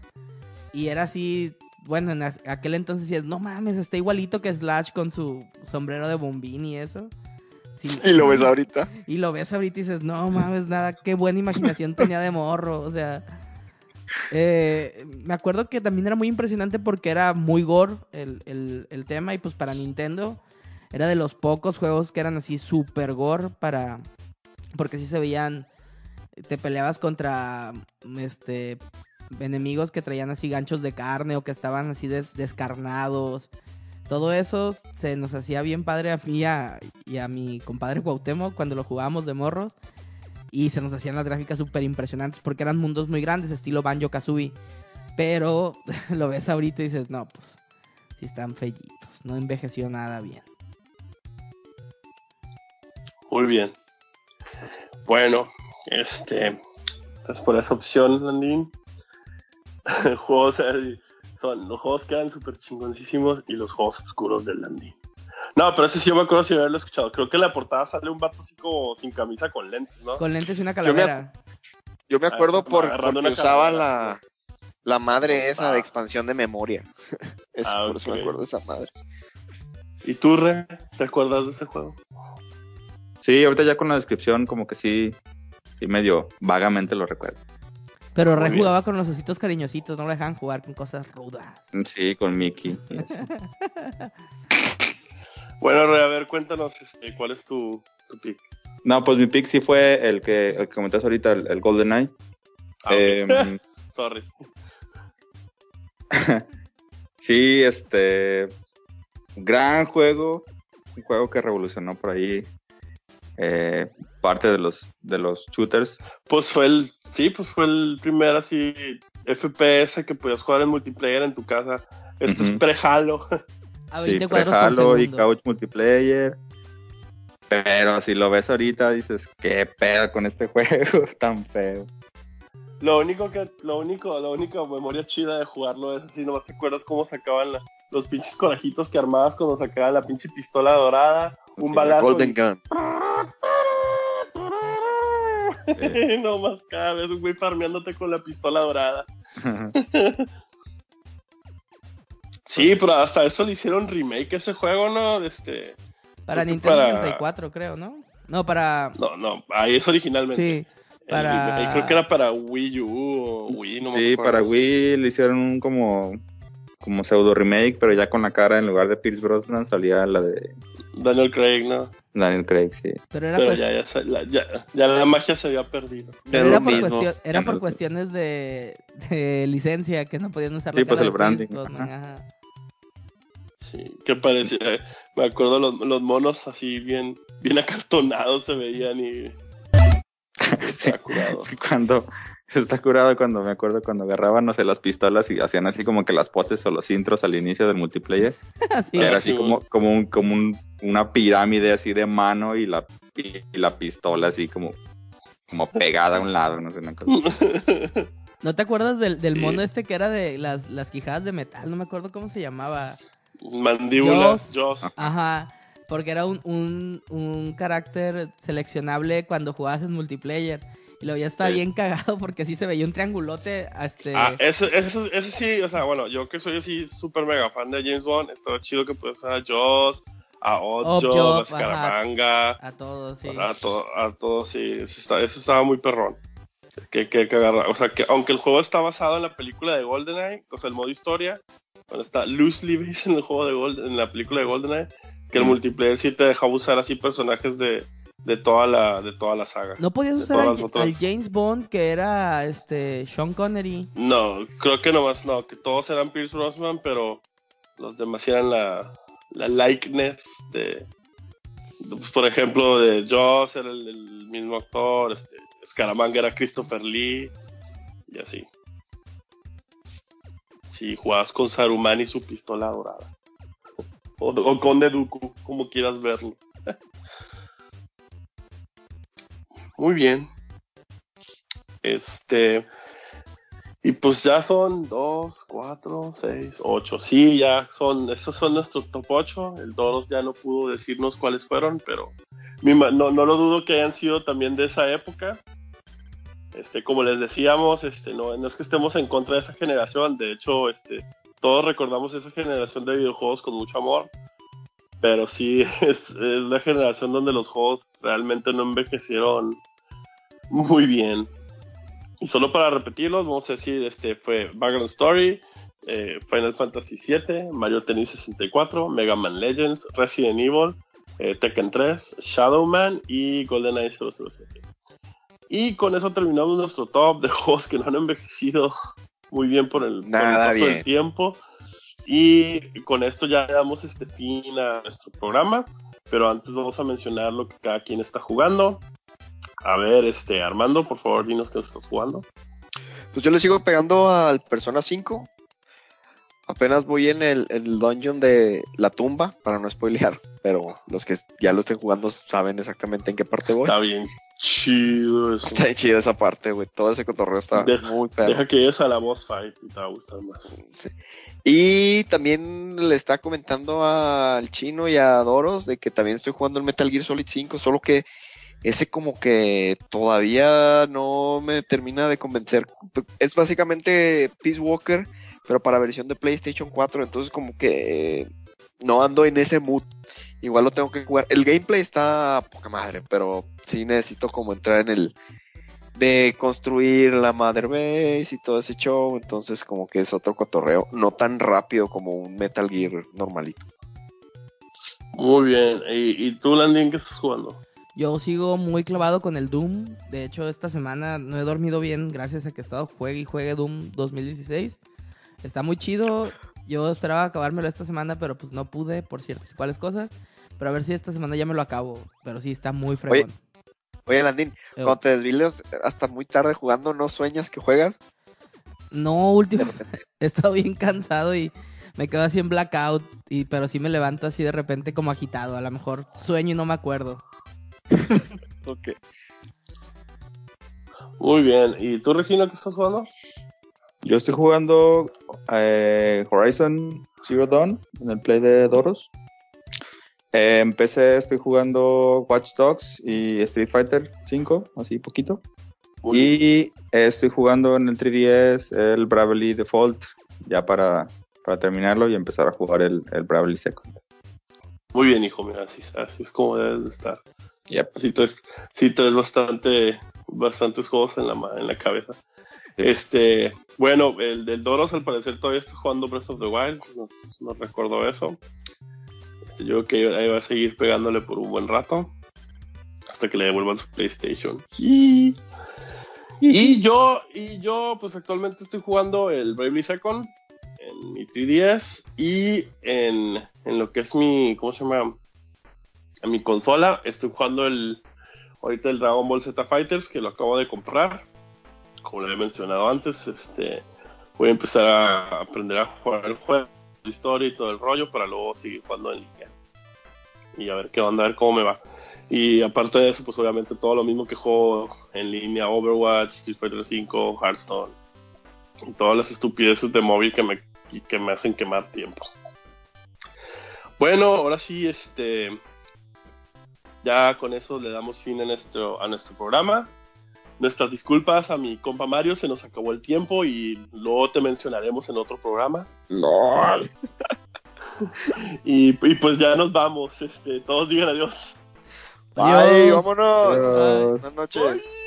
y era así, bueno, en aquel entonces decías, no mames, está igualito que Slash con su sombrero de bombín y eso. Sí. Y lo ves ahorita. Y lo ves ahorita y dices, no mames, nada, qué buena imaginación tenía de morro. O sea, eh, me acuerdo que también era muy impresionante porque era muy gore el, el- tema y pues para Nintendo era de los pocos juegos que eran así super gore para... Porque sí se veían, te peleabas contra este enemigos que traían así ganchos de carne o que estaban así des- descarnados. Todo eso se nos hacía bien padre a mí y a, y a mi compadre Cuauhtémoc cuando lo jugábamos de morros. Y se nos hacían las gráficas súper impresionantes porque eran mundos muy grandes, estilo Banjo Kazooie. Pero lo ves ahorita y dices, no, pues sí están fellitos, no envejeció nada bien. Muy bien. Bueno, este. Pues por esa opción, Landín. juegos así, son los juegos quedan súper chingoncísimos y los juegos oscuros del Landín. No, pero ese sí yo me acuerdo si haberlo escuchado. Creo que en la portada sale un vato así como sin camisa con lentes, ¿no? Con lentes y una me calavera. Yo me Ah, acuerdo por, porque usaba la, la madre esa Ah. de expansión de memoria. Eso, Ah, por eso me acuerdo de esa madre. ¿Y tú, Re? ¿Te acuerdas de ese juego? Sí, ahorita ya con la descripción como que sí, sí medio vagamente lo recuerdo. Pero Muy re bien. jugaba con los ositos cariñositos, no lo dejaban jugar con cosas rudas. Sí, con Mickey. Bueno, a ver, cuéntanos este, cuál es tu, tu pick. No, pues mi pick sí fue el que, el que comentaste ahorita, el, el Golden Eye. Ah, ok. Sorry. sí, este. Gran juego. Un juego que revolucionó por ahí eh, parte de los, de los shooters. Pues fue el, sí, pues fue el primer así FPS que podías jugar en multiplayer en tu casa. Esto es Ujú. pre-Halo. A Sí, 20 cuadros por y. Couch Multiplayer. Pero si lo ves ahorita, dices, qué pedo con este juego tan feo. Lo único que, lo único, la única memoria chida de jugarlo es así, nomás te acuerdas cómo sacaban la- los pinches corajitos que armabas cuando sacaban la pinche pistola dorada, un Sí, balazo. Golden y- Gun. no más cada vez un güey farmeándote con la pistola dorada. Sí, pero hasta eso le hicieron remake a ese juego, ¿no? De Este, Para Nintendo para- 64, creo, ¿no? No, para... no, no, ahí es originalmente. Sí, El para- remake creo que era para Wii U o Wii, no sí, para Wii le hicieron un como, como pseudo remake, pero ya con la cara en lugar de Pierce Brosnan salía la de Daniel Craig, ¿no? Daniel Craig, sí. pero era, Pero pues- ya, ya, la, ya, ya la magia se había perdido. pero era por, mismo. cuestión- era por cuestiones de, de licencia, que no podían usar Sí, la pues cara el de branding, Pierce Brosnan, ajá. ajá. Sí, que parecía. Me acuerdo los, los monos así bien, bien acartonados se veían y. Sí. Está curado. Cuando está curado cuando me acuerdo cuando agarraban, no sé, las pistolas y hacían así como que las poses o los intros al inicio del multiplayer. Sí. Era así sí, como, como, un, como un- una pirámide así de mano y la, y, y la pistola así como, como pegada a un lado, no sé, una cosa. ¿No te acuerdas del, del Sí. mono este que era de las, las quijadas de metal? No me acuerdo cómo se llamaba. Mandíbulas, Joss. Ajá, porque era un, un, un carácter seleccionable cuando jugabas en multiplayer. Y luego ya está Sí. bien cagado porque sí se veía un triangulote. Este, Ah, eso, eso, eso sí, o sea, bueno, yo que soy así súper mega fan de James Bond, estaba chido que puedes usar a Joss, a Oddjob, a ajá. Scaramanga, a todos, sí. a, to- a todos, sí, eso, está- eso estaba muy perrón. Que, que, que agarra- o sea, que aunque el juego está basado en la película de GoldenEye, o sea, el modo historia, bueno, está loosely based en el juego de Golden, en la película de GoldenEye, que el multiplayer sí te dejaba usar así personajes de, de toda la, de toda la saga. No podías usar al, las otras. al James Bond que era este Sean Connery. No, creo que nomás no, que todos eran Pierce Brosnan, pero los demás eran la, la likeness de, de, pues, por ejemplo, de Joss era el, el mismo actor, este, Scaramanga era Christopher Lee, y así. Si jugabas con Saruman y su pistola dorada. O, o con Dooku, como quieras verlo. Muy bien. Este. Y pues ya son 2, 4, 6, 8. Sí, ya son. Estos son nuestros top 8. El Doros ya no pudo decirnos cuáles fueron, pero no, no lo dudo que hayan sido también de esa época. Este, como les decíamos, este, no, es que estemos en contra de esa generación. De hecho, este, todos recordamos esa generación de videojuegos con mucho amor. Pero sí, es, la generación donde los juegos realmente no envejecieron muy bien. Y solo para repetirlos, vamos a decir, este fue Vagrant Story, eh, Final Fantasy VII, Mario Tennis 64, Mega Man Legends, Resident Evil, eh, Tekken 3, Shadow Man y GoldenEye 007. Y con eso terminamos nuestro top de juegos que no han envejecido muy bien por el, por el Nada paso del tiempo. Y con esto ya damos este fin a nuestro programa. Pero antes vamos a mencionar lo que cada quien está jugando. A ver, este, Armando, por favor, dinos qué estás jugando. Pues yo le sigo pegando al Persona 5. Apenas voy en el, el dungeon de la tumba, para no spoilear. Pero los que ya lo estén jugando saben exactamente en qué parte voy. Está bien chido eso. Está chida esa parte, güey. Todo ese cotorreo está Deja- muy perro. Deja que llegues a la boss fight y te va a gustar más. Sí. Y también le está comentando al chino y a Doros de que también estoy jugando el Metal Gear Solid 5, solo que ese como que todavía no me termina de convencer. Es básicamente Peace Walker, pero para versión de PlayStation 4, entonces como que no ando en ese mood. Igual lo tengo que jugar. El gameplay está poca madre, pero sí necesito como entrar en el de construir la Mother Base y todo ese show, entonces como que es otro cotorreo, no tan rápido como un Metal Gear normalito. Muy bien. ¿Y, y tú, Landin, qué estás jugando? Yo sigo muy clavado con el Doom. De hecho, esta semana no he dormido bien gracias a que he estado juegue y juegue Doom 2016. Está muy chido. Yo esperaba acabármelo esta semana, pero pues no pude por ciertas y cuales cosas. Pero a ver si esta semana ya me lo acabo. Pero sí, está muy fregón. Oye, Landín, cuando te desviles hasta muy tarde jugando, ¿no sueñas que juegas? No, último. He estado bien cansado y me quedo así en blackout. Y, pero sí me levanto así de repente como agitado. A lo mejor sueño y no me acuerdo. Ok. Muy bien. ¿Y tú, Regina, qué estás jugando? Yo estoy jugando eh, Horizon Zero Dawn en el Play de Doros. Eh, en PC estoy jugando Watch Dogs y Street Fighter 5, así poquito. Y eh, estoy jugando en el 3DS el Bravely Default, ya para, para terminarlo y empezar a jugar el, el Bravely Second. Muy bien, hijo, mira, así, así es como debes de estar. Yep. Sí, traes, sí traes bastante, bastantes juegos en la, en la cabeza. Este, bueno, el del Doros al parecer todavía está jugando Breath of the Wild, nos, nos recordó eso. Este, yo creo que ahí va a seguir pegándole por un buen rato, hasta que le devuelvan su PlayStation. Y, y yo, y yo, pues actualmente estoy jugando el Bravely Second en mi 3DS y en, en lo que es mi, ¿cómo se llama? En mi consola estoy jugando el, ahorita el Dragon Ball Z Fighters que lo acabo de comprar. Como le he mencionado antes, este, voy a empezar a aprender a jugar el juego, la historia y todo el rollo para luego seguir jugando en línea. Y a ver qué onda, a ver cómo me va. Y aparte de eso, pues obviamente todo lo mismo que juego en línea, Overwatch, Street Fighter V, Hearthstone. Y todas las estupideces de móvil que me, que me hacen quemar tiempo. Bueno, ahora sí, este. Ya con eso le damos fin a nuestro, a nuestro programa. Nuestras disculpas a mi compa Mario, se nos acabó el tiempo y luego te mencionaremos en otro programa. LOL. Y, y pues ya nos vamos. Este, todos digan adiós. Bye, Adiós. vámonos. Adiós. Buenas noches. Bye.